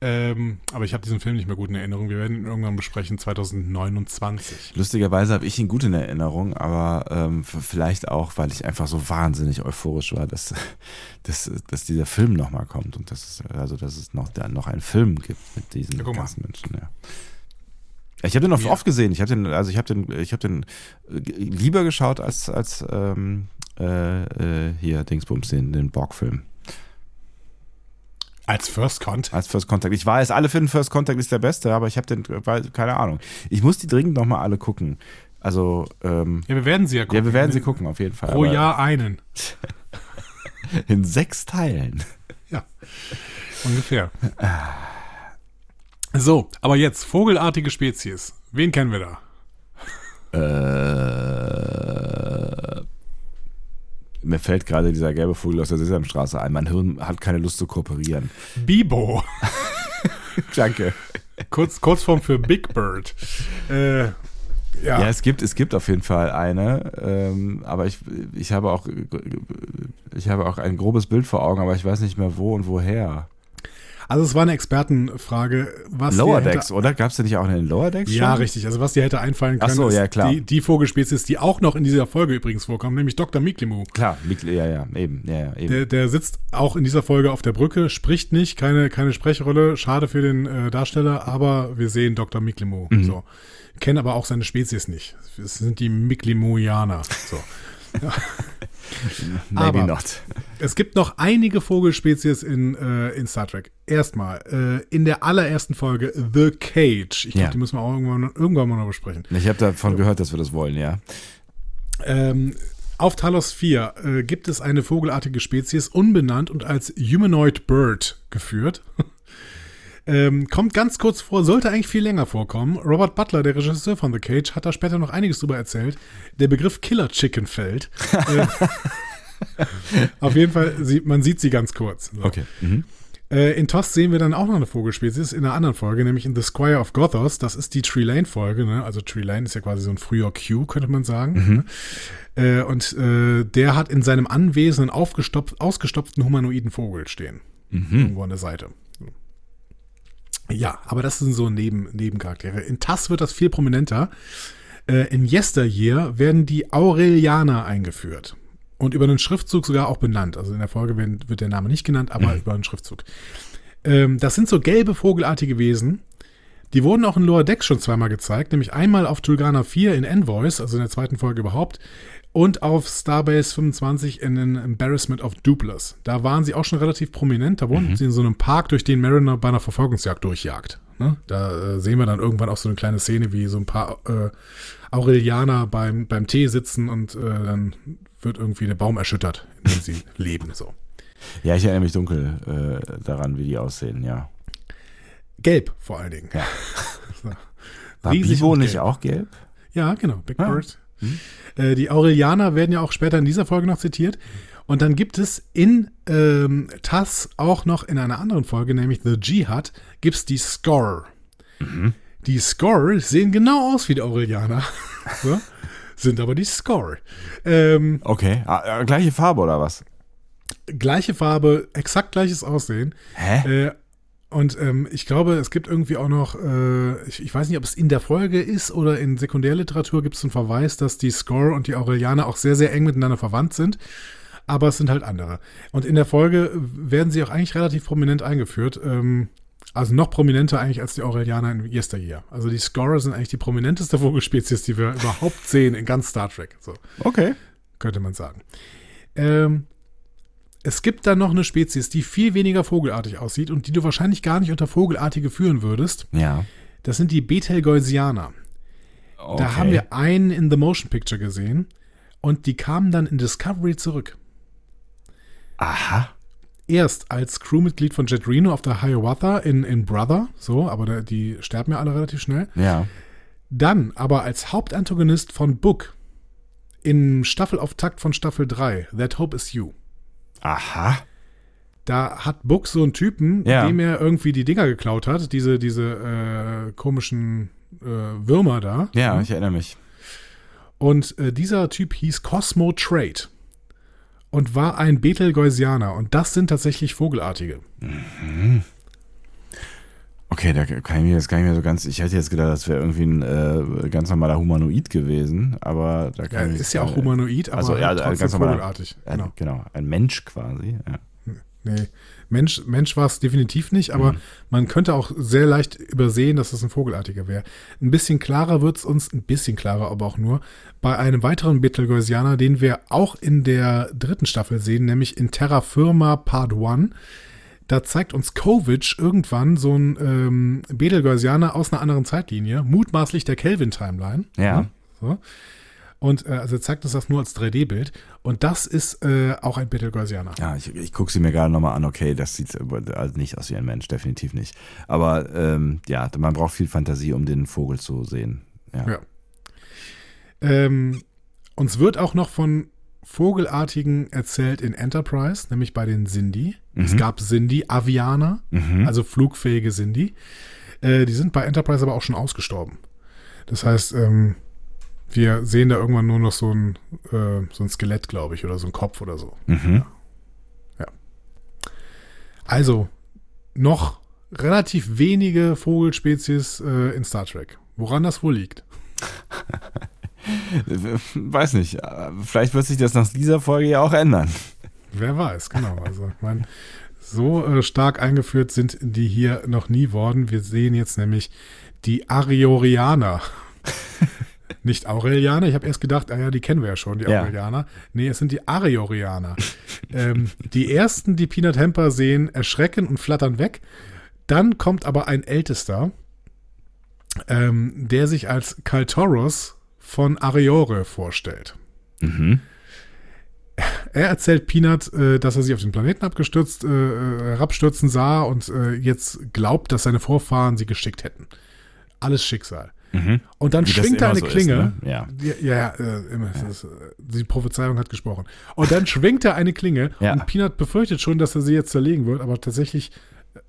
Ähm, aber ich habe diesen Film nicht mehr gut in Erinnerung. Wir werden ihn irgendwann besprechen, 2029. Lustigerweise habe ich ihn gut in Erinnerung, aber ähm, vielleicht auch, weil ich einfach so wahnsinnig euphorisch war, dass, dass, dass dieser Film nochmal kommt und dass es, also dass es noch, da noch einen Film gibt mit diesen Ja, ganzen Menschen. Ja. Ich habe den noch Ja. oft gesehen. Ich habe den, also ich habe den, ich habe den äh, lieber geschaut als als ähm, äh, äh, hier Dingsbums den den Borg-Film Als First Contact. als First Contact. Ich weiß, alle finden First Contact ist der beste, aber ich habe den, keine Ahnung. Ich muss die dringend noch mal alle gucken. Also ähm, Ja, wir werden sie ja gucken. ja, wir werden sie gucken auf jeden Fall. Pro aber Jahr einen. in sechs Teilen. Ja, ungefähr. So, aber jetzt, vogelartige Spezies. Wen kennen wir da? Äh, mir fällt gerade dieser gelbe Vogel aus der Sesamstraße ein. Mein Hirn hat keine Lust zu kooperieren. Bibo. Danke. Kurz, Kurzform für Big Bird. Äh, ja, Ja, es gibt, es gibt auf jeden Fall eine, ähm, aber ich, ich habe auch, ich habe auch ein grobes Bild vor Augen, aber ich weiß nicht mehr wo und woher. Also es war eine Expertenfrage. Was Lower hätte- Decks, oder? Gab es denn nicht auch einen Lower Decks? Ja, schon? richtig. Also was dir hätte einfallen Ach können, so, ist ja, klar. Die, die Vogelspezies, die auch noch in dieser Folge übrigens vorkommt, nämlich Dr. Miklimu. Klar, Mikl- ja, ja, eben, ja, ja, eben. Der, der sitzt auch in dieser Folge auf der Brücke, spricht nicht, keine, keine Sprechrolle, schade für den äh, Darsteller, aber wir sehen Dr. Miklimu. Mhm. So. Kennen aber auch seine Spezies nicht. Es sind die Miklimuianer. So. Maybe aber- not. Es gibt noch einige Vogelspezies in, äh, in Star Trek. Erstmal, äh, in der allerersten Folge The Cage. Ich glaube, Ja. die müssen wir auch irgendwann, irgendwann mal noch besprechen. Ich habe davon gehört, dass wir das wollen, ja. Ähm, auf Talos 4 äh, gibt es eine vogelartige Spezies, unbenannt und als Humanoid Bird geführt. ähm, kommt ganz kurz vor, sollte eigentlich viel länger vorkommen. Robert Butler, der Regisseur von The Cage, hat da später noch einiges drüber erzählt. Der Begriff Killer Chicken fällt. äh, auf jeden Fall, man sieht sie ganz kurz. So. Okay. Mhm. Äh, in TOS sehen wir dann auch noch eine Vogelspezies in einer anderen Folge, nämlich in The Squire of Gothos. Das ist die Tree Lane Folge. Ne? Also Tree Lane ist ja quasi so ein früher Q, könnte man sagen. Ne? Äh, und äh, der hat in seinem Anwesen einen aufgestopft, ausgestopften humanoiden Vogel stehen. Irgendwo an der Seite. Ja, aber das sind so Neben, Nebencharaktere. In TAS wird das viel prominenter. Äh, in Yesteryear werden die Aurelianer eingeführt. Und über einen Schriftzug sogar auch benannt. Also in der Folge wird der Name nicht genannt, aber über einen Schriftzug. Ähm, das sind so gelbe vogelartige Wesen. Die wurden auch in Lower Decks schon zweimal gezeigt, nämlich einmal auf Tulgana 4 in Envoys, also in der zweiten Folge überhaupt, und auf Starbase 25 in den Embarrassment of Dupless. Da waren sie auch schon relativ prominent. Da wohnten sie in so einem Park, durch den Mariner bei einer Verfolgungsjagd durchjagt. Ne? Da äh, sehen wir dann irgendwann auch so eine kleine Szene, wie so ein paar äh, Aurelianer beim, beim Tee sitzen und äh, dann wird irgendwie der Baum erschüttert, in dem sie leben. So. Ja, ich erinnere mich dunkel äh, daran, wie die aussehen, ja. Gelb vor allen Dingen. Ja. So. War Bibo nicht gelb. auch gelb? Ja, genau, Big Ah. Bird. Äh, die Aurelianer werden ja auch später in dieser Folge noch zitiert. Und dann gibt es in ähm, TAS auch noch in einer anderen Folge, nämlich The Jihad, gibt es die Score. Die Score sehen genau aus wie die Aurelianer. so, sind aber die Score. Ähm, Okay. Ah, äh, gleiche Farbe oder was? gleiche Farbe, exakt gleiches Aussehen. Hä? Äh, und ähm, ich glaube, es gibt irgendwie auch noch, äh, ich, ich weiß nicht, ob es in der Folge ist oder in Sekundärliteratur gibt es einen Verweis, dass die Score und die Aurelianer auch sehr, sehr eng miteinander verwandt sind. Aber es sind halt andere. Und in der Folge werden sie auch eigentlich relativ prominent eingeführt. Ähm, also noch prominenter eigentlich als die Aurelianer in Yesteryear. Also die Scorer sind eigentlich die prominenteste Vogelspezies, die wir überhaupt sehen in ganz Star Trek. So Okay. könnte man sagen. Ähm, es gibt dann noch eine Spezies, die viel weniger vogelartig aussieht und die du wahrscheinlich gar nicht unter Vogelartige führen würdest. Ja. Das sind die Betelgeusianer. Okay. Da haben wir einen in The Motion Picture gesehen und die kamen dann in Discovery zurück. Aha. Erst als Crewmitglied von Jet Reno auf der Hiawatha in, in Brother, so, aber da, die sterben ja alle relativ schnell. Ja. Dann aber als Hauptantagonist von Book im Staffelauftakt von Staffel 3, That Hope Is You. Aha. Da hat Book so einen Typen, Ja. dem er irgendwie die Dinger geklaut hat, diese, diese äh, komischen äh, Würmer da. Ja, ich erinnere mich. Und äh, dieser Typ hieß Cosmo Trade und war ein Betelgeusianer. Und das sind tatsächlich Vogelartige. Okay, da kann ich mir jetzt gar nicht mehr so ganz. Ich hätte jetzt gedacht, das wäre irgendwie ein äh, ganz normaler Humanoid gewesen, aber da Ja, kann ich ist ja auch humanoid, aber Also, ja, trotzdem ganz normaler- vogelartig. Genau. genau, ein Mensch quasi. Ja. Nee. Mensch, Mensch war es definitiv nicht, aber man könnte auch sehr leicht übersehen, dass es ein Vogelartiger wäre. Ein bisschen klarer wird es uns, ein bisschen klarer aber auch nur, bei einem weiteren Betelgeusianer, den wir auch in der dritten Staffel sehen, nämlich in Terra Firma Part 1. Da zeigt uns Kovic irgendwann so ein ähm, Betelgeusianer aus einer anderen Zeitlinie, mutmaßlich der Kelvin-Timeline. Ja. So. Und äh, also zeigt uns das nur als 3D-Bild. Und das ist äh, auch ein Betelgeusianer. Ja, ich, ich gucke sie mir gerade nochmal an. Okay, das sieht also nicht aus wie ein Mensch, definitiv nicht. Aber ähm, ja, man braucht viel Fantasie, um den Vogel zu sehen. Ja. Ja. Ähm, uns wird auch noch von Vogelartigen erzählt in Enterprise, nämlich bei den Sindhi. Es gab Sindhi-Avianer, Mhm. also flugfähige Sindhi. Äh, die sind bei Enterprise aber auch schon ausgestorben. Das heißt, ähm, wir sehen da irgendwann nur noch so ein, äh, so ein Skelett, glaube ich, oder so ein Kopf oder so. Mhm. Also, noch relativ wenige Vogelspezies äh, in Star Trek. Woran das wohl liegt? Weiß nicht. äh, Vielleicht wird sich das nach dieser Folge ja auch ändern. Wer weiß, genau. Also, ich meine, so äh, stark eingeführt sind die hier noch nie worden. Wir sehen jetzt nämlich die Ariorianer. Nicht Aurelianer. Ich habe erst gedacht, ah ja, die kennen wir ja schon, die Ja. Aurelianer. Nee, es sind die Ariorianer. ähm, die ersten, die Peanut Hamper sehen, erschrecken und flattern weg. Dann kommt aber ein Ältester, ähm, der sich als Kaltoros von Ariore vorstellt. Mhm. Er erzählt Peanut, äh, dass er sich auf den Planeten abgestürzt, äh, äh, herabstürzen sah und äh, jetzt glaubt, dass seine Vorfahren sie geschickt hätten. Alles Schicksal. Mhm. Und dann Wie schwingt er immer eine so ist, Klinge. ne? Ja. Ja, ja, ja, äh, immer. Das Ist, äh, die Prophezeiung hat gesprochen. Und dann schwingt er eine Klinge Ja. und Peanut befürchtet schon, dass er sie jetzt zerlegen wird, aber tatsächlich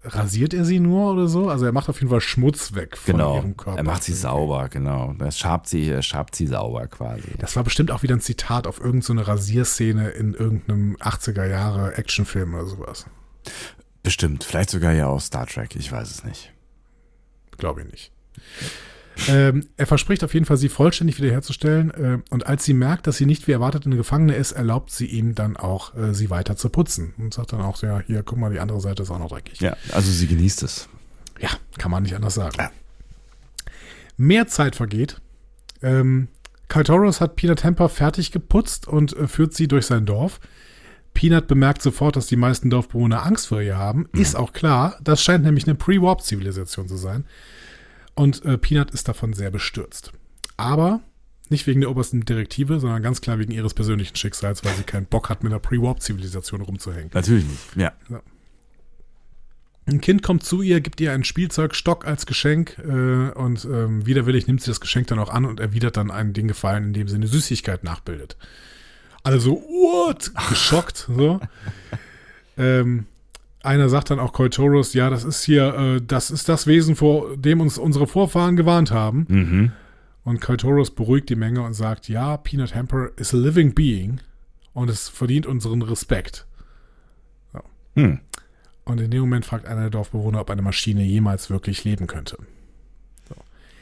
rasiert er sie nur oder so. Also er macht auf jeden Fall Schmutz weg von Genau. ihrem Körper. Er macht sie sauber, genau. Er schabt sie, er schabt sie sauber quasi. Das war bestimmt auch wieder ein Zitat auf irgendeine Rasierszene in irgendeinem 80er Jahre Actionfilm oder sowas. Bestimmt. Vielleicht sogar ja aus Star Trek. Ich weiß es nicht. Glaube ich nicht. Ähm, er verspricht auf jeden Fall, sie vollständig wiederherzustellen. Äh, und als sie merkt, dass sie nicht wie erwartet eine Gefangene ist, erlaubt sie ihm dann auch, äh, sie weiter zu putzen. Und sagt dann auch, ja, hier, guck mal, die andere Seite ist auch noch dreckig. Ja, also sie genießt es. Ja, kann man nicht anders sagen. Ja. Mehr Zeit vergeht. Ähm, Kaltoros hat Peanut Hamper fertig geputzt und äh, führt sie durch sein Dorf. Peanut bemerkt sofort, dass die meisten Dorfbewohner Angst vor ihr haben. Ist auch klar, das scheint nämlich eine Pre-Warp-Zivilisation zu sein. Und äh, Peanut ist davon sehr bestürzt. Aber nicht wegen der obersten Direktive, sondern ganz klar wegen ihres persönlichen Schicksals, weil sie keinen Bock hat, mit einer Pre-Warp-Zivilisation rumzuhängen. Natürlich nicht. Ja. Ein Kind kommt zu ihr, gibt ihr einen Spielzeugstock als Geschenk äh, und ähm, widerwillig nimmt sie das Geschenk dann auch an und erwidert dann einen den Gefallen, indem sie eine Süßigkeit nachbildet. Alle so, what? Geschockt, so. ähm, einer sagt dann auch Koitoros, ja, das ist hier, äh, das ist das Wesen, vor dem uns unsere Vorfahren gewarnt haben. Mhm. Und Koitoros beruhigt die Menge und sagt, ja, Peanut Hamper is a living being und es verdient unseren Respekt. Hm. Und in dem Moment fragt einer der Dorfbewohner, ob eine Maschine jemals wirklich leben könnte.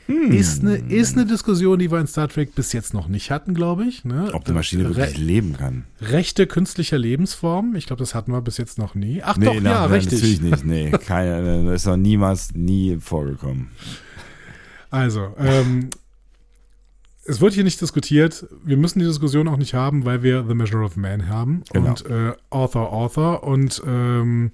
So. Ist, eine, ist eine Diskussion, die wir in Star Trek bis jetzt noch nicht hatten, glaube ich. Ne? Ob die Maschine wirklich Re leben kann. Rechte künstlicher Lebensform. Ich glaube, das hatten wir bis jetzt noch nie. Ach Nee, doch, na, ja, nein, richtig. Natürlich nicht. Nee, keine, das ist noch niemals, nie vorgekommen. Also, ähm, es wird hier nicht diskutiert. Wir müssen die Diskussion auch nicht haben, weil wir The Measure of Man haben Genau. und äh, Author, Author und ähm,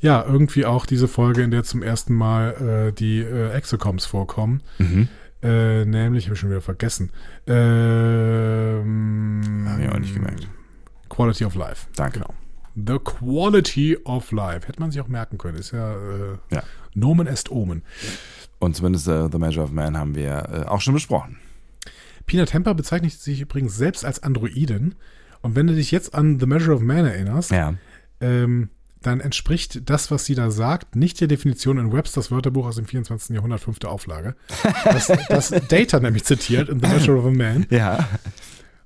ja, irgendwie auch diese Folge, in der zum ersten Mal äh, die äh, Exocoms vorkommen. Mhm. Äh, nämlich, habe ich schon wieder vergessen. Ähm, Hab ich auch nicht gemerkt. Quality of Life. Danke. Genau. The Quality of Life. Hätte man sich auch merken können. Ist ja, äh, Ja. Nomen est Omen. Und zumindest äh, The Measure of Man haben wir äh, auch schon besprochen. Peanut Temper bezeichnet sich übrigens selbst als Androidin. Und wenn du dich jetzt an The Measure of Man erinnerst, Ja. ähm, dann entspricht das, was sie da sagt, nicht der Definition in Websters Wörterbuch aus dem 24. Jahrhundert, fünfte Auflage. Das, das Data nämlich zitiert in The Measure of a Man. Ja.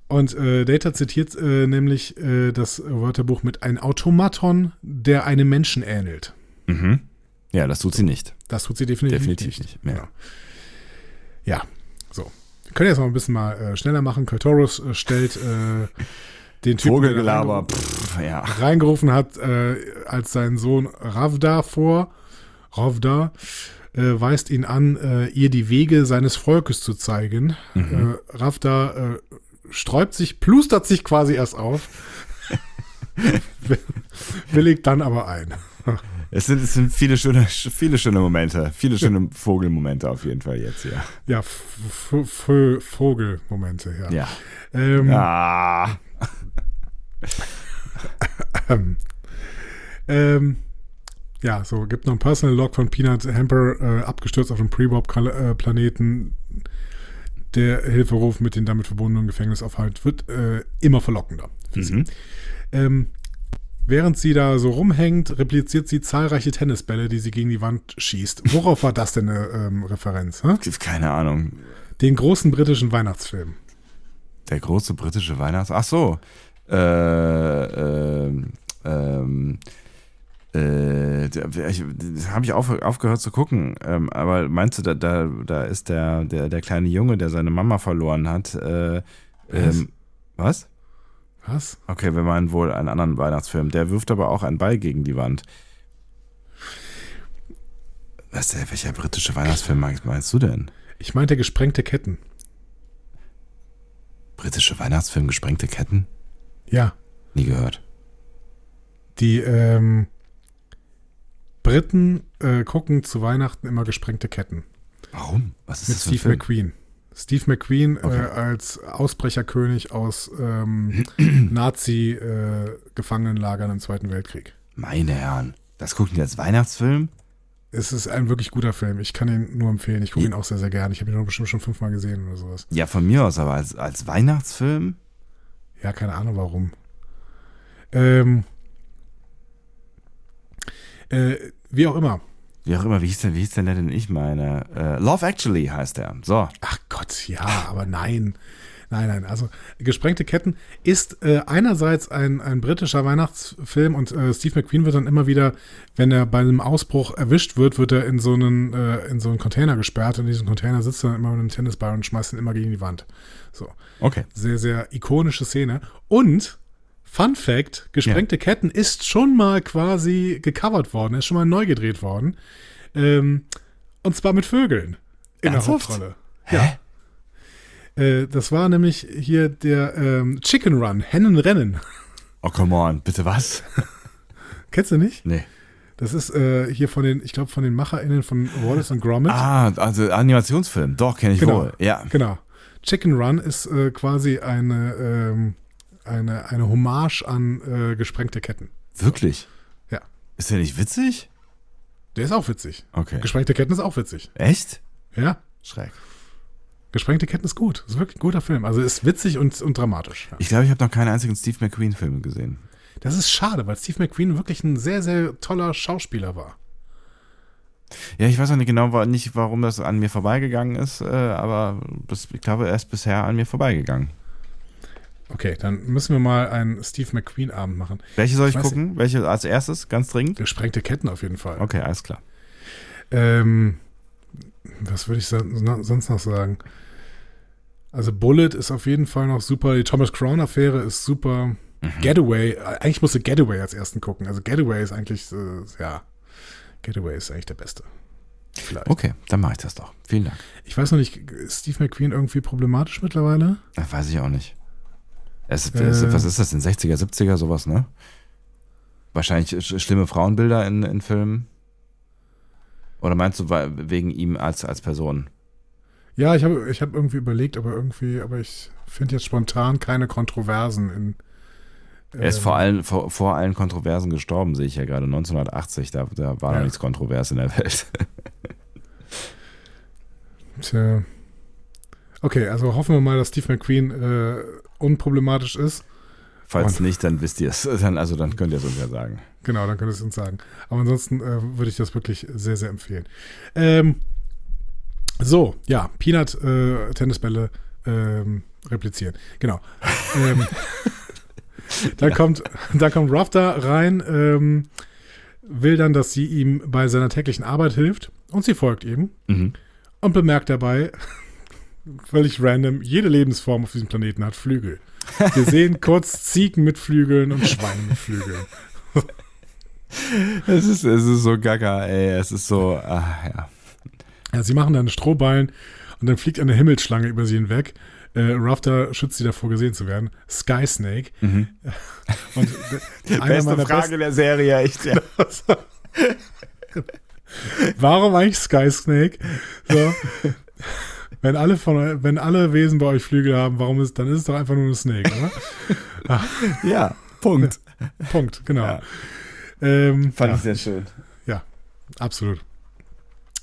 Und äh, Data zitiert äh, nämlich äh, das Wörterbuch mit ein Automaton, der einem Menschen ähnelt. Mhm. Ja, das tut sie nicht. Das tut sie definitiv, Definitiv nicht. nicht, ja. Ja. ja, so. Wir können jetzt mal ein bisschen mal äh, schneller machen. Kaltoros äh, stellt äh, den Typen, Vogelgelaber. Pff, ja. reingerufen hat, äh, als sein Sohn Ravda vor. Ravda äh, weist ihn an, äh, ihr die Wege seines Volkes zu zeigen. Mhm. Äh, Ravda äh, sträubt sich, plustert sich quasi erst auf, willigt dann aber ein. Es sind, es sind viele schöne, viele schöne Momente, viele schöne Vogelmomente auf jeden Fall jetzt, ja. Ja, Vogelmomente, ja. Ja. Ähm, Ah. Ähm, ähm, ja, so, gibt noch einen Personal Log von Peanut Hamper, äh, abgestürzt auf dem Pre-Warp-Planeten. Der Hilferuf mit den damit verbundenen Gefängnisaufhalt wird äh, immer verlockender. Mhm. Ähm, während sie da so rumhängt, repliziert sie zahlreiche Tennisbälle, die sie gegen die Wand schießt. Worauf war das denn eine ähm, Referenz? Hä? Keine Ahnung. Den großen britischen Weihnachtsfilm. Der große britische Weihnachts... Ach so. Äh, ähm, ähm, äh, habe ich auf, aufgehört zu gucken. Ähm, aber meinst du, da, da, da ist der, der, der kleine Junge, der seine Mama verloren hat. Äh, ähm, was? Was? Okay, wir meinen wohl einen anderen Weihnachtsfilm. Der wirft aber auch einen Ball gegen die Wand. Was, der, welcher britische Weihnachtsfilm meinst du denn? Ich meinte gesprengte Ketten. Britische Weihnachtsfilm, gesprengte Ketten? Ja. Nie gehört. Die ähm, Briten äh, gucken zu Weihnachten immer gesprengte Ketten. Warum? Was ist Mit das für ein Steve Film? McQueen. Steve McQueen Okay. äh, als Ausbrecherkönig aus ähm, Nazi-Gefangenenlagern im Zweiten Weltkrieg. Meine Herren, das gucken die als Weihnachtsfilm? Es ist ein wirklich guter Film. Ich kann ihn nur empfehlen. Ich gucke ihn auch sehr, sehr gerne. Ich habe ihn bestimmt schon fünfmal gesehen oder sowas. Ja, von mir aus, aber als, als Weihnachtsfilm? Ja, keine Ahnung warum. Ähm, äh, wie auch immer. Wie auch immer, wie hieß denn, wie hieß denn der, den ich meine? Äh, Love Actually heißt der. So. Ach Gott, ja, aber nein. Nein, nein. Also Gesprengte Ketten ist äh, einerseits ein, ein britischer Weihnachtsfilm und äh, Steve McQueen wird dann immer wieder, wenn er bei einem Ausbruch erwischt wird, wird er in so einen, äh, in so einen Container gesperrt. In diesem Container sitzt er dann immer mit einem Tennisball und schmeißt ihn immer gegen die Wand. So. Okay. Sehr, sehr ikonische Szene. Und Fun Fact: Gesprengte Ketten ist schon mal quasi gecovert worden, ist schon mal neu gedreht worden. Ähm, und zwar mit Vögeln in Ernsthaft? der Hauptrolle. Hä? Äh, das war nämlich hier der ähm, Chicken Run, Hennenrennen. Oh, come on. Bitte was? Kennst du nicht? Nee. Das ist äh, hier von den, ich glaube, von den MacherInnen von Wallace und Gromit. Ah, also Animationsfilm. Doch, kenne ich Genau. wohl. Ja. Genau. Chicken Run ist äh, quasi eine, ähm, eine, eine Hommage an äh, gesprengte Ketten. Wirklich? Ja. Ist der nicht witzig? Der ist auch witzig. Okay. Gesprengte Ketten ist auch witzig. Echt? Ja. Schräg. Gesprengte Ketten ist gut. Ist wirklich ein guter Film. Also ist witzig und, und dramatisch. Ja. Ich glaube, ich habe noch keinen einzigen Steve McQueen-Film gesehen. Das ist schade, weil Steve McQueen wirklich ein sehr, sehr toller Schauspieler war. Ja, ich weiß auch nicht genau, nicht, warum das an mir vorbeigegangen ist, äh, aber das, ich glaube, er ist bisher an mir vorbeigegangen. Okay, dann müssen wir mal einen Steve McQueen-Abend machen. Welche soll ich, Ich gucken? Welche als erstes? Ganz dringend? Gesprengte Ketten auf jeden Fall. Okay, alles klar. Ähm, was würde ich sonst noch sagen? Also Bullet ist auf jeden Fall noch super. Die Thomas Crown-Affäre ist super. Getaway, äh, eigentlich musste Getaway als ersten gucken. Also Getaway ist eigentlich, äh, ja, Getaway ist eigentlich der Beste. Vielleicht. Okay, dann mache ich das doch. Vielen Dank. Ich weiß noch nicht, ist Steve McQueen irgendwie problematisch mittlerweile? Das weiß ich auch nicht. Es, Äh. es, was ist das, in 60er, 70er, sowas, ne? Wahrscheinlich sch schlimme Frauenbilder in, in Filmen. Oder meinst du wegen ihm als, als Person? Ja, ich habe ich hab irgendwie überlegt, aber irgendwie, aber ich finde jetzt spontan keine Kontroversen in. Er ist ähm, vor, allen, vor, vor allen Kontroversen gestorben, sehe ich ja gerade. 1980, da, da war Ja. noch nichts kontrovers in der Welt. Tja. Okay, also hoffen wir mal, dass Steve McQueen äh, unproblematisch ist. Falls Und- nicht, dann wisst ihr es. Dann, also dann könnt ihr es uns ja sagen. Genau, dann könnt ihr es uns sagen. Aber ansonsten äh, würde ich das wirklich sehr, sehr empfehlen. Ähm, so, ja, Peanut äh, Tennisbälle ähm, replizieren. Genau. ähm, da kommt, da kommt Ruff da rein, ähm, will dann, dass sie ihm bei seiner täglichen Arbeit hilft und sie folgt ihm Mhm. und bemerkt dabei, völlig random, jede Lebensform auf diesem Planeten hat Flügel. Wir sehen kurz Ziegen mit Flügeln und Schweine mit Flügeln. Es ist, es ist so gaga, ey. Es ist so, ah, ja. Ja, sie machen dann Strohballen und dann fliegt eine Himmelsschlange über sie hinweg. Äh, Rafter schützt sie davor, gesehen zu werden. Sky Snake. Mhm. Und Beste Frage der Serie, echt, ja. Warum eigentlich Sky Snake? So. Wenn alle von wenn alle Wesen bei euch Flügel haben, warum ist, dann ist es doch einfach nur eine Snake, oder? Ja, Punkt. Punkt, genau. Ja. Ähm, Fand ja, ich sehr schön. ja, absolut.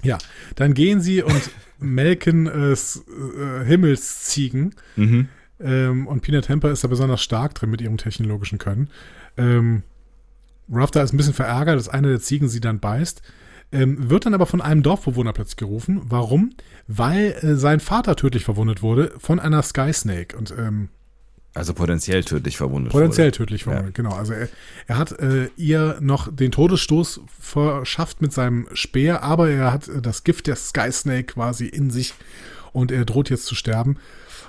Ja, dann gehen sie und melken äh, äh, Himmelsziegen. Mhm. Ähm, und Peanut Temper ist da besonders stark drin mit ihrem technologischen Können. Ähm, Rafter ist ein bisschen verärgert, dass eine der Ziegen sie dann beißt. Ähm, wird dann aber von einem Dorfbewohner plötzlich gerufen. Warum? Weil äh, sein Vater tödlich verwundet wurde von einer Sky Snake. Und ähm, Also potenziell tödlich verwundet. Potenziell wurde. tödlich verwundet, genau. Also er, er hat äh, ihr noch den Todesstoß verschafft mit seinem Speer, aber er hat äh, das Gift der Sky Snake quasi in sich und er droht jetzt zu sterben.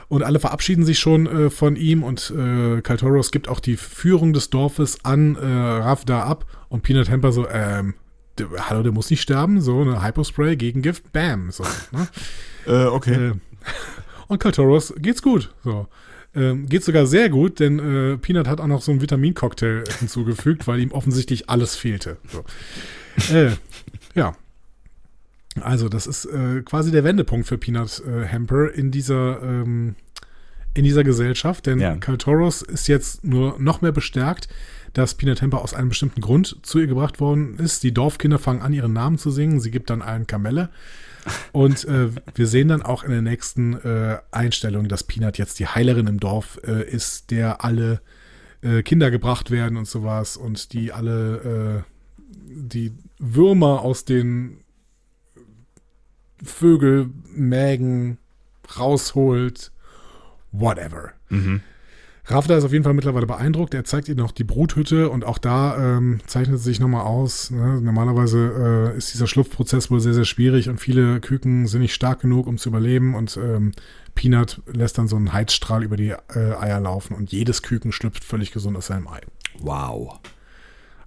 Und alle verabschieden sich schon äh, von ihm und äh, Kaltoros gibt auch die Führung des Dorfes an äh, Ravda ab und Peanut Temper so, ähm, der, hallo, der muss nicht sterben, so eine Hypospray gegen Gift, bam, so. Ne? Äh, okay. Äh, und Kaltoros geht's gut. So. Ähm, geht sogar sehr gut, denn äh, Peanut hat auch noch so einen Vitamincocktail hinzugefügt, weil ihm offensichtlich alles fehlte. So. äh, ja. Also, das ist äh, quasi der Wendepunkt für Peanut äh, Hamper in dieser, ähm, in dieser Gesellschaft, denn Ja. Kaltoros ist jetzt nur noch mehr bestärkt, dass Peanut Hamper aus einem bestimmten Grund zu ihr gebracht worden ist. Die Dorfkinder fangen an, ihren Namen zu singen. Sie gibt dann allen Kamelle. Und äh, wir sehen dann auch in der nächsten äh, Einstellung, dass Peanut jetzt die Heilerin im Dorf äh, ist, der alle äh, Kinder gebracht werden und sowas und die alle äh, die Würmer aus den Vögelmägen rausholt. Whatever. Mhm. Rafda ist auf jeden Fall mittlerweile beeindruckt. Er zeigt ihr noch die Bruthütte und auch da ähm, zeichnet sie sich nochmal aus. Ne? Normalerweise äh, ist dieser Schlupfprozess wohl sehr, sehr schwierig und viele Küken sind nicht stark genug, um zu überleben. Und ähm, Peanut lässt dann so einen Heizstrahl über die äh, Eier laufen und jedes Küken schlüpft völlig gesund aus seinem Ei. Wow.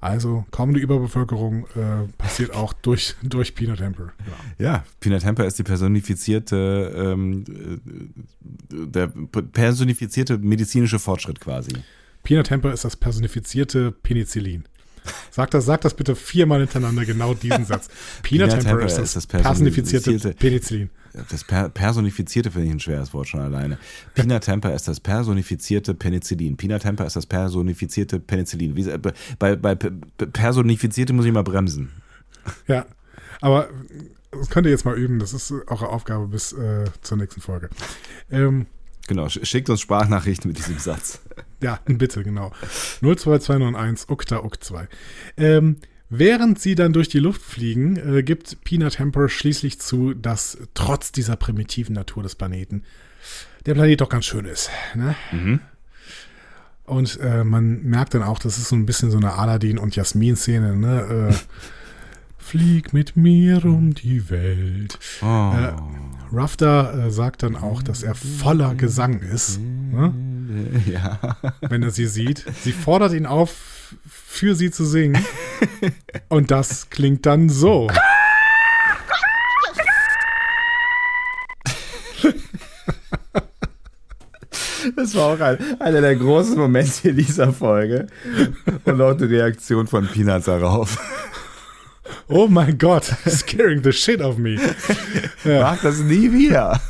Also kommende Überbevölkerung äh, passiert auch durch, durch Peanut Hamper. Ja. Ja, Peanut Hamper ist die personifizierte, ähm, äh, der personifizierte medizinische Fortschritt quasi. Peanut Hamper ist das personifizierte Penicillin. Sag das, sag das bitte viermal hintereinander, genau diesen Satz. Peanut, Peanut Hamper ist das, ist das personifizierte- Penicillin. Das per personifizierte finde ich ein schweres Wort schon alleine. Peanut Hamper ist das personifizierte Penicillin. Peanut Hamper ist das personifizierte Penicillin. Wie, bei, bei pe- personifizierte muss ich mal bremsen. Ja, aber das könnt ihr jetzt mal üben. Das ist eure Aufgabe bis äh, zur nächsten Folge. Ähm, Genau, sch- schickt uns Sprachnachrichten mit diesem Satz. ja, bitte, genau. 02291 ukta uk 2. Ähm, während sie dann durch die Luft fliegen, äh, gibt Peanut Hamper schließlich zu, dass trotz dieser primitiven Natur des Planeten der Planet doch ganz schön ist. Ne? Mhm. Und äh, man merkt dann auch, das ist so ein bisschen so eine Aladdin- und Jasmin-Szene. Ne? Äh, Flieg mit mir um die Welt. Oh. Äh, Rafter äh, sagt dann auch, dass er voller Gesang ist, ne? Ja. wenn er sie sieht. Sie fordert ihn auf, für sie zu singen. Und das klingt dann so. Das war auch ein, einer der großen Momente in dieser Folge. Und auch die Reaktion von Peanuts darauf. Oh mein Gott, scaring the shit of me. Ja, Mach das nie wieder.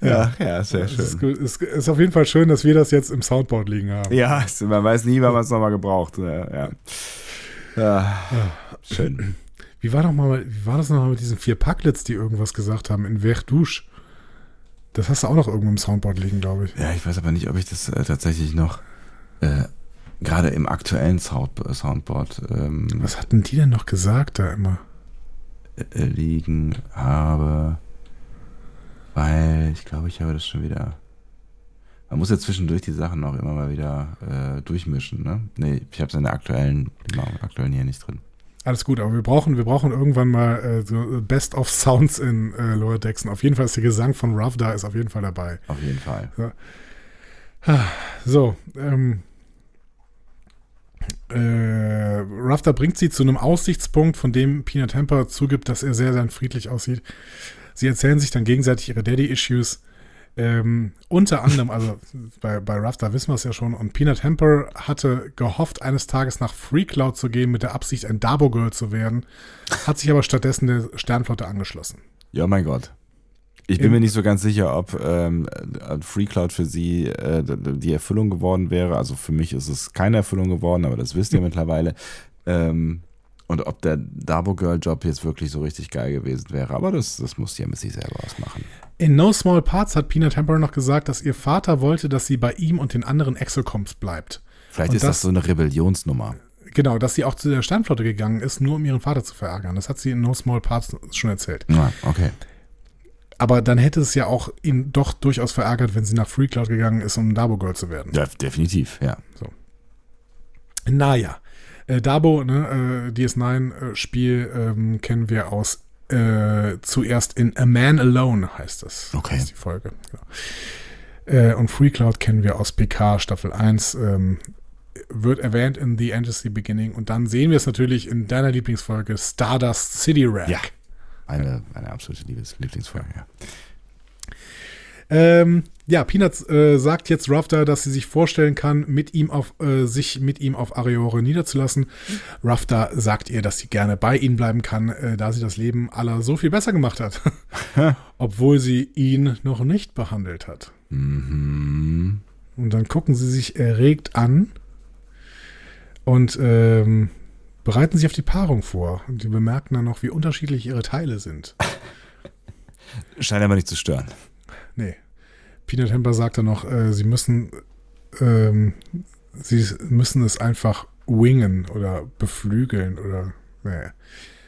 Ja, ja, sehr es ist, schön. es ist auf jeden Fall schön, dass wir das jetzt im Soundboard liegen haben. Ja, man weiß nie, wann man es nochmal gebraucht. Ja, ja. ja. Schön. Wie war, noch mal, wie war das nochmal mit diesen vier Packlets, die irgendwas gesagt haben in Verdouche? Das hast du auch noch irgendwo im Soundboard liegen, glaube ich. Ja, ich weiß aber nicht, ob ich das äh, tatsächlich noch äh, gerade im aktuellen Sound Soundboard ähm, Was hatten die denn noch gesagt da immer? äh, liegen habe, weil ich glaube, ich habe das schon wieder. Man muss ja zwischendurch die Sachen auch immer mal wieder äh, durchmischen, ne? Nee, ich habe seine aktuellen, die aktuellen hier nicht drin. Alles gut, aber wir brauchen, wir brauchen irgendwann mal äh, so Best of Sounds in äh, Lower. Und auf jeden Fall ist der Gesang von Ruff da ist auf jeden Fall dabei. Auf jeden Fall. So, ähm, äh, Rafter bringt sie zu einem Aussichtspunkt, von dem Peanut Temper zugibt, dass er sehr, sehr friedlich aussieht. Sie erzählen sich dann gegenseitig ihre Daddy-Issues. Ähm, unter anderem, also bei, bei Rafter wissen wir es ja schon, und Peanut Hamper hatte gehofft, eines Tages nach Free Cloud zu gehen, mit der Absicht, ein Dabo-Girl zu werden, hat sich aber stattdessen der Sternflotte angeschlossen. Ja, mein Gott. Ich bin mir nicht so ganz sicher, ob ähm, Free Cloud für sie äh, die Erfüllung geworden wäre. Also für mich ist es keine Erfüllung geworden, aber das wisst ihr mittlerweile. Ähm, und ob der Dabo Girl Job jetzt wirklich so richtig geil gewesen wäre. Aber das, das muss die sich selber ausmachen. In No Small Parts hat Peanut Hamper noch gesagt, dass ihr Vater wollte, dass sie bei ihm und den anderen Exocoms bleibt. Vielleicht Und ist das, das- so eine Rebellionsnummer. Genau, dass sie auch zu der Sternflotte gegangen ist, nur um ihren Vater zu verärgern. Das hat sie in No Small Parts schon erzählt. Ja, okay. Aber dann hätte es ja auch ihn doch durchaus verärgert, wenn sie nach Free Cloud gegangen ist, um Dabo Girl zu werden. Ja, definitiv, ja. Naja, äh, Dabo, ne, äh, DS9-Spiel ähm, kennen wir aus äh, zuerst in A Man Alone heißt es. Okay. Das ist die Folge. Genau. Äh, und Free Cloud kennen wir aus PK Staffel 1. Ähm, wird erwähnt in The the Beginning und dann sehen wir es natürlich in deiner Lieblingsfolge Stardust City Rack. Ja. Eine, eine absolute Lieblingsfolge, ja. Ähm, ja, Peanuts äh, sagt jetzt Rafter, dass sie sich vorstellen kann, mit ihm auf, äh, sich mit ihm auf Areore niederzulassen. Rafter sagt ihr, dass sie gerne bei ihnen bleiben kann, äh, da sie das Leben aller so viel besser gemacht hat. Obwohl sie ihn noch nicht behandelt hat. Mhm. Und dann gucken sie sich erregt an und ähm, bereiten sich auf die Paarung vor. Und die bemerken dann noch, wie unterschiedlich ihre Teile sind. Scheint aber nicht zu stören. Nee. Hamper sagt dann noch, äh, sie müssen, ähm, sie müssen es einfach wingen oder beflügeln oder, nee.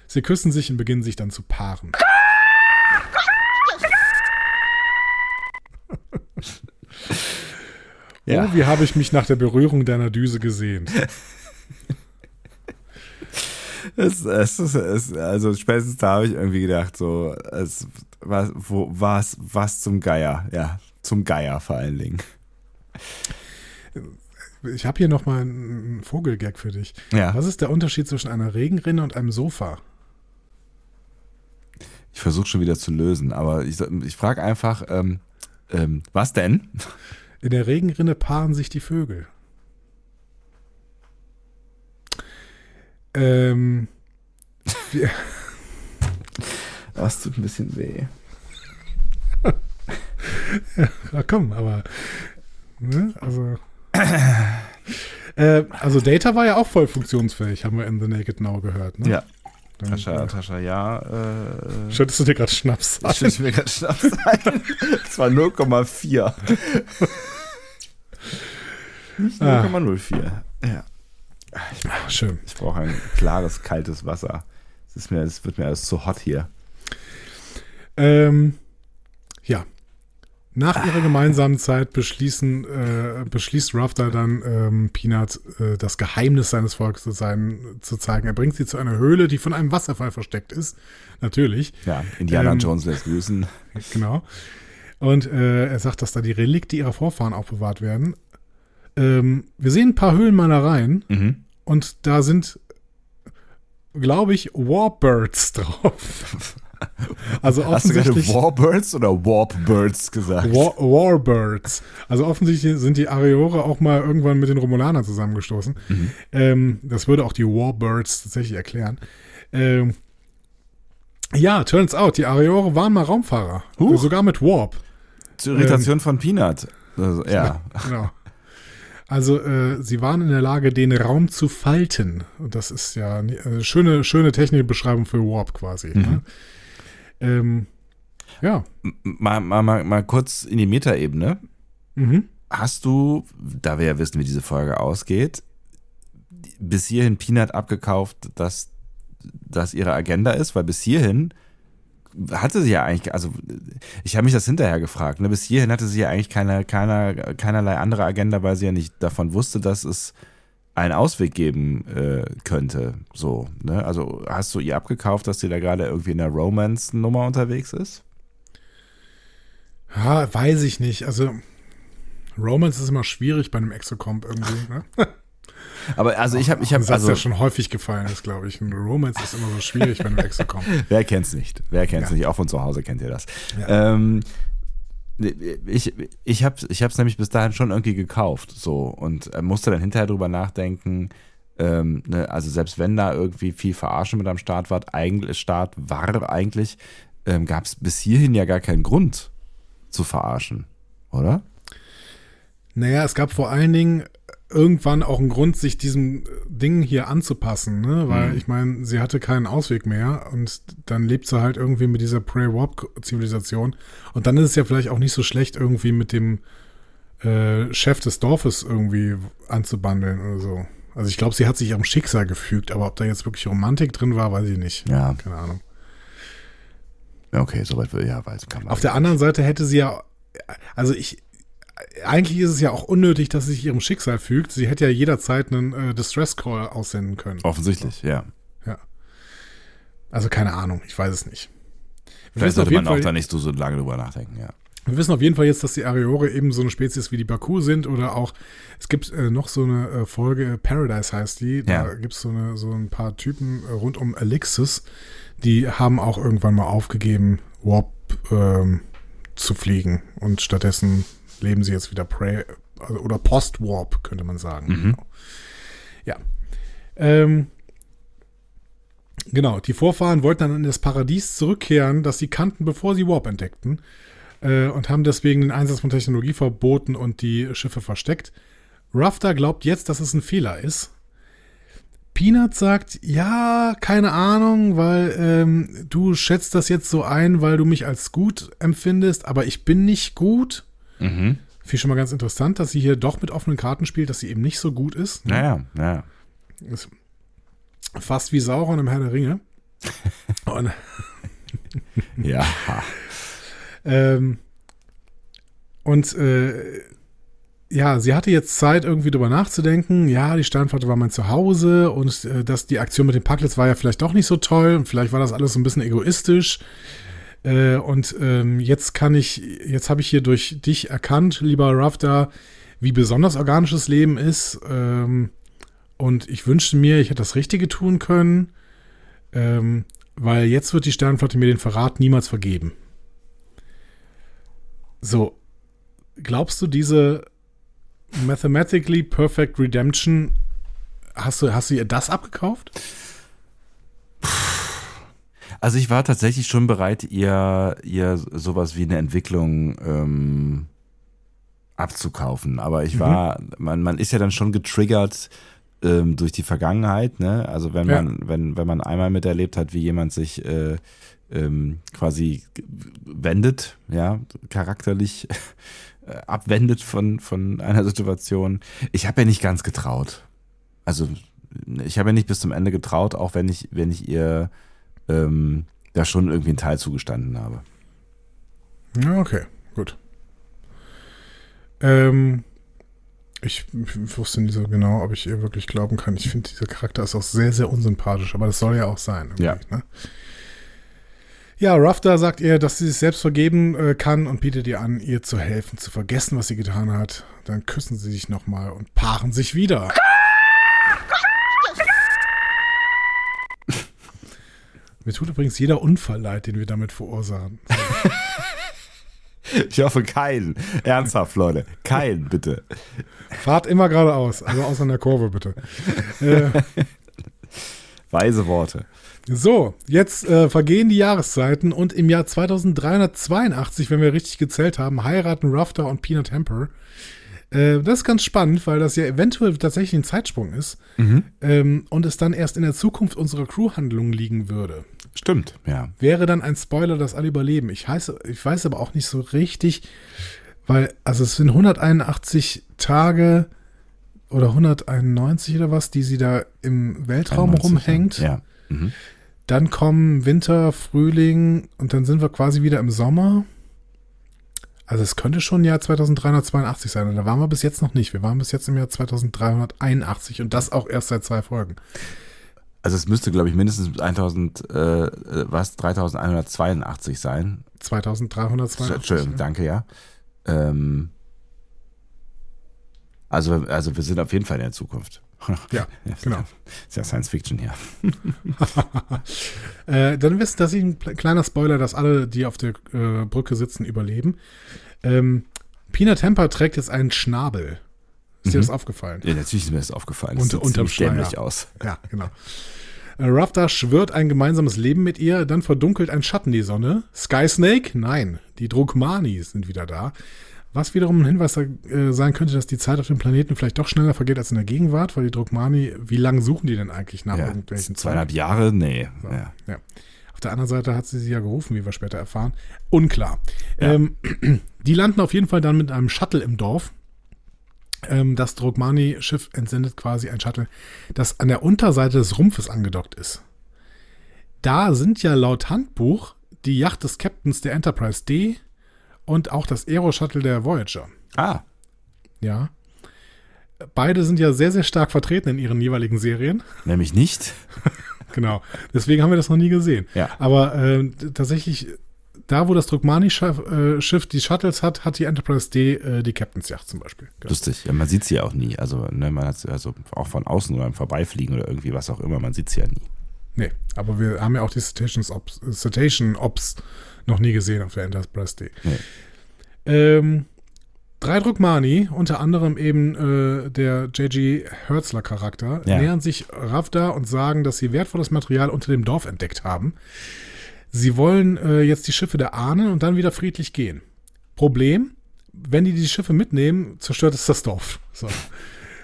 Sie küssen sich und beginnen sich dann zu paaren. Ja. Oh, wie habe ich mich nach der Berührung deiner Düse gesehen? Es, es, es, also spätestens da habe ich irgendwie gedacht, so, es, was, wo, was, was zum Geier, ja, zum Geier vor allen Dingen. Ich habe hier nochmal einen Vogelgag für dich. Ja, Was ist der Unterschied zwischen einer Regenrinne und einem Sofa? ich versuche schon wieder zu lösen, aber ich, ich frage einfach, ähm, ähm, was denn? In der Regenrinne paaren sich die Vögel. Ähm, wir, Das tut ein bisschen weh. Ja, komm, aber. Ne, also. äh, also Data war ja auch voll funktionsfähig, haben wir in The Naked Now gehört. Ne? Ja, Dann, Tascha, Tascha, ja. Äh, Schüttest du dir gerade Schnaps ich ein? schütte mir gerade Schnaps ein. Es war 0,4. Nicht Ah. 0,04. Ja. Ah, Schön. Ich brauche ein klares, kaltes Wasser. Es ist mir, es wird mir alles zu hot hier. Ähm, ja. Nach ihrer gemeinsamen Zeit beschließen, äh, beschließt Rafter dann ähm, Peanut äh, das Geheimnis seines Volkes zu, sein, zu zeigen. Er bringt sie zu einer Höhle, die von einem Wasserfall versteckt ist. Natürlich, Ja, Indiana Ähm, Jones lässt grüßen. genau. Und äh, er sagt, dass da die Relikte ihrer Vorfahren aufbewahrt werden. Ähm, wir sehen ein paar Höhlenmalereien Mhm. und da sind, glaube ich, Warbirds drauf. Also Hast du gerade offensichtlich Warbirds oder Warpbirds gesagt? War, Warbirds. Also offensichtlich sind die Areore auch mal irgendwann mit den Romulanern zusammengestoßen. Mhm. Ähm, das würde auch die Warbirds tatsächlich erklären. Ähm, ja, turns out, die Areore waren mal Raumfahrer. Huch. Sogar mit Warp. Zur Irritation von Peanut. Also, ja. Genau. Also äh, sie waren in der Lage, den Raum zu falten. Und das ist ja eine äh, schöne, schöne Technikbeschreibung für Warp quasi. Ne? Ähm, ja. Mal, mal, mal, mal kurz in die Metaebene. Mhm. Hast du, da wir ja wissen, wie diese Folge ausgeht, bis hierhin Peanut abgekauft, dass das ihre Agenda ist? Weil bis hierhin hatte sie ja eigentlich, also ich habe mich das hinterher gefragt, ne? bis hierhin hatte sie ja eigentlich keine, keiner, keinerlei andere Agenda, weil sie ja nicht davon wusste, dass es einen Ausweg geben äh, könnte. So, ne? Also hast du ihr abgekauft, dass sie da gerade irgendwie in der Romance-Nummer unterwegs ist? Ja, weiß ich nicht. Also Romance ist immer schwierig bei einem Exocomp irgendwie. Ne? Aber also ich habe, ich habe, also ja schon häufig gefallen ist, glaube ich. Ein Romance ist immer so schwierig bei einem Exocomp. wer kennt's nicht? Wer kennt's Ja. nicht? Auch von zu Hause kennt ihr das. Ja. Ähm, ich ich habe ich hab's nämlich bis dahin schon irgendwie gekauft so und äh, musste dann hinterher drüber nachdenken, ähm, ne, also selbst wenn da irgendwie viel Verarschen mit am Start war, eigentlich, Start war eigentlich, ähm, gab es bis hierhin ja gar keinen Grund zu verarschen, oder? Naja, es gab vor allen Dingen irgendwann auch einen Grund, sich diesem Ding hier anzupassen, ne? Weil Mhm. ich meine, sie hatte keinen Ausweg mehr und dann lebt sie halt irgendwie mit dieser Prey-Warp-Zivilisation. Und dann ist es ja vielleicht auch nicht so schlecht, irgendwie mit dem äh, Chef des Dorfes irgendwie anzubandeln oder so. Also ich glaube, sie hat sich ihrem Schicksal gefügt, aber ob da jetzt wirklich Romantik drin war, weiß ich nicht. Ja, Keine Ahnung. okay, soweit will ja, weiß kann man. Auf der anderen Seite hätte sie ja, also ich, eigentlich ist es ja auch unnötig, dass sie sich ihrem Schicksal fügt. Sie hätte ja jederzeit einen äh, Distress Call aussenden können. Offensichtlich, ja. Also keine Ahnung, ich weiß es nicht. Wir Vielleicht sollte man auch Fall, da nicht so, so lange drüber nachdenken, ja. wir wissen auf jeden Fall jetzt, dass die Ariore eben so eine Spezies wie die Baku sind oder auch, es gibt äh, noch so eine äh, Folge, Paradise heißt die, da Ja. gibt es so, eine, so ein paar Typen äh, rund um Elixis, die haben auch irgendwann mal aufgegeben, Warp ähm, zu fliegen und stattdessen leben sie jetzt wieder Prey, also, oder Post-Warp, könnte man sagen. Mhm. Genau. Ja. Ähm, genau, die Vorfahren wollten dann in das Paradies zurückkehren, das sie kannten, bevor sie Warp entdeckten äh, und haben deswegen den Einsatz von Technologie verboten und die Schiffe versteckt. Rafter glaubt jetzt, dass es ein Fehler ist. Peanut sagt, ja, keine Ahnung, weil ähm, du schätzt das jetzt so ein, weil du mich als gut empfindest, aber ich bin nicht gut. Mhm. Finde ich schon mal ganz interessant, dass sie hier doch mit offenen Karten spielt, dass sie eben nicht so gut ist. Naja, naja. Ist fast wie Sauron im Herr der Ringe. Und, Ja. ähm, und äh, ja, sie hatte jetzt Zeit, irgendwie drüber nachzudenken. Ja, die Sternflotte war mein Zuhause und äh, dass die Aktion mit den Packlets war ja vielleicht doch nicht so toll und vielleicht war das alles so ein bisschen egoistisch. Äh, und ähm, jetzt kann ich, jetzt habe ich hier durch dich erkannt, lieber Rafta, wie besonders organisches Leben ist. Ähm, und ich wünschte mir, ich hätte das Richtige tun können, ähm, weil jetzt wird die Sternflotte mir den Verrat niemals vergeben. So, glaubst du, diese Mathematically Perfect Redemption, hast du, hast du ihr das abgekauft? Also ich war tatsächlich schon bereit, ihr, ihr sowas wie eine Entwicklung ähm, abzukaufen. Aber ich war, man, man ist ja dann schon getriggert ähm, durch die Vergangenheit, ne? Also wenn Ja. man, wenn, wenn man einmal miterlebt hat, wie jemand sich äh, ähm, quasi wendet, ja, charakterlich äh, abwendet von, von einer Situation. Ich habe ja nicht ganz getraut. Also ich habe ja nicht bis zum Ende getraut, auch wenn ich, wenn ich ihr ähm, da schon irgendwie einen Teil zugestanden habe. Ja, okay, gut. Ähm, ich, ich wusste nicht so genau, ob ich ihr wirklich glauben kann. Ich finde, dieser Charakter ist auch sehr, sehr unsympathisch, aber das soll ja auch sein. Ja. Ne? Ja, Rafta sagt ihr, dass sie sich selbst vergeben äh, kann und bietet ihr an, ihr zu helfen, zu vergessen, was sie getan hat. Dann küssen sie sich nochmal und paaren sich wieder. Mir tut übrigens jeder Unfall leid, den wir damit verursachen. Ich hoffe, keinen. Ernsthaft, Leute. Keinen, bitte. Fahrt immer geradeaus, also außer in der Kurve bitte. äh, Weise Worte. so, jetzt äh, vergehen die Jahreszeiten und im Jahr 2382, wenn wir richtig gezählt haben, heiraten Rafter und Peanut Hamper. Äh, das ist ganz spannend, weil das ja eventuell tatsächlich ein Zeitsprung ist ähm, und es dann erst in der Zukunft unserer Crewhandlung liegen würde. Stimmt, ja. Wäre dann ein Spoiler, dass alle überleben. Ich, heiße, ich weiß aber auch nicht so richtig, weil, also es sind 181 Tage oder 191 oder was, die sie da im Weltraum 91, rumhängt. Ja. Mhm. Dann kommen Winter, Frühling und dann sind wir quasi wieder im Sommer. Also es könnte schon Jahr 2382 sein. Und da waren wir bis jetzt noch nicht. Wir waren bis jetzt im Jahr 2381 und das auch erst seit zwei Folgen. Also es müsste, glaube ich, mindestens 1000, äh, was, 3182 sein. 2382. Entschuldigung, ja. danke, ja. Ähm, also, also wir sind auf jeden Fall in der Zukunft. Ja, genau. Ist ja Science Fiction hier. Äh, dann wisst dass ich ein kleiner Spoiler, dass alle, die auf der äh, Brücke sitzen, überleben. Ähm, Peanut Temper trägt jetzt einen Schnabel. Ist dir das aufgefallen? Ja, natürlich ist mir das aufgefallen. Das Unter- sieht unterm dämlich aus. Ja, genau. Äh, Rafta schwört ein gemeinsames Leben mit ihr, dann verdunkelt ein Schatten die Sonne. Sky Snake? Nein, die Drukmani sind wieder da. Was wiederum ein Hinweis äh, sein könnte, dass die Zeit auf dem Planeten vielleicht doch schneller vergeht als in der Gegenwart, weil die Drukmani, wie lange suchen die denn eigentlich nach Ja, irgendwelchen zweieinhalb Jahre? Nee. So, Ja. ja. Auf der anderen Seite hat sie sie ja gerufen, wie wir später erfahren. Unklar. Ähm, die landen auf jeden Fall dann mit einem Shuttle im Dorf. Ähm, das Drogmani-Schiff entsendet quasi ein Shuttle, das an der Unterseite des Rumpfes angedockt ist. Da sind ja laut Handbuch die Yacht des Captains der Enterprise D und auch das Aero-Shuttle der Voyager. Ah, Ja. Beide sind ja sehr, sehr stark vertreten in ihren jeweiligen Serien. nämlich nicht. Genau. Deswegen haben wir das noch nie gesehen. Ja. Aber äh, tatsächlich, da wo das Drukmani-Schiff äh, die Shuttles hat, hat die Enterprise D äh, die Captain's Yacht zum Beispiel. Genau. Lustig. Ja, man sieht sie ja auch nie. Also, ne, man hat sie also auch von außen oder im Vorbeifliegen oder irgendwie was auch immer, man sieht sie ja nie. Nee, aber wir haben ja auch die Cetaceans Ops, Cetacean Ops noch nie gesehen auf der Enterprise D. Nee. Ähm, drei Drukmani, unter anderem eben äh, der J.G. Hertzler Charakter, Ja. nähern sich Ravda und sagen, dass sie wertvolles Material unter dem Dorf entdeckt haben. Sie wollen äh, jetzt die Schiffe der ahnen und dann wieder friedlich gehen. Problem, wenn die die Schiffe mitnehmen, zerstört es das Dorf. So.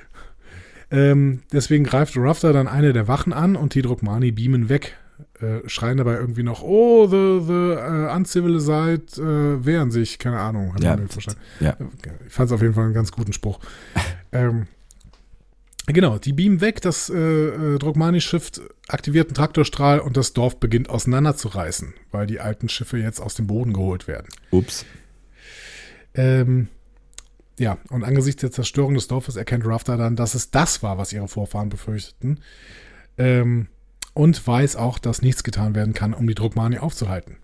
ähm, deswegen greift Ravda dann eine der Wachen an und die Drukmani beamen weg. Äh, schreien dabei irgendwie noch, oh, the, the uh, uncivilized äh, wehren sich, keine Ahnung. Ja, ja. Ich fand es auf jeden Fall einen ganz guten Spruch. ähm, genau, die beamen weg, das äh, äh, Drogmani-Schiff aktiviert einen Traktorstrahl und das Dorf beginnt auseinanderzureißen, weil die alten Schiffe jetzt aus dem Boden geholt werden. Ups. Ähm, ja, und angesichts der Zerstörung des Dorfes erkennt Rafter dann, dass es das war, was ihre Vorfahren befürchteten. Ähm, und weiß auch, dass nichts getan werden kann, um die Drogmani aufzuhalten.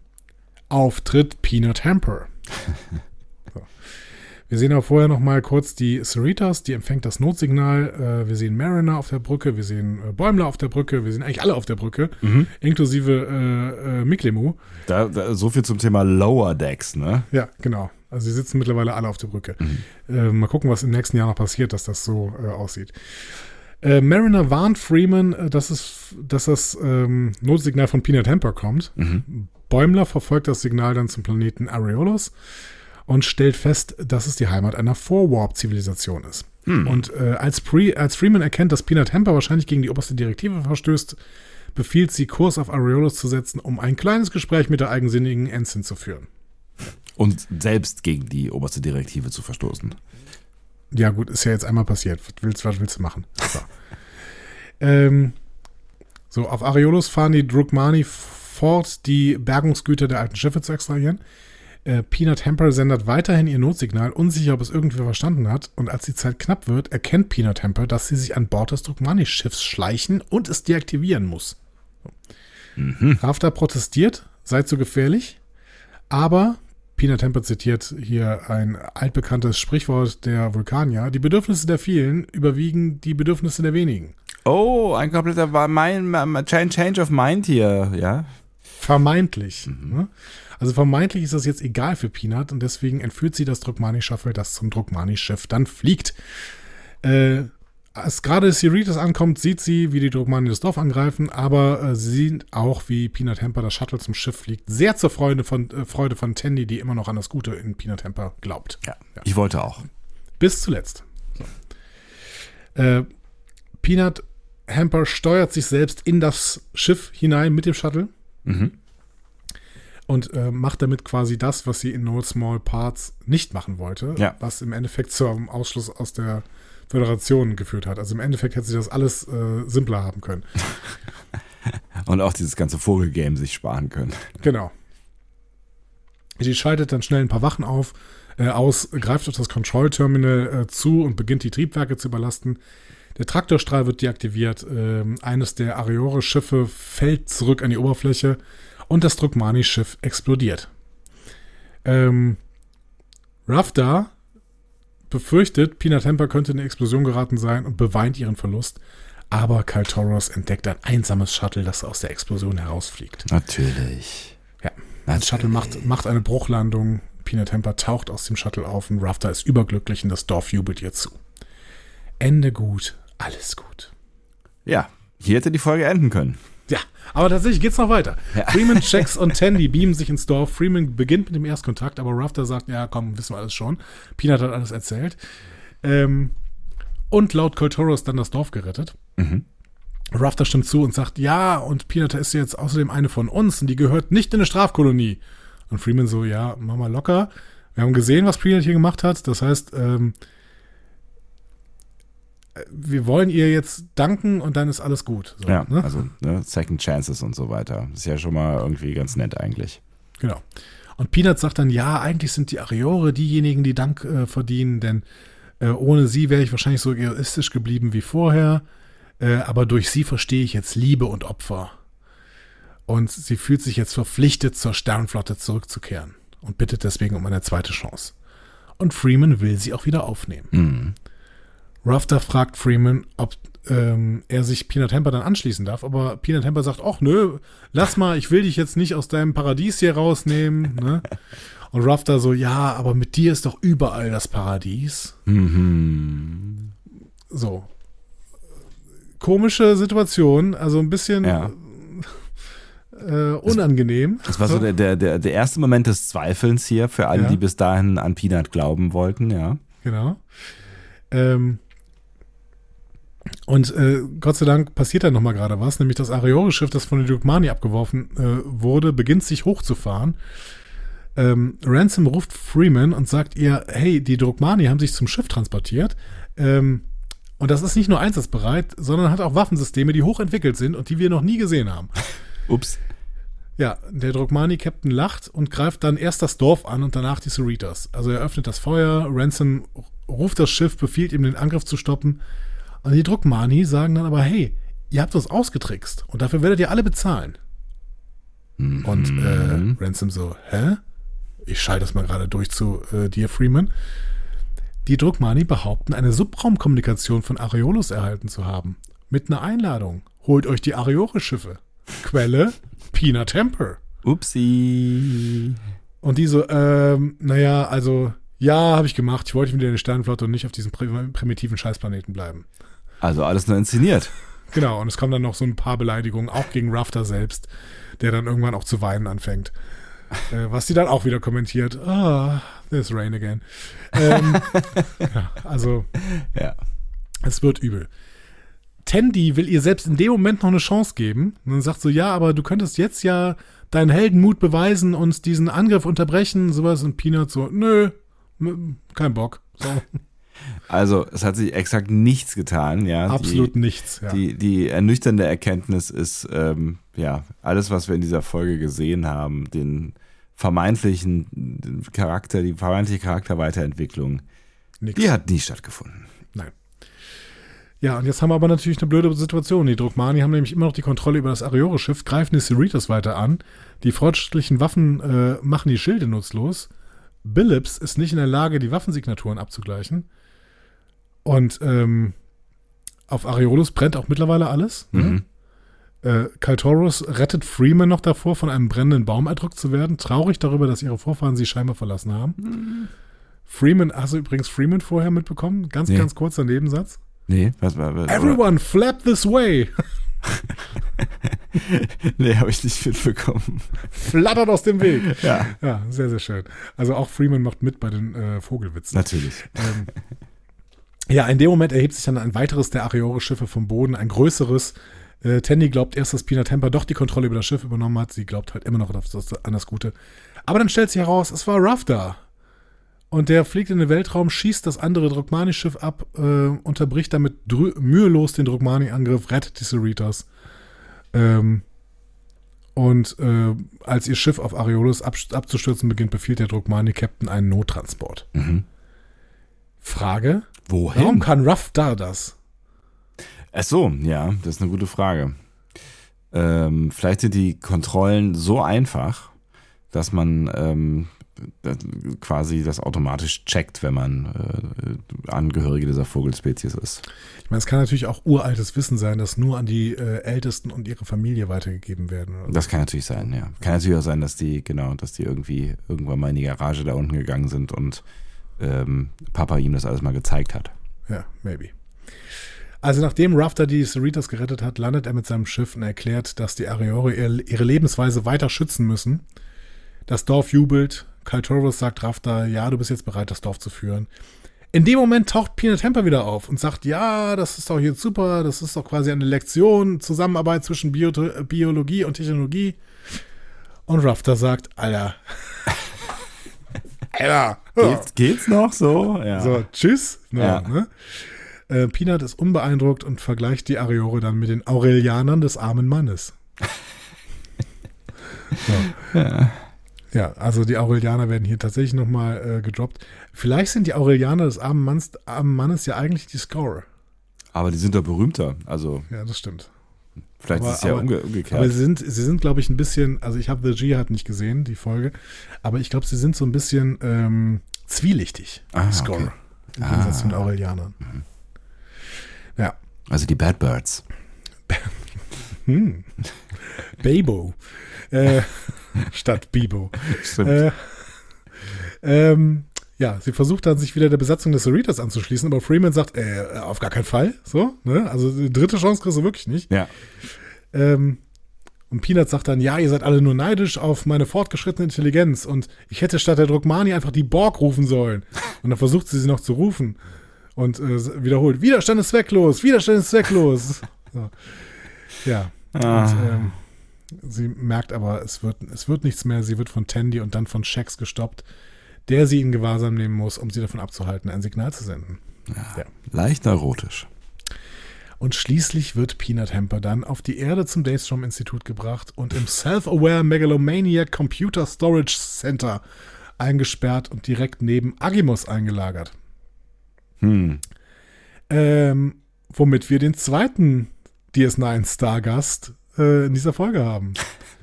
Auftritt Peanut Hamper. Wir sehen auch vorher noch mal kurz die Cerritas, die empfängt das Notsignal. Äh, wir sehen Mariner auf der Brücke, wir sehen äh, Bäumler auf der Brücke, wir sehen eigentlich alle auf der Brücke, inklusive äh, äh, Miklemu. Da, da, so viel zum Thema Lower Decks, ne? Ja, genau. Also sie sitzen mittlerweile alle auf der Brücke. Äh, mal gucken, was im nächsten Jahr noch passiert, dass das so äh, aussieht. Äh, Mariner warnt Freeman, äh, dass, es, dass das ähm, Notsignal von Peanut Hamper kommt. Bäumler verfolgt das Signal dann zum Planeten Areolos und stellt fest, dass es die Heimat einer Vorwarp-Zivilisation ist. Und äh, als, Pre als Freeman erkennt, dass Peanut Hamper wahrscheinlich gegen die oberste Direktive verstößt, befiehlt sie, Kurs auf Areolos zu setzen, um ein kleines Gespräch mit der eigensinnigen Ensign zu führen. Und selbst gegen die oberste Direktive zu verstoßen. Ja, gut, ist ja jetzt einmal passiert. Was willst, was willst du machen? So. ähm, so, auf Areolos fahren die Drukmani fort, die Bergungsgüter der alten Schiffe zu extrahieren. Äh, Peanut Hamper sendet weiterhin ihr Notsignal, unsicher, ob es irgendwer verstanden hat. Und als die Zeit knapp wird, erkennt Peanut Hamper, dass sie sich an Bord des Drukmani-Schiffs schleichen und es deaktivieren muss. Rafter protestiert, sei zu gefährlich, aber Peanut Hamper zitiert hier ein altbekanntes Sprichwort der Vulkanier. Die Bedürfnisse der vielen überwiegen die Bedürfnisse der wenigen. Oh, ein kompletter mein, Change, of Mind hier, ja. Vermeintlich. Ne? Also vermeintlich ist das jetzt egal für Peanut und deswegen entführt sie das Drukmani-Shuffle, das zum Drukmani-Schiff dann fliegt. Äh, als gerade Cerritos ankommt, sieht sie, wie die Drukmani das Dorf angreifen, aber äh, sie sieht auch, wie Peanut Hamper das Shuttle zum Schiff fliegt. Sehr zur Freude von, äh, Freude von Tandy, die immer noch an das Gute in Peanut Hamper glaubt. Ja, ich wollte auch. Bis zuletzt. So. Äh, Peanut Hamper steuert sich selbst in das Schiff hinein mit dem Shuttle und äh, macht damit quasi das, was sie in No Small Parts nicht machen wollte, Ja. was im Endeffekt zum Ausschluss aus der Föderation geführt hat. Also im Endeffekt hätte sie das alles äh, simpler haben können. Und auch dieses ganze Vogelgame sich sparen können. Genau. Sie schaltet dann schnell ein paar Wachen auf, äh, aus, greift auf das Control Terminal äh, zu und beginnt die Triebwerke zu überlasten. Der Traktorstrahl wird deaktiviert. Ähm, eines der Areore-Schiffe fällt zurück an die Oberfläche und das Drukmani-Schiff explodiert. Ähm, Rafta befürchtet, Pina Temper könnte in eine Explosion geraten sein und beweint ihren Verlust. Aber Kaltoros entdeckt ein einsames Shuttle, das aus der Explosion herausfliegt. Natürlich. Ja. Das Shuttle macht, macht eine Bruchlandung. Pina Temper taucht aus dem Shuttle auf und Rafta ist überglücklich und das Dorf jubelt ihr zu. Ende gut, alles gut. Ja, hier hätte die Folge enden können. Ja, aber tatsächlich geht's noch weiter. Ja. Freeman, Jax und Tandy beamen sich ins Dorf. Freeman beginnt mit dem Erstkontakt, aber Rafter sagt, ja komm, wissen wir alles schon. Peanut hat alles erzählt. Ähm, und laut Coltoro ist dann das Dorf gerettet. Mhm. Rafter stimmt zu und sagt, ja, und Peanut ist jetzt außerdem eine von uns und die gehört nicht in eine Strafkolonie. Und Freeman so, ja, mach mal locker. Wir haben gesehen, was Peanut hier gemacht hat. Das heißt, ähm, wir wollen ihr jetzt danken und dann ist alles gut. So, Ja, ne? also ne, Second Chances und so weiter. Ist ja schon mal irgendwie ganz nett eigentlich. Genau. Und Peanut sagt dann, ja, eigentlich sind die Areore diejenigen, die Dank äh, verdienen, denn äh, ohne sie wäre ich wahrscheinlich so egoistisch geblieben wie vorher. Äh, aber durch sie verstehe ich jetzt Liebe und Opfer. Und sie fühlt sich jetzt verpflichtet, zur Sternflotte zurückzukehren und bittet deswegen um eine zweite Chance. Und Freeman will sie auch wieder aufnehmen. Mhm. Rafter fragt Freeman, ob ähm, er sich Peanut Temper dann anschließen darf, aber Peanut Temper sagt, ach nö, lass mal, ich will dich jetzt nicht aus deinem Paradies hier rausnehmen. Ne? Und Rafter so, ja, aber mit dir ist doch überall das Paradies. Mhm. So. Komische Situation, also ein bisschen Ja. äh, unangenehm. Das war so der, der, der, der erste Moment des Zweifelns hier für alle, Ja. die bis dahin an Peanut glauben wollten, ja. Genau. Ähm, und äh, Gott sei Dank passiert da nochmal gerade was, nämlich das Areore-Schiff, das von den Dukmani abgeworfen äh, wurde, beginnt sich hochzufahren. Ähm, Ransom ruft Freeman und sagt ihr, hey, die Drukmani haben sich zum Schiff transportiert. Ähm, und das ist nicht nur einsatzbereit, sondern hat auch Waffensysteme, die hochentwickelt sind und die wir noch nie gesehen haben. Ups. Ja, der Drogmani-Captain lacht und greift dann erst das Dorf an und danach die Cerritos. Also er öffnet das Feuer, Ransom ruft das Schiff, befiehlt ihm den Angriff zu stoppen. Und die Drogmani sagen dann aber, hey, ihr habt uns ausgetrickst und dafür werdet ihr alle bezahlen. Und äh, Ransom so, hä? Ich schalte das mal gerade durch zu äh, dir, Freeman. Die Drogmani behaupten, eine Subraumkommunikation von Areolus erhalten zu haben. Mit einer Einladung. Holt euch die Areore-Schiffe. Quelle Pina Temper. Upsi. Und die so, ähm, naja, also, ja, habe ich gemacht. Ich wollte wieder in die Sternenflotte und nicht auf diesem prim- primitiven Scheißplaneten bleiben. Also alles nur inszeniert. Genau, und es kommen dann noch so ein paar Beleidigungen, auch gegen Rafter selbst, der dann irgendwann auch zu weinen anfängt. Äh, was sie dann auch wieder kommentiert. Ah, there's rain again. Ähm, ja, also, Ja. es wird übel. Tandy will ihr selbst in dem Moment noch eine Chance geben. Und dann sagt so, ja, aber du könntest jetzt ja deinen Heldenmut beweisen und diesen Angriff unterbrechen, sowas. Und Peanut so, nö, kein Bock. So, Also es hat sich exakt nichts getan, ja. absolut die, nichts. Ja. Die, die ernüchternde Erkenntnis ist, ähm, ja, alles, was wir in dieser Folge gesehen haben, den vermeintlichen den Charakter, die vermeintliche Charakterweiterentwicklung, Nix. die hat nie stattgefunden. Nein. Ja, und jetzt haben wir aber natürlich eine blöde Situation. Die Drukmani haben nämlich immer noch die Kontrolle über das Areore-Schiff, greifen die Cerritos weiter an. Die fortschrittlichen Waffen äh, machen die Schilde nutzlos. Billups ist nicht in der Lage, die Waffensignaturen abzugleichen. Und ähm, auf Areolus brennt auch mittlerweile alles. Ne? Mhm. Äh, Kaltoros rettet Freeman noch davor, von einem brennenden Baum erdrückt zu werden. Traurig darüber, dass ihre Vorfahren sie scheinbar verlassen haben. Freeman, hast du übrigens Freeman vorher mitbekommen? Ganz, Nee. ganz kurzer Nebensatz. Nee, was war. was- Everyone flap this way. Nee, habe ich nicht mitbekommen. Flattert aus dem Weg. Ja, Ja, sehr, sehr schön. Also auch Freeman macht mit bei den äh, Vogelwitzen. natürlich. Ähm, ja, in dem Moment erhebt sich dann ein weiteres der Areore-Schiffe vom Boden, ein größeres. Äh, Tandy glaubt erst, dass Pina Temper doch die Kontrolle über das Schiff übernommen hat. Sie glaubt halt immer noch auf das, an das Gute. Aber dann stellt sich heraus, es war Rafta. Und der fliegt in den Weltraum, schießt das andere Drukmani-Schiff ab, äh, unterbricht damit mühelos den Drukmani-Angriff, rettet die Cerritos. Ähm, Und äh, als ihr Schiff auf Areolos ab, abzustürzen beginnt, befiehlt der Drogmani-Captain einen Nottransport. Mhm. Frage: Wohin? Warum kann Ruff da das? Ach so, ja, das ist eine gute Frage. Ähm, vielleicht sind die Kontrollen so einfach, dass man ähm, das, quasi das automatisch checkt, wenn man äh, Angehörige dieser Vogelspezies ist. Ich meine, es kann natürlich auch uraltes Wissen sein, das nur an die äh, Ältesten und ihre Familie weitergegeben werden. oder. Das kann natürlich sein, ja. Kann natürlich auch sein, dass die, genau, dass die irgendwie irgendwann mal in die Garage da unten gegangen sind und ähm, Papa ihm das alles mal gezeigt hat. Ja, maybe. Also nachdem Rafter die Cerritos gerettet hat, landet er mit seinem Schiff und erklärt, dass die Areore ihre, Lebensweise weiter schützen müssen. Das Dorf jubelt. Kaltoros sagt Rafter, ja, du bist jetzt bereit, das Dorf zu führen. In dem Moment taucht Peanut Hamper wieder auf und sagt, ja, das ist doch jetzt super, das ist doch quasi eine Lektion, Zusammenarbeit zwischen Bio Biologie und Technologie. Und Rafter sagt, Alter. Alter. Geht's, geht's noch so? Ja. So, tschüss. Ja, Ja. Ne? Äh, Peanut ist unbeeindruckt und vergleicht die Areore dann mit den Aurelianern des armen Mannes. so. ja. also die Aurelianer werden hier tatsächlich nochmal äh, gedroppt. Vielleicht sind die Aurelianer des armen, Manns, armen Mannes ja eigentlich die Scorer. Aber die sind doch berühmter. Also Ja, das stimmt. Vielleicht Aber- ist es ja aber- umge Aber umgekehrt. sie sind, sie sind glaube ich, ein bisschen, also ich habe The G halt nicht gesehen, die Folge, aber ich glaube, sie sind so ein bisschen ähm, zwielichtig, Ah, die Scorer. okay. Im Gegensatz Ah. zu den Aurelianern. Ja. Also die Bad Birds. Hm. Babo. Äh, statt Bibo. Stimmt. Äh, ähm, ja, sie versucht dann, sich wieder der Besatzung des Cerritos anzuschließen, aber Freeman sagt, äh, auf gar keinen Fall. So, ne? Also die dritte Chance kriegst du wirklich nicht. ja. Ähm, und Peanut sagt dann, ja, ihr seid alle nur neidisch auf meine fortgeschrittene Intelligenz und ich hätte statt der Drogmani einfach die Borg rufen sollen. Und dann versucht sie sie noch zu rufen und äh, wiederholt, Widerstand ist zwecklos, Widerstand ist zwecklos. So. Ja, Ah. und, ähm, sie merkt aber, es wird, es wird nichts mehr. Sie wird von Tandy und dann von Shax gestoppt, der sie in Gewahrsam nehmen muss, um sie davon abzuhalten, ein Signal zu senden. Ja. Leicht neurotisch. Und schließlich wird Peanut Hamper dann auf die Erde zum Daystrom-Institut gebracht und im Self-Aware Megalomaniac Computer Storage Center eingesperrt und direkt neben Agimus eingelagert. Hm. Ähm, womit wir den zweiten DS9 Stargast äh, in dieser Folge haben.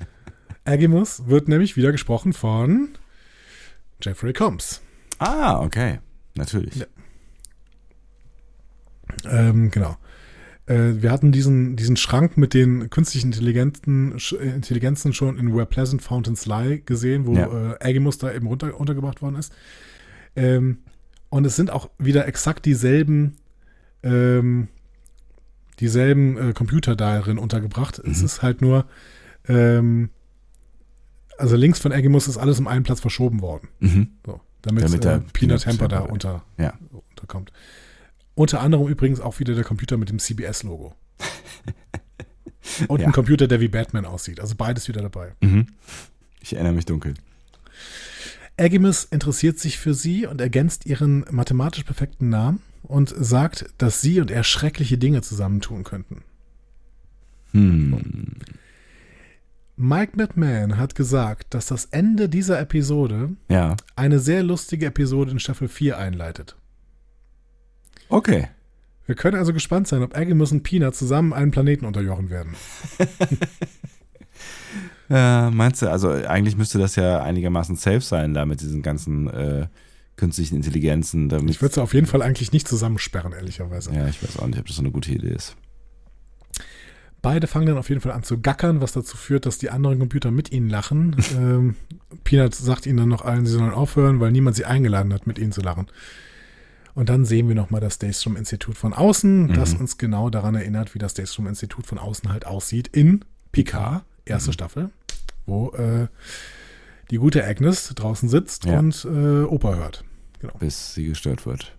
Agimus wird nämlich wieder gesprochen von Jeffrey Combs. Ah, okay. Natürlich. Ja. Ähm, genau. Äh, wir hatten diesen, diesen Schrank mit den künstlichen Intelligenzen, äh, Intelligenzen schon in Where Pleasant Fountains Lie gesehen, wo Ja. äh, Agimus da eben runter, untergebracht worden ist. Ähm, und es sind auch wieder exakt dieselben, ähm, dieselben äh, Computer darin untergebracht. Es Mhm. ist halt nur, ähm, also links von Agimus ist alles um einen Platz verschoben worden. Mhm. So, damit, Damit äh, der Peanut Peanut Hamper da unter, Ja. unterkommt. Unter anderem übrigens auch wieder der Computer mit dem CBS-Logo. Und Ja. ein Computer, der wie Batman aussieht. Also beides wieder dabei. Mhm. Ich erinnere mich dunkel. Agimus interessiert sich für sie und ergänzt ihren mathematisch perfekten Namen und sagt, dass sie und er schreckliche Dinge zusammentun könnten. Hm. Mike McMahon hat gesagt, dass das Ende dieser Episode Ja. eine sehr lustige Episode in Staffel 4 einleitet. Okay. Wir können also gespannt sein, ob Agimus und Peanut zusammen einen Planeten unterjochen werden. Äh, meinst du, also eigentlich müsste das ja einigermaßen safe sein, da mit diesen ganzen äh, künstlichen Intelligenzen. Ich würde sie auf jeden Fall eigentlich nicht zusammensperren, ehrlicherweise. ja, ich weiß auch nicht, ob das so eine gute Idee ist. Beide fangen dann auf jeden Fall an zu gackern, was dazu führt, dass die anderen Computer mit ihnen lachen. ähm, Peanut sagt ihnen dann noch allen, sie sollen aufhören, weil niemand sie eingeladen hat, mit ihnen zu lachen. Und dann sehen wir nochmal das Daystrom-Institut von außen, das uns genau daran erinnert, wie das Daystrom-Institut von außen halt aussieht in Picard, erste Staffel, wo äh, die gute Agnes draußen sitzt Ja. und äh, Oper hört. Genau. Bis sie gestört wird.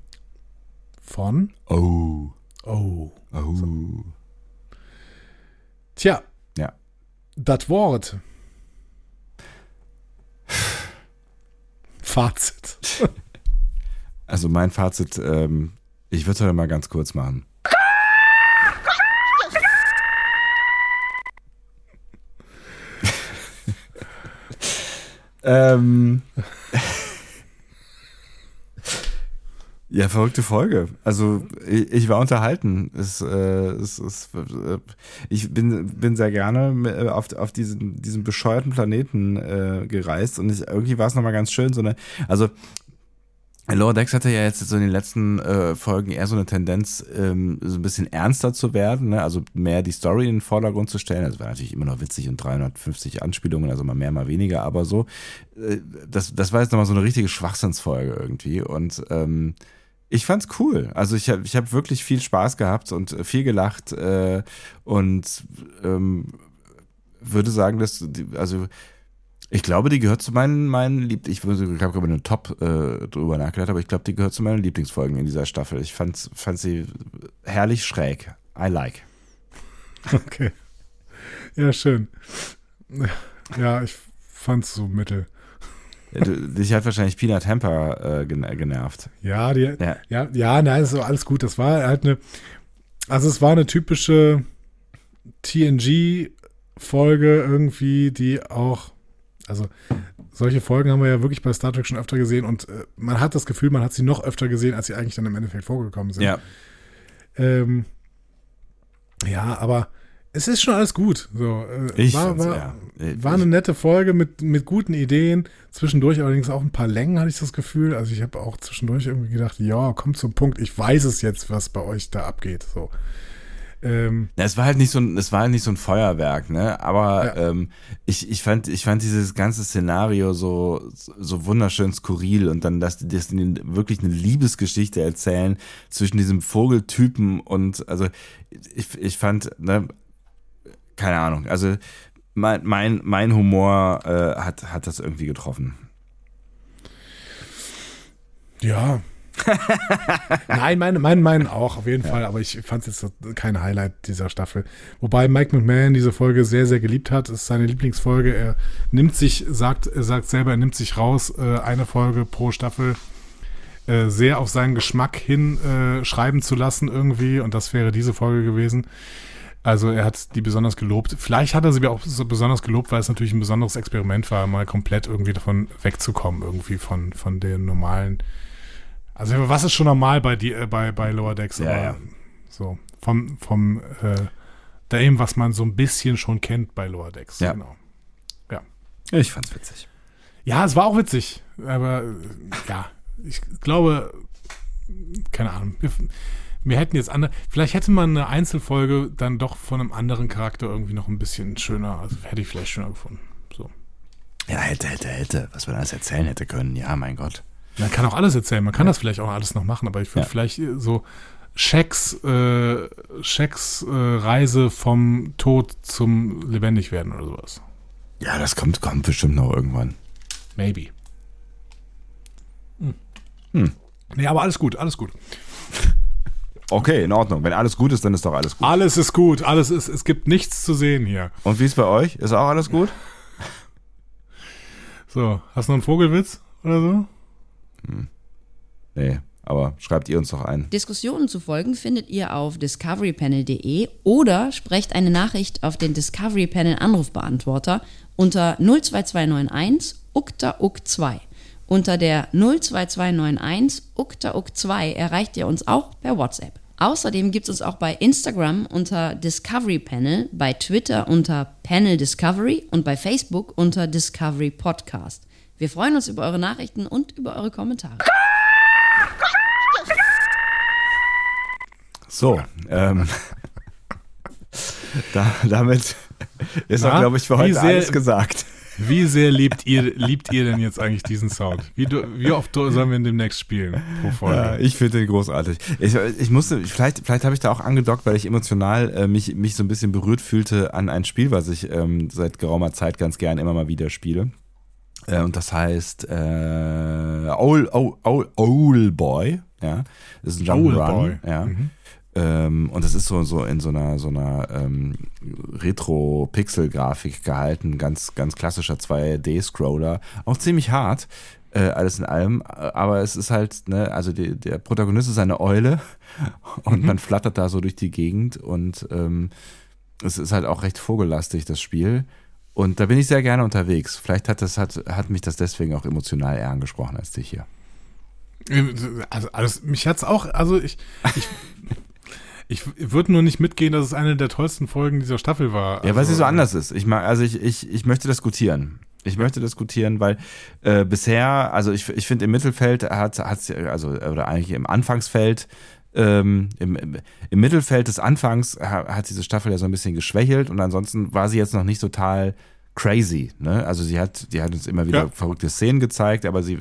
Von, Oh. oh, Oh. Tja. Ja. Das Wort. Fazit. Also mein Fazit, ähm, ich würde es heute mal ganz kurz machen. ähm, ja, verrückte Folge. Also ich, ich war unterhalten. Es, äh, es, es, äh, ich bin, bin sehr gerne äh, auf, auf diesen, diesen bescheuerten Planeten äh, gereist und ich, irgendwie war es nochmal ganz schön. So eine, also Lower Decks hatte ja jetzt so in den letzten äh, Folgen eher so eine Tendenz, ähm, so ein bisschen ernster zu werden, ne? also mehr die Story in den Vordergrund zu stellen. Also war natürlich immer noch witzig und 350 Anspielungen, also mal mehr, mal weniger, aber so, äh, das, das war jetzt nochmal so eine richtige Schwachsinnsfolge irgendwie und ähm, ich fand's cool. Also ich habe ich hab wirklich viel Spaß gehabt und viel gelacht äh, und ähm, würde sagen, dass, die, also ich glaube, die gehört zu meinen, meinen Lieb ich, ich habe über eine Top äh, drüber nachgedacht, aber ich glaube, die gehört zu meinen Lieblingsfolgen in dieser Staffel. Ich fand, fand sie herrlich schräg. I like. Okay. Ja, schön. Ja, ich fand's so mittel. Dich hat wahrscheinlich Peanut Hamper äh, genervt. Ja, die, ja, ja, ja, nein, ist alles gut. Das war halt eine, also es war eine typische TNG-Folge irgendwie, die auch also solche Folgen haben wir ja wirklich bei Star Trek schon öfter gesehen und äh, man hat das Gefühl, man hat sie noch öfter gesehen, als sie eigentlich dann im Endeffekt vorgekommen sind. Ja. Ähm, ja, aber es ist schon alles gut. So, äh, ich war, war, ja. war eine nette Folge mit, mit guten Ideen. Zwischendurch allerdings auch ein paar Längen, hatte ich das Gefühl. Also ich habe auch zwischendurch irgendwie gedacht, ja, kommt zum Punkt, ich weiß es jetzt, was bei euch da abgeht. So. Ähm, ja, es war halt nicht so ein, es war halt nicht so ein Feuerwerk, ne? Aber ja. ähm, ich, ich fand, ich fand dieses ganze Szenario so, so wunderschön skurril und dann, dass die das wirklich eine Liebesgeschichte erzählen zwischen diesem Vogeltypen und also ich, ich fand, ne, keine Ahnung, also mein, mein, mein Humor äh, hat, hat das irgendwie getroffen. Ja, Nein, meinen mein, mein auch, auf jeden ja. Fall. Aber ich fand es jetzt kein Highlight dieser Staffel. Wobei Mike McMahon diese Folge sehr, sehr geliebt hat. Es ist seine Lieblingsfolge. Er nimmt sich, sagt, er sagt selber, er nimmt sich raus, äh, eine Folge pro Staffel äh, sehr auf seinen Geschmack hin äh, schreiben zu lassen irgendwie. Und das wäre diese Folge gewesen. Also er hat die besonders gelobt. Vielleicht hat er sie auch so besonders gelobt, weil es natürlich ein besonderes Experiment war, mal komplett irgendwie davon wegzukommen, irgendwie von, von den normalen also was ist schon normal bei, die, äh, bei, bei Lower Decks? Ja, ja. So, vom, vom äh, dem, was man so ein bisschen schon kennt bei Lower Decks. Ja. Genau. Ja. Ich fand's witzig. Ja, es war auch witzig. Aber äh, ja, ich glaube, keine Ahnung. Wir, wir hätten jetzt andere, vielleicht hätte man eine Einzelfolge dann doch von einem anderen Charakter irgendwie noch ein bisschen schöner, also hätte ich vielleicht schöner gefunden. So. Ja, hätte, hätte, hätte, was man alles erzählen hätte können. Ja, mein Gott. Man kann auch alles erzählen, man kann ja. das vielleicht auch alles noch machen, aber ich würde ja. vielleicht so Schecks, äh, äh, Reise vom Tod zum Lebendigwerden oder sowas. Ja, das kommt, kommt bestimmt noch irgendwann. Maybe. Hm. Hm. Nee, aber alles gut, alles gut. Okay, in Ordnung. Wenn alles gut ist, dann ist doch alles gut. Alles ist gut. Alles ist, es gibt nichts zu sehen hier. Und wie ist bei euch? Ist auch alles gut? So, hast du noch einen Vogelwitz oder so? Hm. Nee, aber schreibt ihr uns doch ein. Diskussionen zu folgen findet ihr auf discoverypanel.de oder sprecht eine Nachricht auf den Discovery Panel Anrufbeantworter unter 02291 ukta uk 2 Unter der 02291 ukta uk 2 erreicht ihr uns auch per WhatsApp. Außerdem gibt es uns auch bei Instagram unter Discovery Panel, bei Twitter unter Panel Discovery und bei Facebook unter Discovery Podcast. Wir freuen uns über eure Nachrichten und über eure Kommentare. So, ähm, da, damit ist auch, glaube ich, für heute sehr, alles gesagt. Wie sehr liebt ihr, liebt ihr denn jetzt eigentlich diesen Sound? Wie, wie oft sollen wir ihn demnächst spielen pro Folge? Ja, ich finde den großartig. Ich, ich musste, vielleicht, vielleicht habe ich da auch angedockt, weil ich emotional äh, mich, mich so ein bisschen berührt fühlte an ein Spiel, was ich ähm, seit geraumer Zeit ganz gern immer mal wieder spiele. Äh, und das heißt äh, Old, Old, Old, Old Boy. Ja, das ist ein Jump'n'Run. Ja. Mhm. Ähm, und das ist so, so in so einer, so einer ähm, Retro-Pixel-Grafik gehalten, ganz, ganz klassischer 2D-Scroller. Auch ziemlich hart, äh, alles in allem. Aber es ist halt, ne, also die, der Protagonist ist eine Eule und mhm. man flattert da so durch die Gegend und ähm, es ist halt auch recht vogellastig, das Spiel. Und da bin ich sehr gerne unterwegs. Vielleicht hat, das, hat, hat mich das deswegen auch emotional eher angesprochen als dich hier. Also, also mich hat's auch, also ich, ich, ich würde nur nicht mitgehen, dass es eine der tollsten Folgen dieser Staffel war. Ja, weil also, sie so anders ist. Ich mag, also ich, ich, ich möchte diskutieren. Ich möchte diskutieren, weil äh, bisher, also ich, ich finde im Mittelfeld hat es, also oder eigentlich im Anfangsfeld, ähm, im, im Mittelfeld des Anfangs hat diese Staffel ja so ein bisschen geschwächelt und ansonsten war sie jetzt noch nicht total crazy. Ne? Also sie hat, die hat uns immer wieder ja. verrückte Szenen gezeigt, aber sie,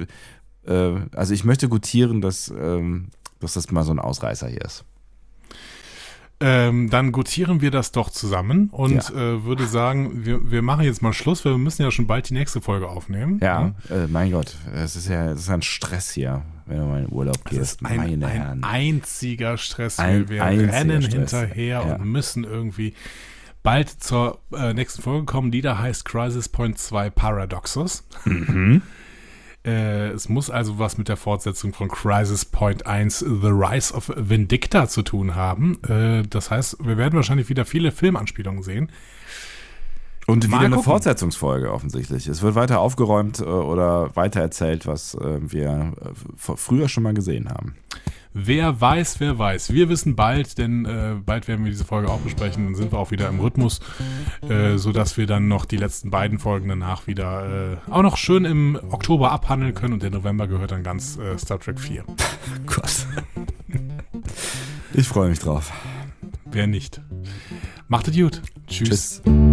äh, also ich möchte gutieren, dass, ähm, dass das mal so ein Ausreißer hier ist. Ähm, dann gutieren wir das doch zusammen und ja. äh, würde sagen, wir, wir machen jetzt mal Schluss, weil wir müssen ja schon bald die nächste Folge aufnehmen. Ja, ja. Äh, mein Gott, es ist ja es ist ein Stress hier, wenn du mal in Urlaub gehst. Das ist ein, Meine ein Herren. einziger Stress. Ein, wir rennen Stress. hinterher ja. und müssen irgendwie bald zur äh, nächsten Folge kommen, die da heißt Crisis Point 2 Paradoxus. Mhm. Äh, es muss also was mit der Fortsetzung von Crisis Point 1 The Rise of Vindicta zu tun haben. Äh, das heißt, wir werden wahrscheinlich wieder viele Filmanspielungen sehen. Und Mal wieder eine Fortsetzungsfolge offensichtlich. Es wird weiter aufgeräumt äh, oder weiter erzählt, was äh, wir äh, früher schon mal gesehen haben. Wer weiß, wer weiß. Wir wissen bald, denn äh, bald werden wir diese Folge auch besprechen. Dann sind wir auch wieder im Rhythmus, äh, sodass wir dann noch die letzten beiden Folgen danach wieder äh, auch noch schön im Oktober abhandeln können. Und der November gehört dann ganz äh, Star Trek 4. Gott. Ich freue mich drauf. Wer nicht. Macht es gut. Tschüss. Tschüss.